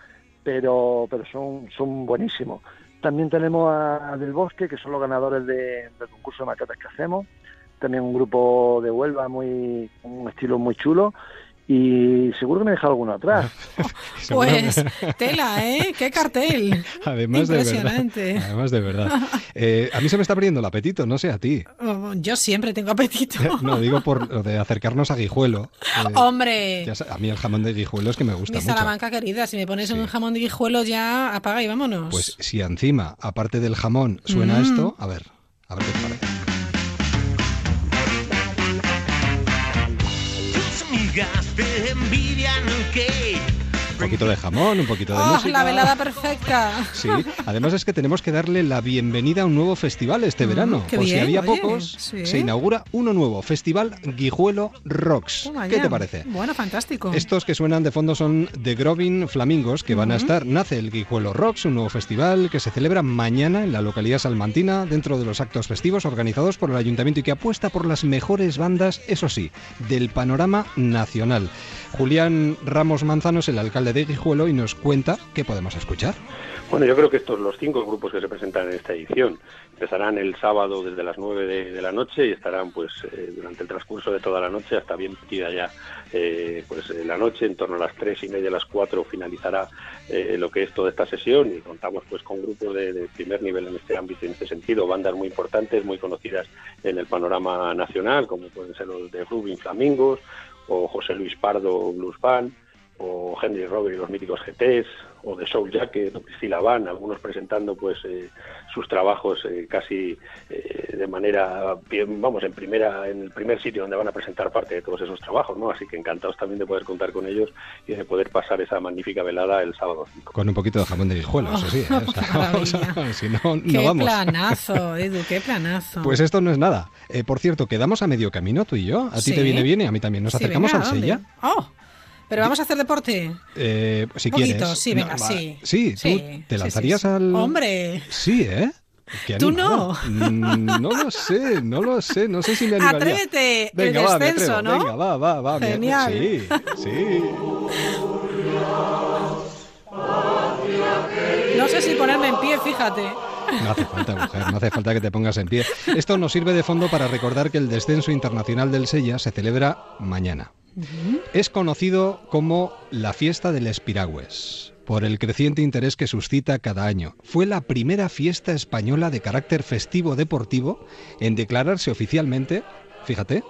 Speaker 46: pero, pero son, son buenísimos. También tenemos a Del Bosque, que son los ganadores de- del concurso de maquetas que hacemos. También un grupo de Huelva, muy un estilo muy chulo. Y seguro que me he dejado alguno atrás. (laughs) (laughs)
Speaker 1: Pues tela, ¿eh? ¡Qué cartel! (laughs)
Speaker 41: Además de verdad.
Speaker 1: Impresionante.
Speaker 41: Además de verdad. Eh, a mí se me está perdiendo el apetito, no sé a ti.
Speaker 1: Oh, Yo siempre tengo apetito.
Speaker 41: No, digo por lo de acercarnos a Guijuelo. Eh,
Speaker 1: Hombre,
Speaker 41: ya a mí el jamón de Guijuelo es que me gusta
Speaker 1: mi
Speaker 41: mucho.
Speaker 1: Salamanca querida, si me pones un jamón de guijuelo ya apaga y vámonos.
Speaker 41: Pues si encima, aparte del jamón, suena
Speaker 1: Mm.
Speaker 41: esto, a ver, a ver qué te parece. Un poquito de jamón, un poquito de
Speaker 1: ¡Oh,
Speaker 41: música.
Speaker 1: la velada perfecta!
Speaker 41: Sí, además es que tenemos que darle la bienvenida a un nuevo festival este verano.
Speaker 1: Mm, qué
Speaker 41: Por si
Speaker 1: bien,
Speaker 41: había
Speaker 1: oye,
Speaker 41: pocos,
Speaker 1: sí.
Speaker 41: se inaugura uno nuevo, Festival Guijuelo Rocks. ¿Qué te parece?
Speaker 1: Bueno, fantástico.
Speaker 41: Estos que suenan de fondo son The Grovin Flamingos, que van a estar. Nace el Guijuelo Rocks, un nuevo festival que se celebra mañana en la localidad salmantina, dentro de los actos festivos organizados por el ayuntamiento y que apuesta por las mejores bandas, eso sí, del panorama nacional. Julián Ramos Manzano es el alcalde de Guijuelo y nos cuenta qué podemos escuchar.
Speaker 39: Bueno, yo creo que estos los cinco grupos que se presentan en esta edición empezarán el sábado desde las 9 de, la noche y estarán pues eh, durante el transcurso de toda la noche hasta bien metida ya eh, pues la noche en torno a las tres y media las 4 finalizará eh, lo que es toda esta sesión y contamos pues con grupos de, de primer nivel en este ámbito en este sentido bandas muy importantes muy conocidas en el panorama nacional como pueden ser los de Rubin Flamingos o José Luis Pardo Blues Band o Henry Robert y los míticos GTs, o de Soul Jacket, o Priscilla Van, algunos presentando pues eh, sus trabajos eh, casi eh, de manera, bien, vamos, en primera, en el primer sitio donde van a presentar parte de todos esos trabajos, ¿no? Así que encantados también de poder contar con ellos y de poder pasar esa magnífica velada el sábado.
Speaker 41: Con un poquito de jamón de Guijuelo, eso sí. ¿eh? (laughs) O sea, o sea, (laughs) si no,
Speaker 1: ¡Qué
Speaker 41: no vamos.
Speaker 1: planazo, (laughs) Edu! ¡Qué planazo!
Speaker 41: Pues esto no es nada. Eh, por cierto, quedamos a medio camino tú y yo. A ti
Speaker 1: Sí.
Speaker 41: te viene bien y a mí también. Nos
Speaker 1: Sí,
Speaker 41: acercamos
Speaker 1: venga,
Speaker 41: al. Sella.
Speaker 1: ¡Oh! Pero vamos a hacer deporte.
Speaker 41: Eh, si
Speaker 1: Un poquito,
Speaker 41: quieres.
Speaker 1: sí, venga,
Speaker 41: va.
Speaker 1: sí.
Speaker 41: Sí, tú
Speaker 1: Sí,
Speaker 41: te lanzarías
Speaker 1: sí, sí.
Speaker 41: al.
Speaker 1: ¡Hombre!
Speaker 41: Sí, ¿eh?
Speaker 1: Tú
Speaker 41: animado. Mm, No lo sé, no lo sé. No sé si me animaría.
Speaker 1: Atrévete, el
Speaker 41: Venga, va, me
Speaker 1: descenso. ¿no?
Speaker 41: Venga, va, va, va.
Speaker 1: Genial.
Speaker 41: Sí, sí.
Speaker 1: No sé si ponerme en pie, fíjate.
Speaker 41: No hace falta, mujer, no hace falta que te pongas en pie. Esto nos sirve de fondo para recordar que el descenso internacional del Sella se celebra mañana. Es conocido como la fiesta del Espiragües, por el creciente interés que suscita cada año. Fue la primera fiesta española de carácter festivo deportivo en declararse oficialmente, fíjate,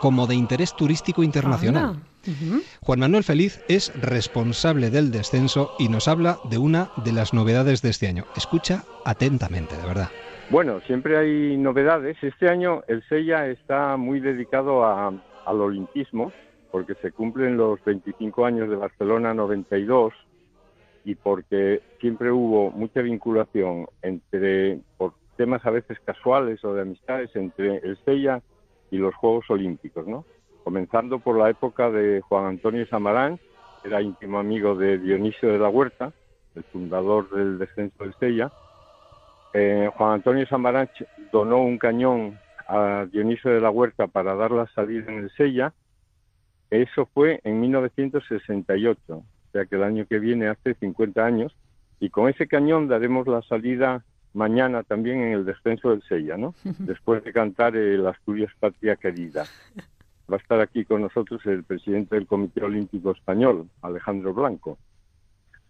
Speaker 41: como de interés turístico internacional.
Speaker 1: Anda.
Speaker 41: Juan Manuel Feliz es responsable del descenso y nos habla de una de las novedades de este año. Escucha atentamente, de verdad.
Speaker 47: Bueno, siempre hay novedades. Este año el Sella está muy dedicado a- al olimpismo, porque se cumplen los 25 años de Barcelona 92 y porque siempre hubo mucha vinculación entre, por temas a veces casuales o de amistades, entre el Sella y los Juegos Olímpicos, ¿no? Comenzando por la época de Juan Antonio Samarán, era íntimo amigo de Dionisio de la Huerta, el fundador del descenso del Sella, eh, Juan Antonio Samarach donó un cañón a Dionisio de la Huerta para dar la salida en el Sella. Eso fue en 1968, o sea que el año que viene hace 50 años. Y con ese cañón daremos la salida mañana también en el descenso del Sella, ¿no? (laughs) Después de cantar el Asturias Patria Querida. Va a estar aquí con nosotros el presidente del Comité Olímpico Español, Alejandro Blanco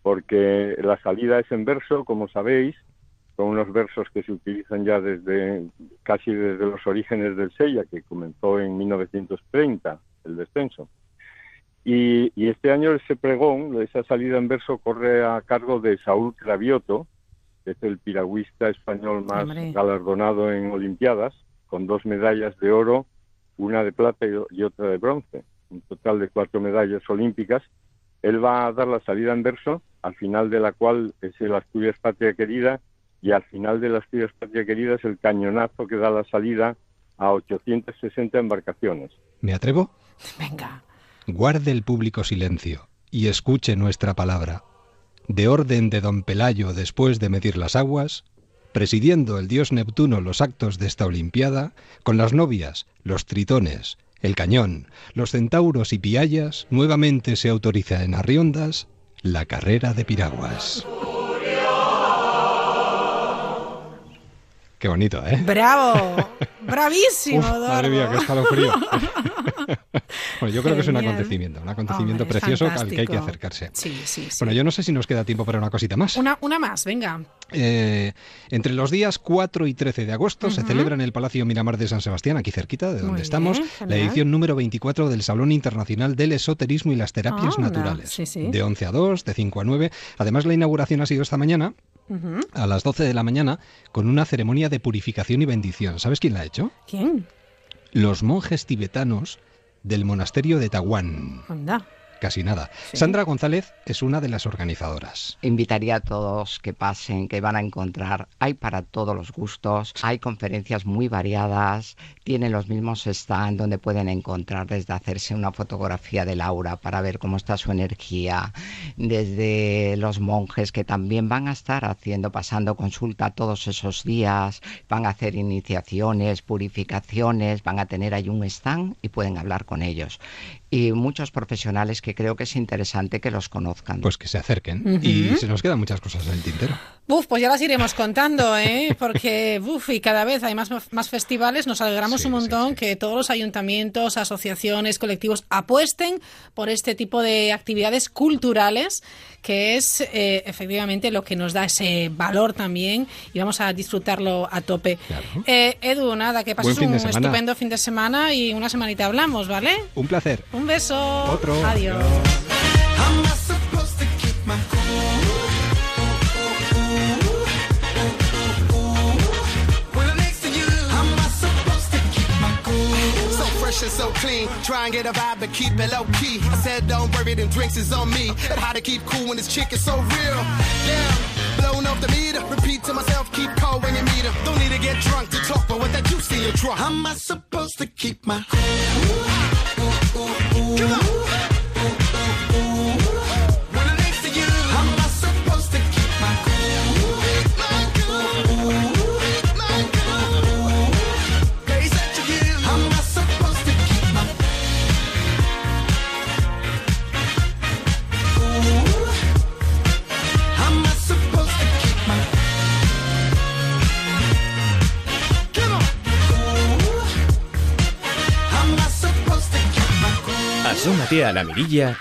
Speaker 47: porque la salida es en verso, como sabéis, con unos versos que se utilizan ya desde casi desde los orígenes del Sella, que comenzó en 1930, el descenso. Y, y este año ese pregón, esa salida en verso, corre a cargo de Saúl Cravioto, que es el piragüista español más
Speaker 48: Hombre.
Speaker 47: galardonado en Olimpiadas, con dos medallas de oro, una de plata y, y otra de bronce, un total de cuatro medallas olímpicas. Él va a dar la salida en verso, al final de la cual es el Asturias Patria Querida, y al final de la Asturias Patria Querida es el cañonazo que da la salida a 860 embarcaciones.
Speaker 41: ¿Me atrevo? (laughs)
Speaker 1: Venga.
Speaker 41: Guarde el público silencio y escuche nuestra palabra. De orden de don Pelayo después de medir las aguas, presidiendo el dios Neptuno los actos de esta Olimpiada, con las novias, los tritones, el cañón, los centauros y piallas, nuevamente se autoriza en Arriondas la carrera de piraguas. Qué bonito, ¿eh?
Speaker 1: ¡Bravo! (laughs) ¡Bravísimo,
Speaker 41: Uf, madre mía, qué escalofrío. (laughs) bueno, yo creo que es un acontecimiento, un acontecimiento
Speaker 1: Hombre,
Speaker 41: precioso al que hay que acercarse.
Speaker 1: Sí, sí, sí.
Speaker 41: Bueno, yo no sé si nos queda tiempo para una cosita más.
Speaker 1: Una, una más, venga.
Speaker 41: Eh, entre los días 4 y 13 de agosto se celebra en el Palacio Miramar de San Sebastián, aquí cerquita de donde
Speaker 1: Muy
Speaker 41: estamos,
Speaker 1: bien,
Speaker 41: la edición número 24 del Salón Internacional del Esoterismo y las Terapias Naturales.
Speaker 1: sí, sí.
Speaker 41: De 11 a 2, de 5 a 9. Además, la inauguración ha sido esta mañana, A las 12 de la mañana, con una ceremonia de purificación y bendición. ¿Sabes quién la ha hecho?
Speaker 1: ¿Quién?
Speaker 41: Los monjes tibetanos del monasterio de Tawán.
Speaker 1: Anda.
Speaker 41: Casi nada. Sandra González es una de las organizadoras.
Speaker 48: Invitaría a todos que pasen, que van a encontrar, hay para todos los gustos, hay conferencias muy variadas, tienen los mismos stands donde pueden encontrar desde hacerse una fotografía del aura para ver cómo está su energía, desde los monjes que también van a estar haciendo, pasando consulta todos esos días, van a hacer iniciaciones, purificaciones, van a tener ahí un stand y pueden hablar con ellos. Y muchos profesionales que creo que es interesante que los conozcan.
Speaker 41: Pues que se acerquen. Y se nos quedan muchas cosas en el tintero.
Speaker 1: Uf, pues ya las iremos contando, ¿eh? Porque, uf, y cada vez hay más, más festivales. Nos alegramos un montón que todos los ayuntamientos, asociaciones, colectivos apuesten por este tipo de actividades culturales, que es eh, efectivamente lo que nos da ese valor también y vamos a disfrutarlo a tope. Eh, Edu, nada, que pases un estupendo fin de semana y una semanita hablamos, ¿vale?
Speaker 41: Un placer.
Speaker 1: Un beso.
Speaker 41: Otro.
Speaker 1: Adiós.
Speaker 49: Fresh and so clean, try and get a vibe but keep it low key. I said don't worry, them drinks is on me. And how to keep cool when this chick is so real. Yeah, blowing off the meter. Repeat to myself, keep cold when you meet her. Don't need to get drunk to talk, but what that juice in your trunk. How am I supposed to keep my cool? Come on.
Speaker 2: Asómate a la mirilla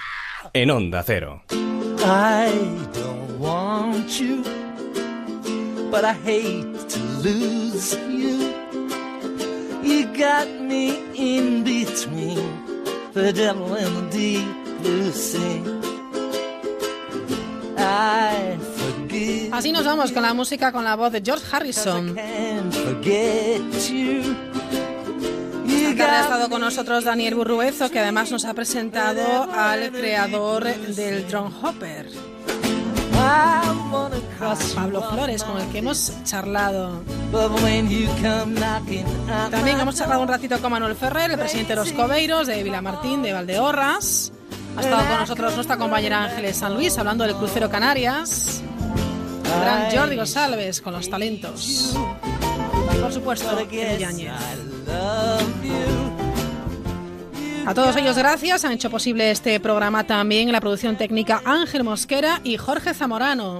Speaker 2: en Onda Cero.
Speaker 49: I don't want you, but I hate to lose you. You got me in between the devil and the deep blue sea. I forgive.
Speaker 1: Así nos vamos con la música, con la voz de George Harrison.
Speaker 49: forget you.
Speaker 1: Esta tarde ha estado con nosotros Daniel Burruezo, que además nos ha presentado al creador del Drone Hopper, Pablo Flores, con el que hemos charlado. También hemos charlado un ratito con Manuel Ferrer, el presidente de los Cobeiros, de Vilamartín, de Valdeorras. Ha estado con nosotros nuestra compañera Ángeles San Luis, hablando del crucero Canarias. El gran Jordi González, con los talentos. Por supuesto, Yáñez. A todos ellos gracias, han hecho posible este programa también en la producción técnica Ángel Mosquera y Jorge Zamorano.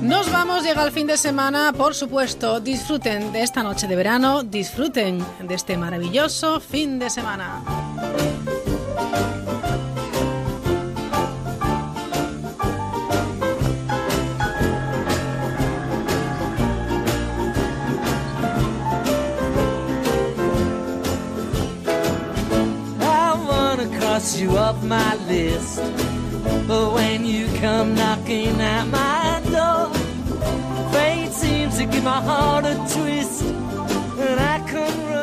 Speaker 1: Nos vamos, llega el fin de semana, por supuesto, disfruten de esta noche de verano, disfruten de este maravilloso fin de semana.
Speaker 16: cross you off my list. But when you come knocking at my door, fate seems to give my heart a twist, and I come.